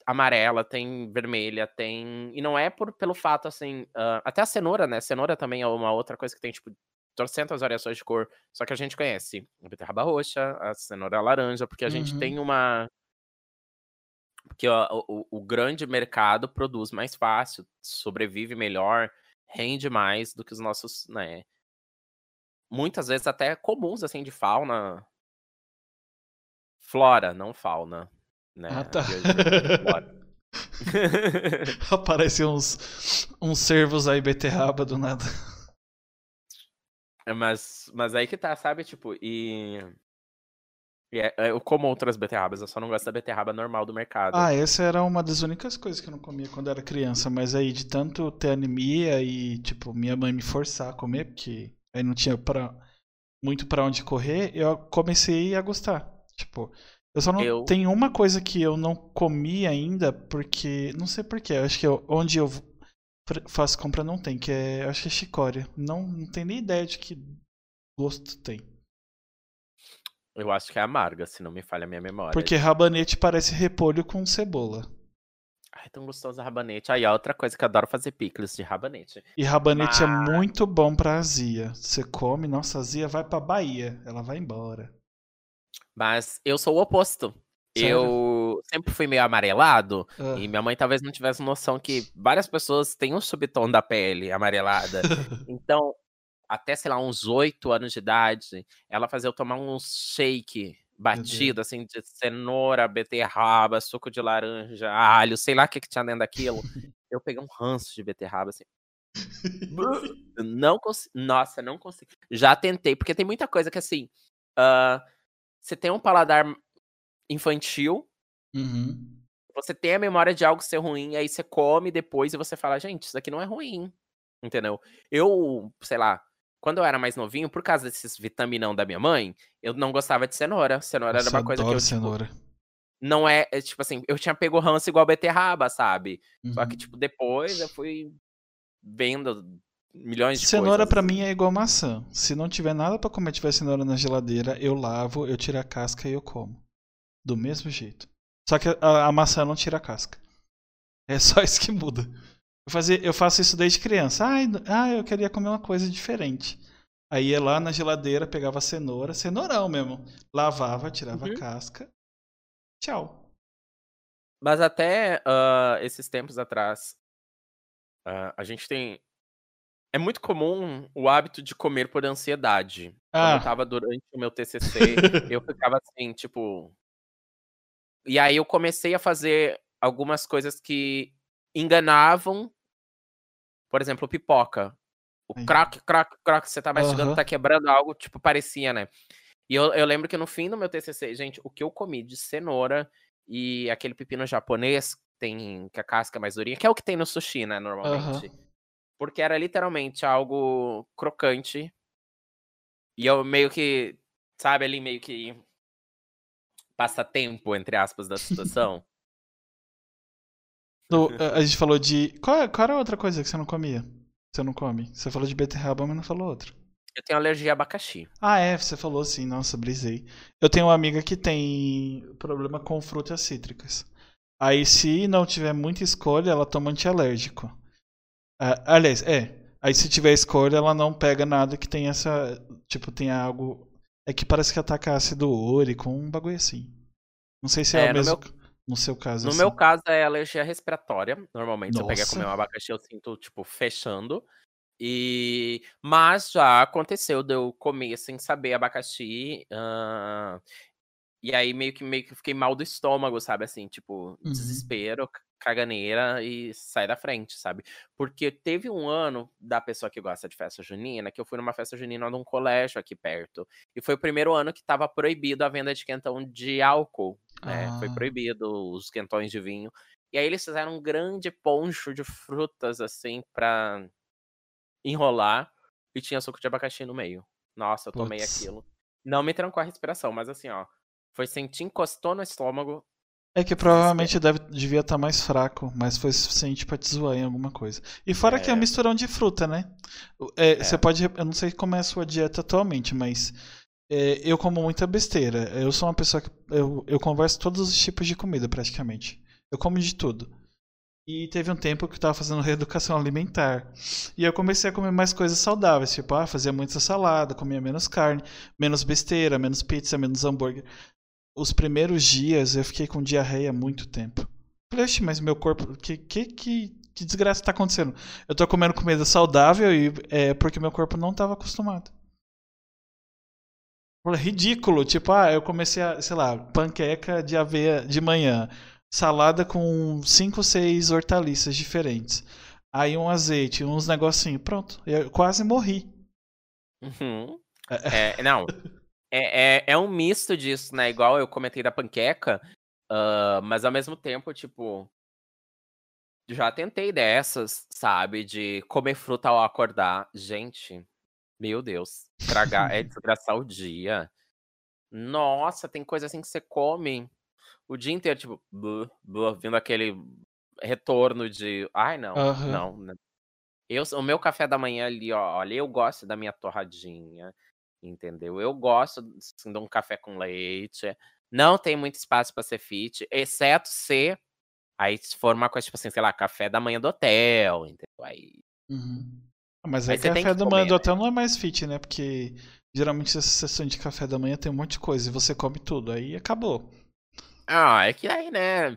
amarela, tem vermelha, tem. E não é por, pelo fato, assim. ah, até a cenoura, né? Cenoura também é uma outra coisa que tem, tipo, trocentas variações de cor. Só que a gente conhece a beterraba roxa, a cenoura laranja, porque a gente Uhum. tem uma. Porque ó, o, o- o grande mercado produz mais fácil, sobrevive melhor, rende mais do que os nossos, né? Muitas vezes até comuns, assim, de fauna. Flora, não fauna. Né? Ah, tá. Aparecem uns, uns servos aí beterraba do nada. É, mas, mas aí que tá, sabe? Tipo, e. e é- é, eu como outras beterrabas, eu só não gosto da beterraba normal do mercado. Ah, essa era uma das únicas coisas que eu não comia quando era criança, mas aí de tanto ter anemia e, tipo, minha mãe me forçar a comer, porque aí não tinha pra, muito pra onde correr, eu comecei a gostar. Tipo, eu só não. Eu- Tem uma coisa que eu não comi ainda, porque. Não sei porquê, eu acho que eu- onde eu faço compra não tem, que é. eu Acho que é chicória. Não, não tenho nem ideia de que gosto tem. Eu acho que é amarga, se não me falha a minha memória. Porque rabanete parece repolho com cebola. Ai, tão gostoso a rabanete. Aí, outra coisa que eu adoro fazer picles de rabanete. E rabanete é Mas- muito bom pra azia. Você come, nossa, a azia vai pra Bahia. Ela vai embora. Mas eu sou o oposto. Sério? Eu sempre fui meio amarelado. Ah. E minha mãe talvez não tivesse noção que várias pessoas têm um subtom da pele amarelada. Então, até, sei lá, uns oito anos de idade, ela fazia eu tomar um shake batido, assim, de cenoura, beterraba, suco de laranja, alho, sei lá o que, que tinha dentro daquilo. Eu peguei um ranço de beterraba, assim. Não consigo. Nossa, não consigo. Já tentei, porque tem muita coisa que, assim, ah, você tem um paladar infantil, Uhum. você tem a memória de algo ser ruim, aí você come depois e você fala, gente, isso aqui não é ruim. Entendeu? Eu, sei lá, quando eu era mais novinho, por causa desses vitaminão da minha mãe, eu não gostava de cenoura. Cenoura Nossa, era uma coisa que eu, tipo, cenoura. não é, é, tipo assim, eu tinha pego ranço igual beterraba, sabe? Só que, Uhum. tipo, depois eu fui vendo milhões de Cenoura pra mim é igual maçã. Se não tiver nada pra comer, tiver cenoura na geladeira, eu lavo, eu tiro a casca e eu como. Do mesmo jeito. Só que a, a maçã não tira a casca. É só isso que muda. Eu, fazia, eu faço isso desde criança. Ai, ah, eu queria comer uma coisa diferente. Aí ia lá na geladeira, pegava a cenoura, cenourão mesmo. Lavava, tirava Uhum. a casca. Tchau. Mas até ah, esses tempos atrás, ah, a gente tem. É muito comum o hábito de comer por ansiedade. Quando Ah. eu tava durante o meu TCC, eu ficava assim, tipo. E aí eu comecei a fazer algumas coisas que enganavam. Por exemplo, pipoca. O Aí. crack, crack, crack, você tá mastigando, Aham. tá quebrando algo, tipo, parecia, né? E eu, eu lembro que no fim do meu TCC, gente, o que eu comi de cenoura e aquele pepino japonês, tem que a casca é mais durinha, que é o que tem no sushi, né, normalmente. Porque era literalmente algo crocante. E eu meio que, sabe, ali meio que passa tempo, entre aspas, da situação. No- a- a gente falou de. Qual, qual era a outra coisa que você não comia? Você não come? Você falou de beterraba, mas não falou outra. eu tenho alergia a abacaxi. Ah, é, você falou sim, nossa, brisei. Eu tenho uma amiga que tem problema com frutas cítricas. Aí, se não tiver muita escolha, ela toma antialérgico. Ah, aliás, é. Aí, se tiver escolha, ela não pega nada que tenha essa. Tipo, tenha algo. É que parece que ataca ácido úrico, um bagulho assim. Não sei se é, É, o mesmo. No seu caso, No assim. meu caso é alergia respiratória. Normalmente, se eu pegar Nossa. comer um abacaxi, eu sinto, tipo, fechando. E... Mas já aconteceu de eu comer sem saber abacaxi. ah, E aí meio que, meio que fiquei mal do estômago, sabe? Assim, tipo, Uhum. desespero, caganeira e sai da frente, sabe? Porque teve um ano da pessoa que gosta de festa junina que eu fui numa festa junina de um colégio aqui perto. E foi o primeiro ano que tava proibido a venda de quentão de álcool, né? Foi Ah. proibido os quentões de vinho. E aí eles fizeram um grande poncho de frutas, assim, pra enrolar. E tinha suco de abacaxi no meio. Nossa, eu tomei aquilo. Não me trancou a respiração, mas assim, ó. Foi sentir, encostou no estômago. É que provavelmente deve, devia estar mais fraco, mas foi suficiente pra te zoar em alguma coisa. E fora que é um É. misturão de fruta, né? É, É. Você pode. Eu não sei como é a sua dieta atualmente, mas é, eu como muita besteira. Eu sou uma pessoa que. Eu, eu converso todos os tipos de comida, praticamente. Eu como de tudo. E teve um tempo que eu tava fazendo reeducação alimentar. E eu comecei a comer mais coisas saudáveis. Tipo, ah, fazia muita salada, comia menos carne, menos besteira, menos pizza, menos hambúrguer. Os primeiros dias eu fiquei com diarreia muito tempo. Falei, "Oxe, mas meu corpo. Que, que, que, que desgraça tá acontecendo? Eu tô comendo comida saudável e é porque meu corpo não tava acostumado. Falei, ridículo. Tipo, ah, eu comecei a, sei lá, panqueca de aveia de manhã. Salada com cinco, seis hortaliças diferentes. Aí um azeite, uns negocinhos. Pronto. Eu quase morri. Uhum. É, não. É, é, é um misto disso, né? Igual eu comentei da panqueca. ah, mas ao mesmo tempo, tipo. Já tentei dessas, sabe? De comer fruta ao acordar. Gente, meu Deus. Estragar é desgraçar o dia. Nossa, tem coisa assim que você come o dia inteiro, tipo, vindo aquele retorno de. Ai, não, Aham. não. né. Eu, o meu café da manhã ali, ó, olha, eu gosto da minha torradinha, entendeu? Eu gosto assim, de um café com leite. Não tem muito espaço pra ser fit, exceto se aí se for uma coisa tipo assim, sei lá, café da manhã do hotel, entendeu? Aí Uhum. Ah, Mas Aí café da manhã do né? hotel não é mais fit, né? Porque geralmente essa sessão de café da manhã tem um monte de coisa e você come tudo. Aí acabou. Ah, é que aí, né?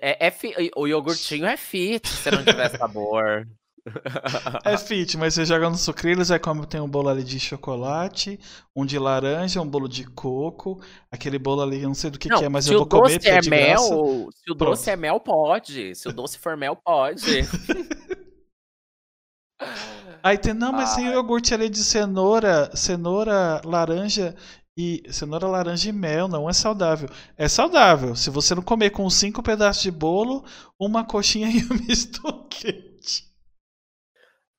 É, é fi- o iogurtinho é fit se não tiver sabor. É fit, mas você joga no sucrilhos, aí come tem um bolo ali de chocolate, um de laranja, um bolo de coco, aquele bolo ali, eu não sei do que, Não, que é, mas eu o vou comer doce porque é é mel, se o doce Pronto. é mel, pode. Se o doce for mel, pode. Aí tem, não, mas tem iogurte ali de cenoura, cenoura, laranja e cenoura, laranja e mel, não é saudável. É saudável se você não comer com cinco pedaços de bolo, uma coxinha e um misto quente.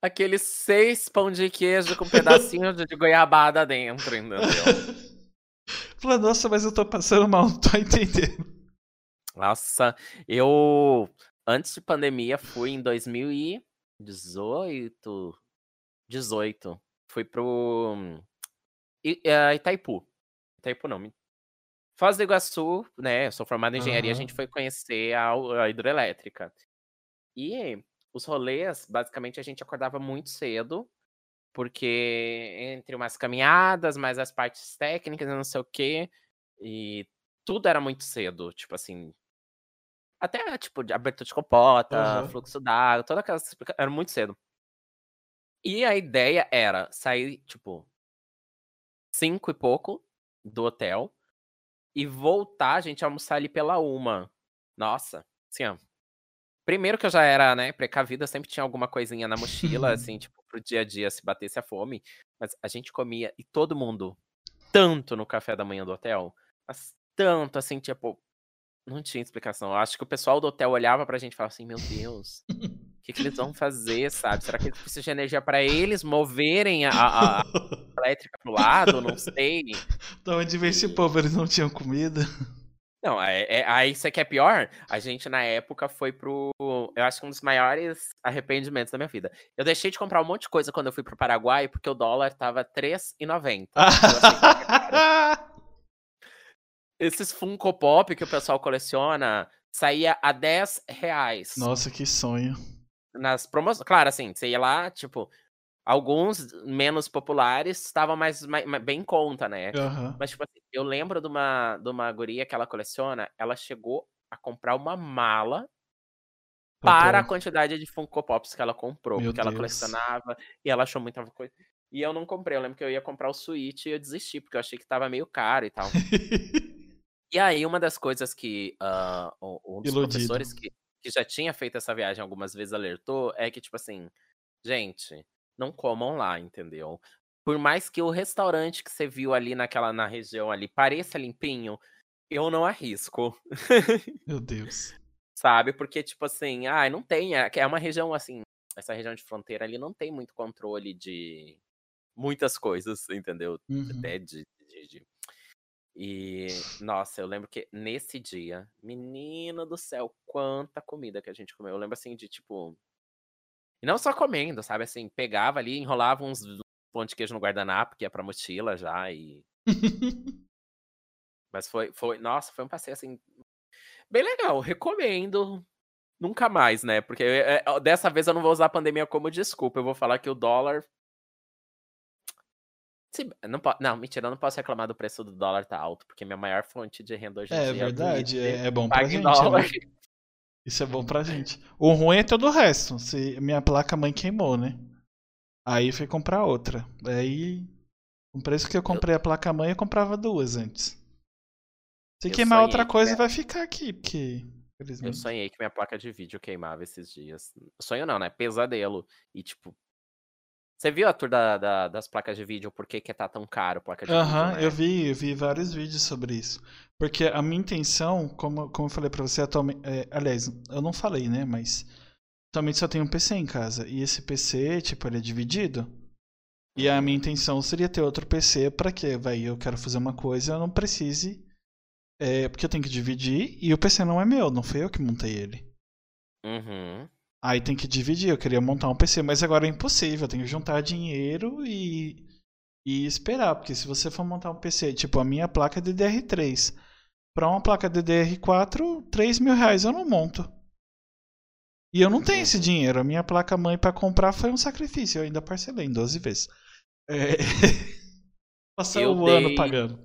Aqueles seis pão de queijo com pedacinho de goiabada dentro, entendeu? Fala, nossa, mas eu tô passando mal, não tô entendendo. Nossa, eu antes de pandemia fui em 2018, 18, fui pro I- eh, Itaipu. Itaipu não, Foz do Iguaçu, né? Eu sou formado em engenharia, a Aham. gente foi conhecer a, a hidrelétrica. E os rolês, basicamente, a gente acordava muito cedo, porque entre umas caminhadas, mais as partes técnicas, não sei o quê, e tudo era muito cedo, tipo assim. Até, tipo, de abertura de compota, Aham. fluxo d'água, toda aquela. Era muito cedo. E a ideia era sair, tipo, cinco e pouco do hotel e voltar, a gente almoçar ali pela uma. Nossa, assim, ó. Primeiro que eu já era, né, precavida, sempre tinha alguma coisinha na mochila, assim, tipo, pro dia a dia se batesse a fome. Mas a gente comia e todo mundo, tanto no café da manhã do hotel, mas tanto, assim, tipo, não tinha explicação. Eu acho que o pessoal do hotel olhava pra gente e falava assim, meu Deus, o que, que eles vão fazer, sabe? Será que eles precisam de energia pra eles moverem a, a- a elétrica pro lado? Não sei. Da onde vem esse povo? Eles não tinham comida? Não, é, é- aí isso aqui é pior. A gente, na época, foi pro. Eu acho que um dos maiores arrependimentos da minha vida. Eu deixei de comprar um monte de coisa quando eu fui pro Paraguai, porque o dólar tava R$3,90. Eu achei que era caro. Esses Funko Pop que o pessoal coleciona saía a 10 reais Nossa, que sonho. nas promoções. Claro, assim, você ia lá, tipo, alguns menos populares estavam mais, mais- bem em conta, né? Aham. Mas, tipo assim, eu lembro de uma, de uma guria que ela coleciona, ela chegou a comprar uma mala para a quantidade de Funko Pops que ela comprou, Meu porque ela Deus. colecionava e ela achou muita coisa. E eu não comprei, eu lembro que eu ia comprar o Switch e eu desisti, porque eu achei que tava meio caro e tal. E aí, uma das coisas que um um dos Iludido. professores que, que já tinha feito essa viagem algumas vezes alertou é que, tipo assim, gente, não comam lá, entendeu? Por mais que o restaurante que você viu ali naquela na região ali pareça limpinho, eu não arrisco, Meu Deus. sabe? Porque, tipo assim, ai, não tem. É é uma região assim, essa região de fronteira ali não tem muito controle de muitas coisas, entendeu? Uhum. Até de, de- de- E, nossa, eu lembro que nesse dia, menino do céu, quanta comida que a gente comeu. Eu lembro assim de tipo. E não só comendo, sabe? Assim, pegava ali, enrolava uns pão de queijo no guardanapo, que ia pra mochila já, e. Mas foi, foi. Nossa, foi um passeio assim. Bem legal, recomendo. Nunca mais, né? Porque é, é, dessa vez eu não vou usar a pandemia como desculpa. Eu vou falar que o dólar. Se- não, não, mentira, eu não posso reclamar do preço do dólar tá alto, porque minha maior fonte de renda hoje em É dia verdade, o é, Twitter, é bom pra gente, dólar. né? Isso é bom pra gente. O ruim é todo o resto. Se minha placa mãe queimou, né? Aí fui comprar outra. Aí, com o preço que eu comprei a placa mãe, eu comprava duas antes. Se Eu queimar outra que coisa, minha- vai ficar aqui, porque. Eu sonhei que minha placa de vídeo queimava esses dias. Sonho não, né? Pesadelo. E tipo. Você viu a tour da- da- das placas de vídeo? Por que, que tá tão caro placa de Aham, vídeo, né? eu vi, eu vi vários vídeos sobre isso. Porque a minha intenção, como, como eu falei pra você atualmente. é, aliás, eu não falei, né? Mas atualmente só tenho um PC em casa. E esse PC, tipo, ele é dividido. E a minha intenção seria ter outro PC pra que, vai, eu quero fazer uma coisa, eu não precise. é, porque eu tenho que dividir e o PC não é meu, não fui eu que montei ele. Uhum. Aí tem que dividir, eu queria montar um PC, mas agora é impossível, eu tenho que juntar dinheiro e, e esperar, porque se você for montar um PC, tipo a minha placa é DDR3, pra uma placa DDR4, 3 mil reais eu não monto. E eu não tenho esse dinheiro, a minha placa mãe pra comprar foi um sacrifício, eu ainda parcelei em 12 vezes. É... Passar Eu o ano pagando.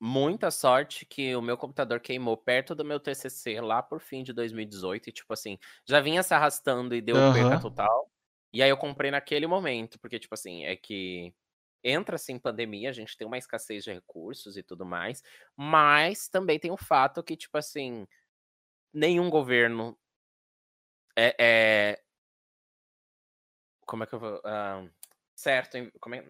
Muita sorte que o meu computador queimou perto do meu TCC lá por fim de 2018 e tipo assim, já vinha se arrastando e deu perca Aham. total. E aí eu comprei naquele momento, porque tipo assim, é que entra assim pandemia, a gente tem uma escassez de recursos e tudo mais, mas também tem o fato que tipo assim, nenhum governo é, é- como é que eu vou, ah, certo, em- como é,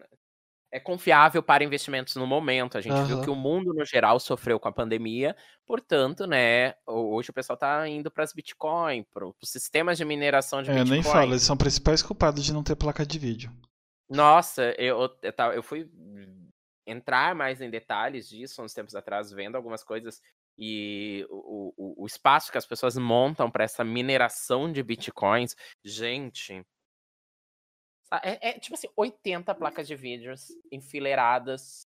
é confiável para investimentos no momento. A gente viu Aham. que o mundo no geral sofreu com a pandemia, portanto, né, ho- hoje o pessoal tá indo para as Bitcoin, para os sistemas de mineração de É, nem Bitcoin. falo, eles são principais culpados de não ter placa de vídeo. Nossa, eu, eu, eu fui entrar mais em detalhes disso uns tempos atrás, vendo algumas coisas e o, o, o espaço que as pessoas montam para essa mineração de bitcoins, gente. É, é tipo assim, 80 placas de vídeos enfileiradas,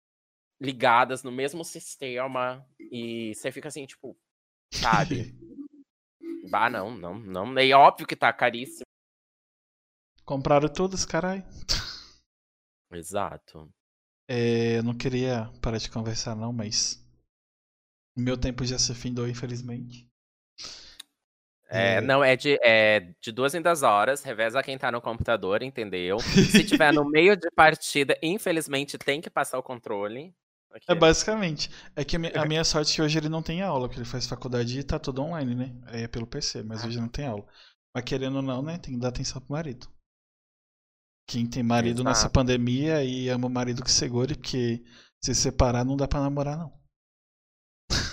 ligadas no mesmo sistema, e você fica assim, tipo, sabe? bah, não, não, não. É óbvio que tá caríssimo. Compraram todas, caralho. Exato. É, eu não queria parar de conversar, não, mas. Meu tempo já se findou, infelizmente. É, É. não, é de, é de duas em duas horas, reveza quem tá no computador, entendeu? Se tiver no meio de partida, infelizmente tem que passar o controle. É Aqui. basicamente. É que a a minha sorte é que hoje ele não tem aula, porque ele faz faculdade e tá tudo online, né? É pelo PC, mas Ah. hoje não tem aula. Mas querendo ou não, né? Tem que dar atenção pro marido. Quem tem marido nessa Exato. pandemia e ama o marido que segure, porque se separar não dá pra namorar, não.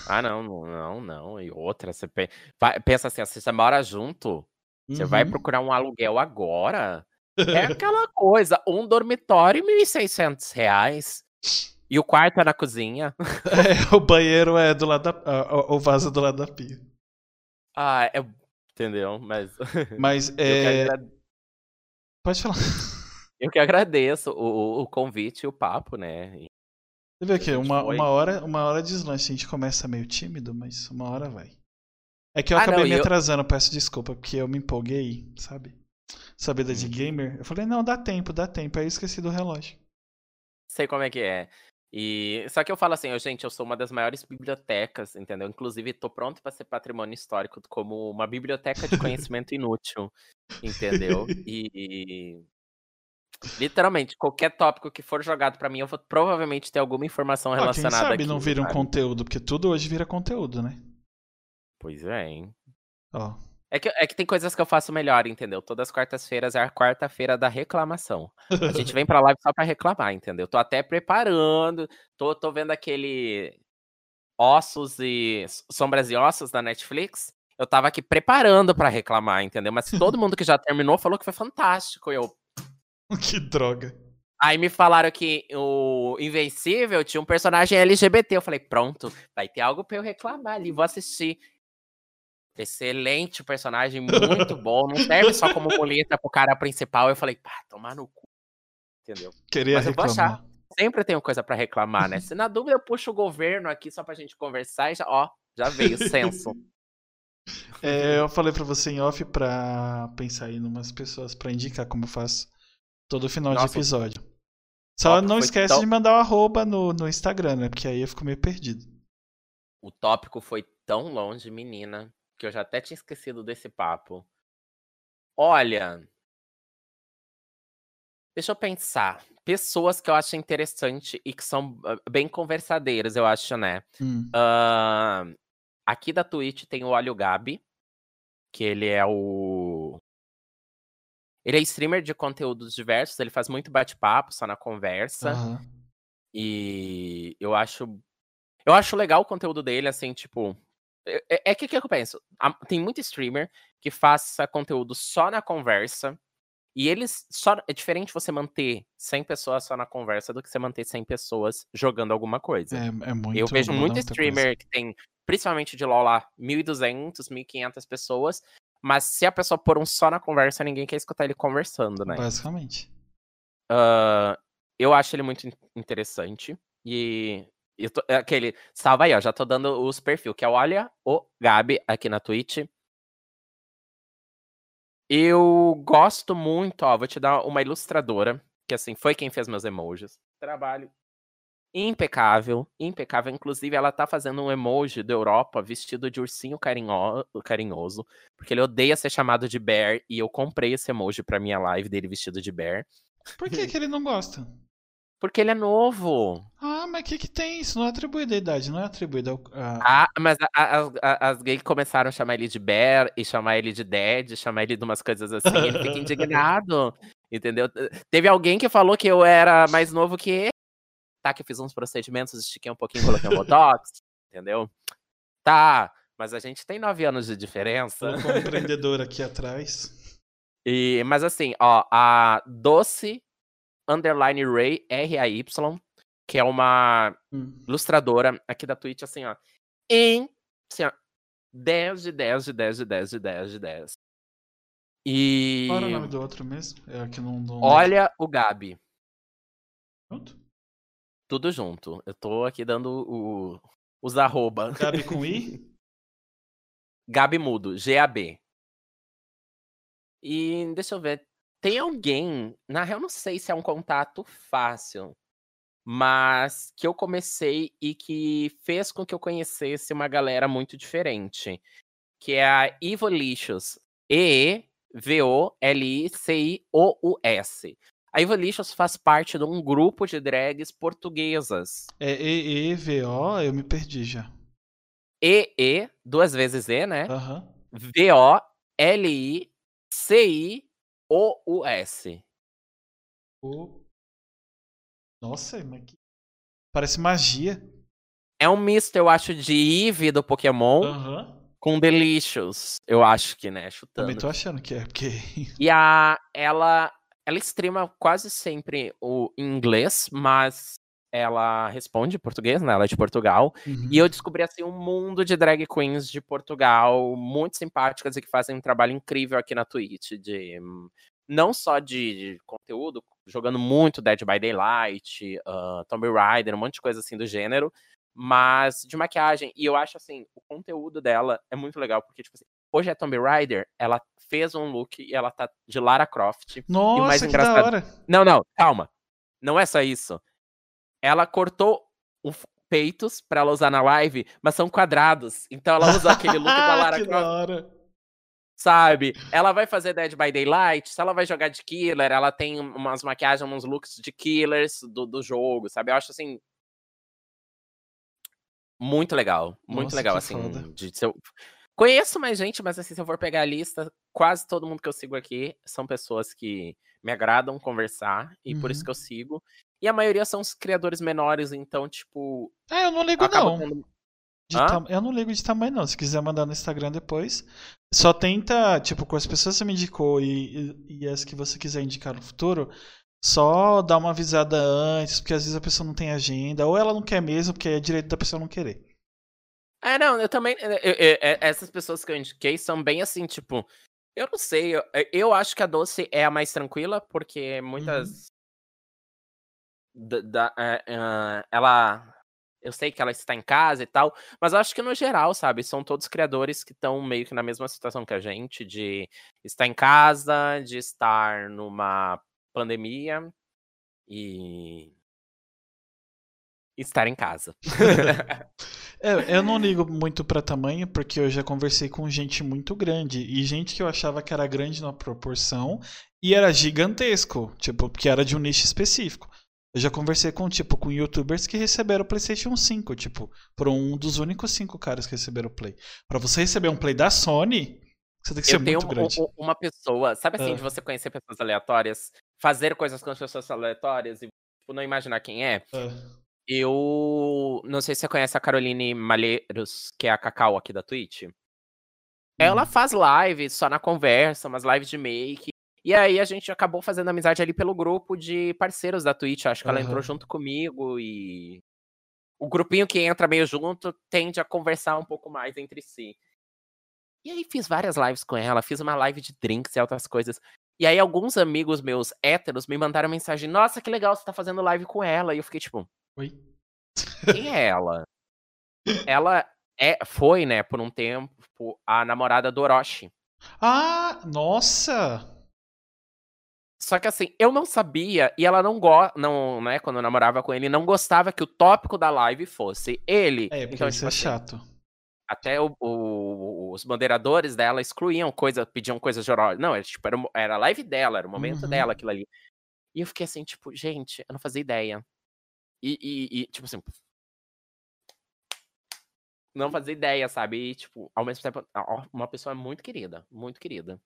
Ah, não, não, não. E outra, você pe- vai- pensa assim, se você mora junto, você vai Uhum. procurar um aluguel agora? É aquela coisa, um dormitório, 1.600 reais. E o quarto é na cozinha. É, o banheiro é do lado da. O vaso é do lado da pia. Ah, é. Entendeu? Mas. Mas é. agra- Pode falar. Eu que agradeço o, o- convite e o papo, né? E- Você vê aqui, uma, foi. uma hora, uma hora de deslanche. A gente começa meio tímido, mas uma hora vai. É que eu Ah, acabei não, me eu- atrasando, peço desculpa, porque eu me empolguei, sabe? Essa vida de Uhum. gamer. Eu falei, não, dá tempo, dá tempo. Aí eu esqueci do relógio. Sei como é que é. E só que eu falo assim, eu, gente, eu sou uma das maiores bibliotecas, entendeu? Inclusive, tô pronto para ser patrimônio histórico como uma biblioteca de conhecimento inútil, entendeu? E literalmente qualquer tópico que for jogado para mim, eu vou provavelmente ter alguma informação Ah, relacionada quem sabe aqui, não vira um sabe? conteúdo, porque tudo hoje vira conteúdo, né? Pois é, hein? Ó. É que, é que tem coisas que eu faço melhor, entendeu? Todas as quartas-feiras é a quarta-feira da reclamação. A gente vem pra live só pra reclamar, entendeu? Tô até preparando, tô, tô vendo aquele Ossos e Sombras e Ossos da Netflix. Eu tava aqui preparando pra reclamar, entendeu? Mas todo mundo que já terminou falou que foi fantástico. Eu, que droga. Aí me falaram que o Invencível tinha um personagem LGBT. Eu falei, pronto, vai ter algo pra eu reclamar ali, vou assistir. Excelente personagem, muito bom. Não serve só como muleta pro cara principal. Eu falei, pá, tomar no cu. Entendeu? Queria Mas eu vou reclamar. Sempre tenho coisa pra reclamar, né? Se na dúvida eu puxo o governo aqui só pra gente conversar e já, ó, já veio o censo. É, eu falei pra você em off pra pensar aí numas pessoas pra indicar como eu faço todo final Nossa, de episódio. Só tópico não esquece tão- de mandar o arroba no, no Instagram, né? Porque aí eu fico meio perdido. O tópico foi tão longe, menina, que eu já até tinha esquecido desse papo. Olha. Deixa eu pensar. Pessoas que eu acho interessante e que são ah, bem conversadeiras, eu acho, né? Hum. Ahn, aqui da Twitch tem o Olho Gabi, que ele é o. Ele é streamer de conteúdos diversos, ele faz muito bate-papo, só na conversa. Aham. E eu acho. Eu acho legal o conteúdo dele, assim, tipo. É, é- é que o que eu penso? Tem muito streamer que faça conteúdo só na conversa. E eles só. É diferente você manter 100 pessoas só na conversa do que você manter 100 pessoas jogando alguma coisa. É, é muito. eu vejo muito streamer que tem, principalmente de LoL lá, 1.200, 1.500 pessoas. Mas se a pessoa pôr um só na conversa, ninguém quer escutar ele conversando, né? Basicamente. Ah, eu acho ele muito in- interessante. E eu tô- é aquele. Salva aí, ó. Já tô dando os perfil, que é o Olha o Gabi aqui na Twitch. Eu gosto muito, ó. Vou te dar uma ilustradora, que assim, foi quem fez meus emojis. Trabalho impecável, impecável. Inclusive, ela tá fazendo um emoji da Europa vestido de ursinho carinho- carinhoso, porque ele odeia ser chamado de bear, e eu comprei esse emoji pra minha live dele vestido de bear. Por que, que ele não gosta? Porque ele é novo. Ah, mas o que, que tem? Isso não é atribuído à idade, não é atribuído ao. a- Ah, mas a- a- as- a- as gays começaram a chamar ele de Bear e chamar ele de Dead, chamar ele de umas coisas assim, ele fica indignado, entendeu? Teve alguém que falou que eu era mais novo que ele, tá? Que eu fiz uns procedimentos, estiquei um pouquinho, coloquei um botox, entendeu? Tá, mas a gente tem nove anos de diferença. Um empreendedor aqui atrás. E, mas assim, ó, a Doce Underline Ray R-A-Y, que é uma Hum. ilustradora aqui da Twitch, assim, ó. Em, assim, ó, 10 de 10 de 10 de 10 de 10 de 10. E Qual era o nome do outro mesmo? É aqui não. não olha o Gabi, Pronto. Tudo junto. Eu tô aqui dando o, os arroba. Gabi com I? Gabi Mudo, G-A-B. E deixa eu ver. Tem alguém, na real, não sei se é um contato fácil, mas que eu comecei e que fez com que eu conhecesse uma galera muito diferente, que é a Evolicious. A Evolicious faz parte de um grupo de drags portuguesas. É E-E-V-O, eu me perdi já. E-E, duas vezes E, né? Aham. V-O-L-I-C-I-O-U-S. O... Nossa, mas que... Parece magia. É um misto, eu acho, de Eevee do Pokémon Aham. com Delicious. Eu acho que, né? Chutando. Também tô achando que é, porque. E a, ela, ela streama quase sempre o em inglês, mas ela responde em português, né? Ela é de Portugal. Uhum. E eu descobri, assim, um mundo de drag queens de Portugal, muito simpáticas e que fazem um trabalho incrível aqui na Twitch, de não só de, de conteúdo, jogando muito Dead by Daylight, uh, Tomb Raider, um monte de coisa assim do gênero, mas de maquiagem. E eu acho, assim, o conteúdo dela é muito legal, porque, tipo assim, hoje é Tomb Raider, ela fez um look e ela tá de Lara Croft. Nossa, mais que engraçado- da hora. Não, não, calma. Não é só isso. ela cortou os peitos pra ela usar na live, mas são quadrados. Então ela usa aquele look da Lara que Croft, da hora. sabe? Ela vai fazer Dead by Daylight, se ela vai jogar de killer, ela tem umas maquiagens, uns looks de killers do, do jogo, sabe? Eu acho assim. Muito legal. Muito Nossa, legal, assim. De, eu... Conheço mais gente, mas assim, se eu for pegar a lista, quase todo mundo que eu sigo aqui são pessoas que me agradam conversar, e por isso Uhum. que eu sigo. E a maioria são os criadores menores, então, tipo, É, eu não ligo não. tendo. Tam- Eu não ligo de tamanho, não. Se quiser mandar no Instagram depois. Só tenta, tipo, com as pessoas que você me indicou e, e, e as que você quiser indicar no futuro, só dar uma avisada antes, porque às vezes a pessoa não tem agenda, ou ela não quer mesmo, porque é direito da pessoa não querer. É, não, eu também. eu- eu- eu- essas pessoas que eu indiquei são bem assim, tipo. Eu não sei, eu, eu acho que a Doce é a mais tranquila, porque muitas. da- da- é, é, ela. Eu sei que ela está em casa e tal, mas eu acho que no geral, sabe, são todos criadores que estão meio que na mesma situação que a gente, de estar em casa, de estar numa pandemia e. estar em casa. É, eu não ligo muito pra tamanho, porque eu já conversei com gente muito grande. E gente que eu achava que era grande na proporção e era gigantesco. Tipo, que era de um nicho específico. Eu já conversei com, tipo, com youtubers que receberam o PlayStation 5, tipo, foram um dos únicos cinco caras que receberam o Play. Pra você receber um Play da Sony, você tem que ser Eu muito um- grande. um- uma pessoa, sabe assim, Ah. de você conhecer pessoas aleatórias, fazer coisas com as pessoas aleatórias e tipo, não imaginar quem é? Ah, Eu não sei se você conhece a Caroline Malheiros, que é a Cacau aqui da Twitch. Ela Hum. faz lives só na conversa, umas lives de make. E aí a gente acabou fazendo amizade ali pelo grupo de parceiros da Twitch. Acho que ela entrou junto comigo e o grupinho que entra meio junto tende a conversar um pouco mais entre si. E aí fiz várias lives com ela, fiz uma live de drinks e outras coisas. E aí alguns amigos meus héteros me mandaram mensagem: "Nossa, que legal você tá fazendo live com ela". E eu fiquei tipo: Oi? "Quem é ela?". ela é foi, né, por um tempo, a namorada do Orochi. Ah, nossa! Só que assim, eu não sabia e ela não gosta, não, né, quando eu namorava com ele, não gostava que o tópico da live fosse ele. É, porque então, isso tipo é assim, chato. até o- o- os moderadores dela excluíam coisa, pediam coisas de Orochi. Não, era tipo, era, era a live dela, era o momento Uhum. dela aquilo ali. E eu fiquei assim, tipo, gente, eu não fazia ideia. E, e- e, tipo assim. Não fazia ideia, sabe? E, tipo, ao mesmo tempo, uma pessoa muito querida, muito querida.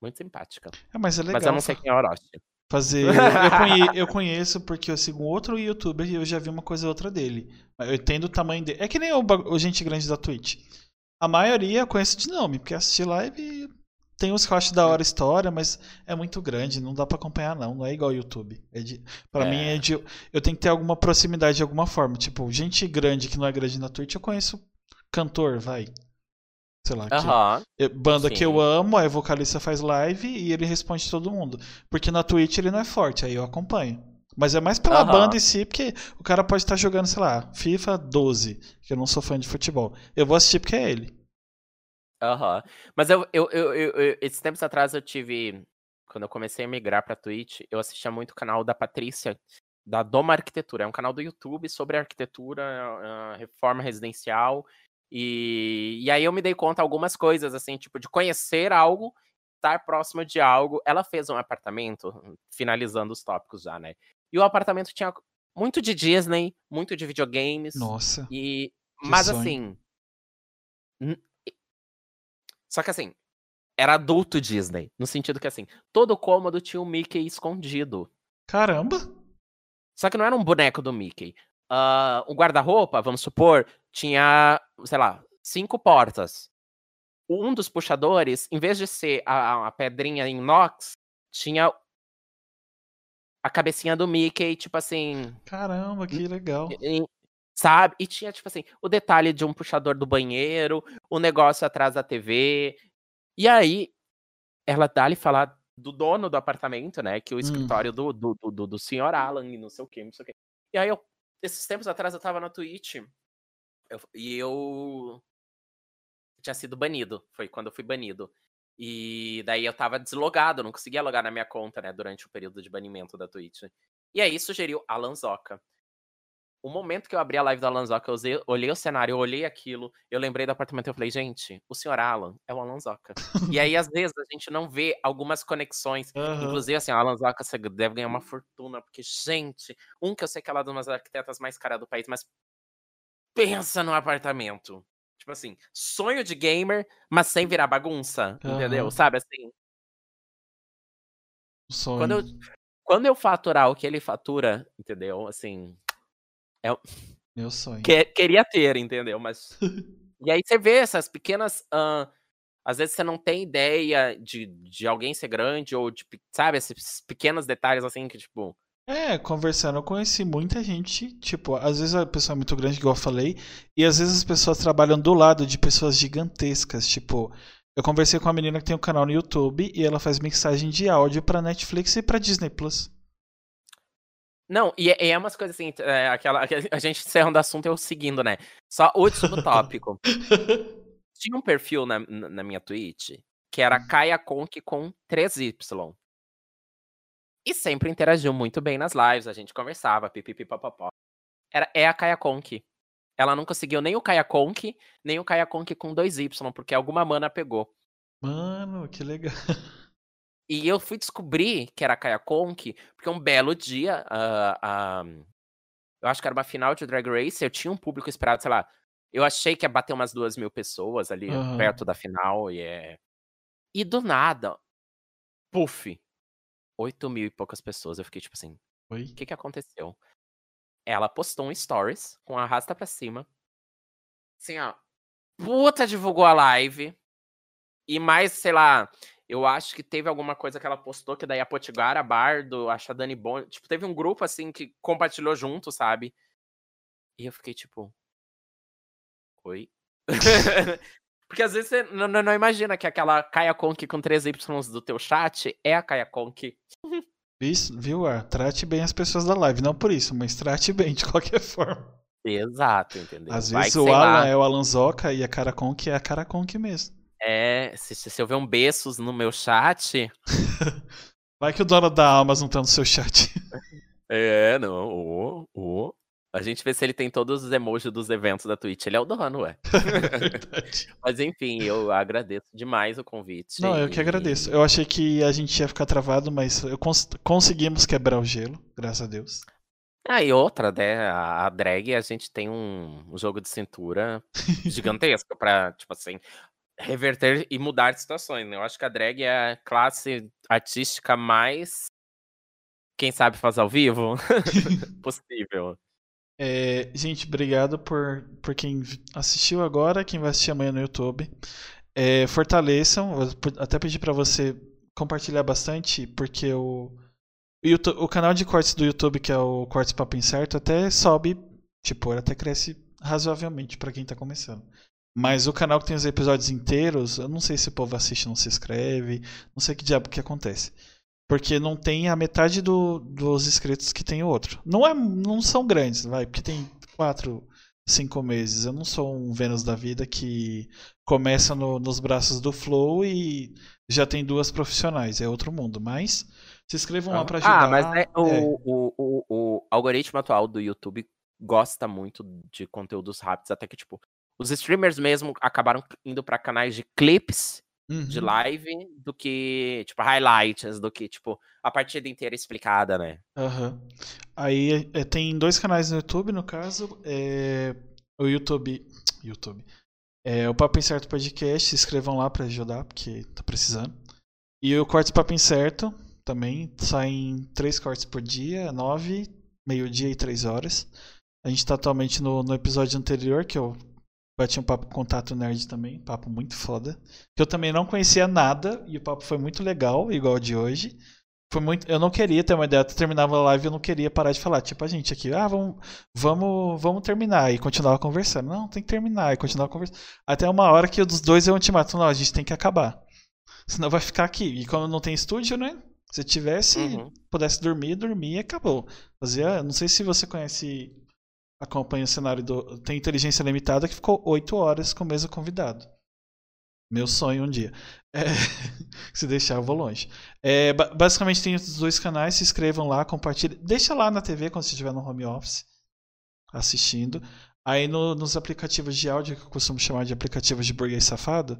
Muito simpática. É, mas é legal. Mas eu não sei quem é Orochi. Fazer. Eu, conhe- eu conheço porque eu sigo um outro youtuber e eu já vi uma coisa ou outra dele. Eu entendo o tamanho dele. É que nem o, o gente grande da Twitch. A maioria eu conheço de nome, porque assistir live tem uns que eu acho da hora a história, mas é muito grande, não dá pra acompanhar não, não é igual o YouTube. É de, pra É. mim é de eu tenho que ter alguma proximidade de alguma forma, tipo, gente grande que não é grande na Twitch, eu conheço cantor, vai. Sei lá, que- Aham. eu- banda que eu Sim. amo, aí o vocalista faz live e ele responde todo mundo. Porque na Twitch ele não é forte, aí eu acompanho. Mas é mais pela Aham. banda em si, porque o cara pode estar jogando, sei lá, FIFA 12, que eu não sou fã de futebol. Eu vou assistir porque é ele. Aham. Mas eu, eu, eu, eu- esses tempos atrás eu tive. Quando eu comecei a migrar pra Twitch, eu assistia muito o canal da Patrícia, da Doma Arquitetura. É um canal do YouTube sobre arquitetura, ah, reforma residencial. E, e aí eu me dei conta algumas coisas, assim, tipo, de conhecer algo, estar próximo de algo. Ela fez um apartamento, finalizando os tópicos já, né? E o apartamento tinha muito de Disney, muito de videogames. Nossa. E, mas sonho. assim. Só que assim, era adulto Disney. No sentido que assim, todo cômodo tinha um Mickey escondido. Caramba! Só que não era um boneco do Mickey. Ah, o guarda-roupa, vamos supor, tinha, sei lá, cinco portas. Um dos puxadores, em vez de ser a, a pedrinha em inox, tinha a cabecinha do Mickey, tipo assim, Caramba, que legal. Sabe? E tinha, tipo assim, o detalhe de um puxador do banheiro, o negócio atrás da TV. E aí, ela dá-lhe falar do dono do apartamento, né? Que o escritório do, do, do, do- do senhor Alan e não sei o que, não sei o que. E aí, eu, esses tempos atrás, eu tava na Twitch eu- e eu tinha sido banido. Foi quando eu fui banido. E daí eu tava deslogado, não conseguia logar na minha conta, né? Durante o período de banimento da Twitch. E aí sugeriu Alan Zoca. O momento que eu abri a live do Alan Zoca, eu usei- olhei o cenário, eu olhei aquilo, eu lembrei do apartamento e eu falei, gente, o senhor Alan é o Alan Zoca. e aí, às vezes, a gente não vê algumas conexões. Aham. Inclusive, assim, o Alan Zoca deve ganhar uma fortuna, porque, gente, um que eu sei que ela é uma das arquitetas mais caras do país, mas pensa no apartamento. Tipo assim, sonho de gamer, mas sem virar bagunça, entendeu? Aham. Sabe assim? Sonho. Quando eu, quando eu faturar o que ele fatura, entendeu? Assim, Meu sonho. que- queria ter, entendeu? Mas. e aí você vê essas pequenas. ahn, às vezes você não tem ideia de, de alguém ser grande, ou de, sabe, esses pequenos detalhes assim que, tipo. É, conversando, eu conheci muita gente, tipo, às vezes a pessoa é muito grande, igual eu falei, e às vezes as pessoas trabalham do lado de pessoas gigantescas, tipo, eu conversei com uma menina que tem um canal no YouTube e ela faz mixagem de áudio pra Netflix e pra Disney Plus. Não, e é, é umas coisas assim, é, aquela, que a gente encerrando o assunto eu seguindo, né? Só último tópico. Tinha um perfil na, na minha Twitch que era Kaia Conk com 3Y. E sempre interagiu muito bem nas lives, a gente conversava, pipipipopopó. Era, é a Kaia Conk. Ela não conseguiu nem o Kaia Conk, nem o Kaia Conk com 2Y, porque alguma mana pegou. Mano, que legal. E eu fui descobrir que era a Kaia Conk, porque um belo dia, ah, ah, eu acho que era uma final de Drag Race, eu tinha um público esperado, sei lá, eu achei que ia bater umas duas mil pessoas ali Aham. perto da final, e é... E do nada, puf, oito mil e poucas pessoas. Eu fiquei tipo assim, Oi? o que que aconteceu? Ela postou um stories com a arrasta pra cima. Assim, ó. Puta divulgou a live. E mais, sei lá, eu acho que teve alguma coisa que ela postou, que daí a Potiguara, Bardo, acho a Dani Bon. Tipo, teve um grupo assim que compartilhou junto, sabe? E eu fiquei tipo. Oi? Porque às vezes você não, não- não imagina que aquela Kaia Conk com 3 Y do teu chat é a Kaia Conk. Isso, viu? Ah, trate bem as pessoas da live, não por isso, mas trate bem de qualquer forma. Exato, entendeu? Às Vai vezes que, o sei lá, Alan é o Alan Zoca e a Karakonk é a Karakonk mesmo. É, se, se eu ver um beijos no meu chat. Vai que o dono da Amazon tá no seu chat. É, não. ô, ô. A gente vê se ele tem todos os emojis dos eventos da Twitch. Ele é o dono, ué. Verdade. Mas enfim, eu agradeço demais o convite. Não, eu que agradeço. Eu achei que a gente ia ficar travado, mas eu cons- conseguimos quebrar o gelo, graças a Deus. Ah, e outra, né? A, drag, a gente tem um, um jogo de cintura gigantesco pra, tipo assim, reverter e mudar situações. né? Eu acho que a drag é a classe artística mais. Quem sabe fazer ao vivo? Possível. É, gente, obrigado por, por quem assistiu agora, quem vai assistir amanhã no YouTube. É, fortaleçam, até pedi pra você compartilhar bastante, porque o, YouTube- o canal de cortes do YouTube, que é o Cortes Papo Incerto, até sobe, tipo, ele até cresce razoavelmente pra quem tá começando. Mas o canal que tem os episódios inteiros, eu não sei se o povo assiste e não se inscreve, não sei que diabo que acontece. Porque não tem a metade do- dos inscritos que tem o outro. Não, é, não são grandes, vai, porque tem quatro, cinco meses. Eu não sou um Vênus da vida que começa no- nos braços do Flow e já tem duas profissionais. É outro mundo. Mas se inscrevam lá pra ajudar. Ah, mas né, o, É, o, o, o algoritmo atual do YouTube gosta muito de conteúdos rápidos, até que, tipo, os streamers mesmo acabaram indo pra canais de clips uhum. de live do que, tipo, highlights, do que, tipo, a partida inteira explicada, né? Aham. Aí é, tem dois canais no YouTube, no caso. É, o YouTube. YouTube. É, o Papo Incerto Podcast. Se inscrevam lá pra ajudar, porque tá precisando. E o Cortes Papo Incerto também. Saem três cortes por dia, nove, meio-dia e três horas. A gente tá atualmente no, no episódio anterior, que eu bati um papo com Contato Nerd também. Papo muito foda. Que eu também não conhecia nada e o papo foi muito legal, igual o de hoje. Foi muito, eu não queria ter uma ideia, eu terminava a live e eu não queria parar de falar. Tipo, a gente aqui, ah, vamos, vamos, vamos terminar. E continuava conversando. Não, tem que terminar. E continuava conversando. Até uma hora que os dois é um ultimato. Não, a gente tem que acabar. Senão vai ficar aqui. E como não tem estúdio, né? Se tivesse, Uhum. pudesse dormir, dormir e acabou. Fazia, não sei se você conhece, acompanha o cenário do. Tem Inteligência Limitada que ficou 8 horas com o mesmo convidado. Meu sonho um dia. É, se deixar, eu vou longe. É, ba- basicamente tem os dois canais, se inscrevam lá, compartilhem. Deixa lá na TV quando você estiver no home office. assistindo. Aí no, nos aplicativos de áudio, que eu costumo chamar de aplicativos de burguês safado,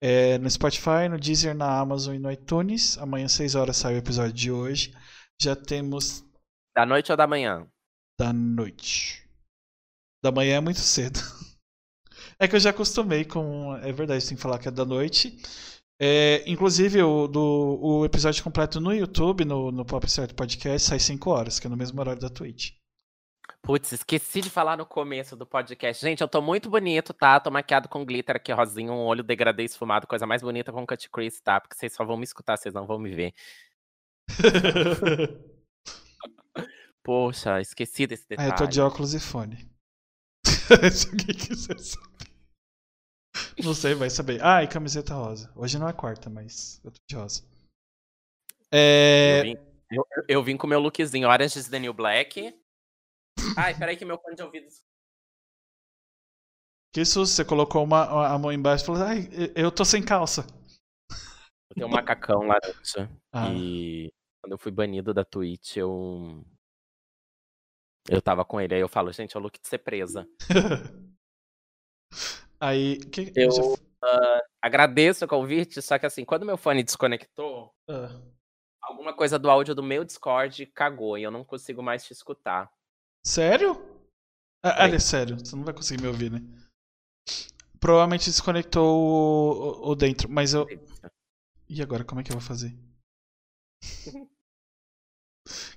é, no Spotify, no Deezer, na Amazon e no iTunes. Amanhã, 6 horas, sai o episódio de hoje. Já temos. Da noite ou da manhã? Da noite. Da manhã é muito cedo. É que eu já acostumei com. É verdade, tem que falar que é da noite. É, inclusive, o, do, o episódio completo no YouTube, no, no Pop Certo Podcast, sai 5 horas, que é no mesmo horário da Twitch. Putz, esqueci de falar no começo do podcast. Gente, eu tô muito bonito, tá? Tô maquiado com glitter aqui, rosinho, um olho degradê esfumado, coisa mais bonita com cut crease, tá? Porque vocês só vão me escutar, vocês não vão me ver. Poxa, esqueci desse detalhe. Ah, eu tô de óculos e fone. Se alguém quiser saber. Não sei, vai saber. Ah, e camiseta rosa. Hoje não é quarta, mas eu tô de rosa. É... Eu, vim, eu, eu vim com meu lookzinho Orange is the New Black. Ai, peraí que meu fone de ouvido. Que susto, você colocou uma, a mão embaixo e falou, ai, eu tô sem calça. Eu tenho um macacão lá dentro. Ah. E quando eu fui banido da Twitch, eu. Eu tava com ele. Aí eu falo, gente, é o look de ser presa. aí. Que... Eu uh, agradeço o convite, só que assim, quando meu fone desconectou, uh. alguma coisa do áudio do meu Discord cagou e eu não consigo mais te escutar. Sério? Ah, é sério, você não vai conseguir me ouvir, né? Provavelmente desconectou o, o, o dentro, mas eu. E agora, como é que eu vou fazer?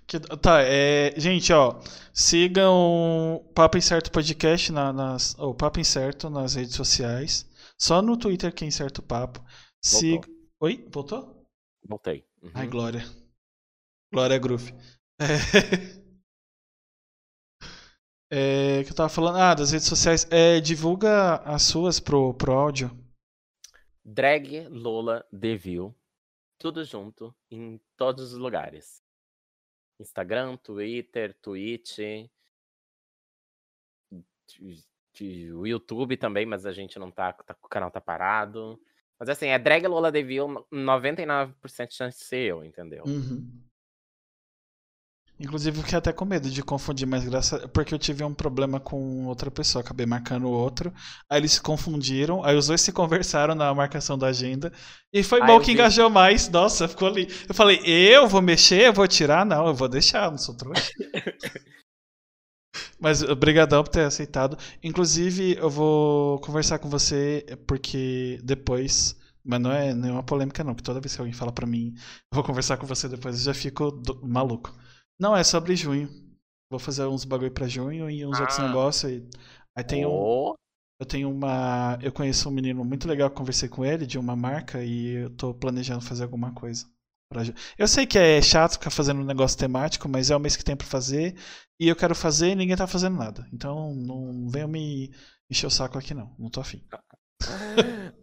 que, tá, é. Gente, ó. Sigam Papo Incerto Podcast na, nas. Ou Papo Incerto nas redes sociais. Só no Twitter que é Incerto Papo. Siga. Oi? Voltou? Voltei. Uhum. Ai, Glória. Glória Groove. É. É, que eu tava falando, ah, das redes sociais. É, divulga as suas pro, pro áudio. Drag Lola Devil. Tudo junto, em todos os lugares. Instagram, Twitter, Twitch. O YouTube também, mas a gente não tá, tá. O canal tá parado. Mas assim, é Drag Lola Devil, 99% de chance de ser eu, entendeu? Uhum. Inclusive, eu fiquei até com medo de confundir, mas graças porque eu tive um problema com outra pessoa, acabei marcando o outro. Aí eles se confundiram, aí os dois se conversaram na marcação da agenda. E foi bom que vi. engajou mais. Nossa, ficou ali. Eu falei, eu vou mexer, eu vou tirar? Não, eu vou deixar, não sou trouxa. Mas obrigadão por ter aceitado. Inclusive, eu vou conversar com você porque depois. Mas não é nenhuma polêmica, não, porque toda vez que alguém fala pra mim, eu vou conversar com você depois, eu já fico do... maluco. Não, é sobre junho. Vou fazer uns bagulho pra junho e uns ah. outros negócios. Aí, aí tem oh. um. Eu tenho uma. Eu conheço um menino muito legal, conversei com ele de uma marca e eu tô planejando fazer alguma coisa. Pra... Eu sei que é chato ficar fazendo um negócio temático, mas é o mês que tem pra fazer. E eu quero fazer e ninguém tá fazendo nada. Então não venham me encher o saco aqui, não. Não tô afim.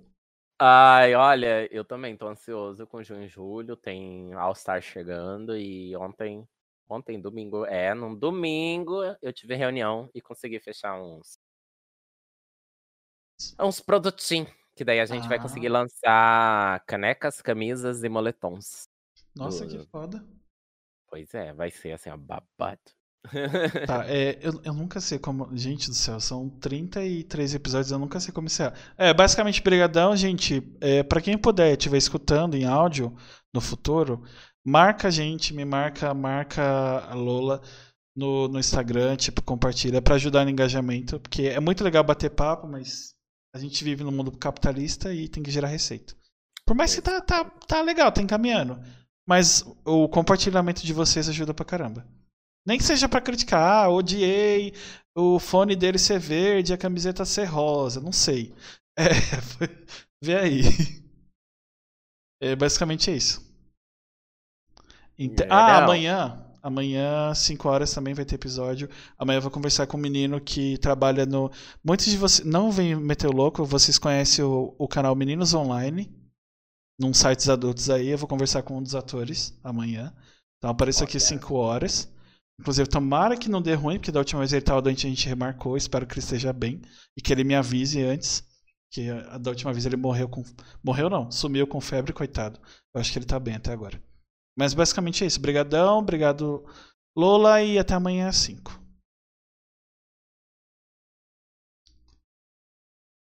Ai, olha, eu também tô ansioso com junho e julho. Tem All Star chegando e ontem Ontem, domingo, é, num domingo eu tive reunião e consegui fechar uns. Uns produtinhos. Que daí a gente ah. vai conseguir ah. lançar canecas, camisas e moletons. Nossa, do... que foda. Pois é, vai ser assim, ó, babado. Tá, é, eu, eu nunca sei como. Gente do céu, são 33 episódios, eu nunca sei como encerrar. É, basicamente, brigadão, gente. É, para quem puder estiver escutando em áudio no futuro, marca a gente, me marca, marca a Lola no, no Instagram, tipo, compartilha para ajudar no engajamento, porque é muito legal bater papo, mas a gente vive no mundo capitalista e tem que gerar receita. Por mais que tá, tá, tá legal, tá encaminhando. Mas o compartilhamento de vocês ajuda pra caramba. Nem que seja para criticar, ah, odiei o fone dele ser verde, a camiseta ser rosa, não sei. É, vê aí. É, basicamente é isso. Ent... Ah, amanhã. Amanhã, 5 horas, também vai ter episódio. Amanhã eu vou conversar com um menino que trabalha no. Muitos de vocês. Não vem meter o louco, vocês conhecem o, o canal Meninos Online. Num sites adultos aí. Eu vou conversar com um dos atores amanhã. Então apareço aqui 5 horas. Inclusive, tomara que não dê ruim, porque da última vez ele estava doente a gente remarcou. Espero que ele esteja bem. E que ele me avise antes. Que da última vez ele morreu com. Morreu não, sumiu com febre, coitado. Eu acho que ele está bem até agora. Mas basicamente é isso. Obrigadão, obrigado Lola e até amanhã às 5.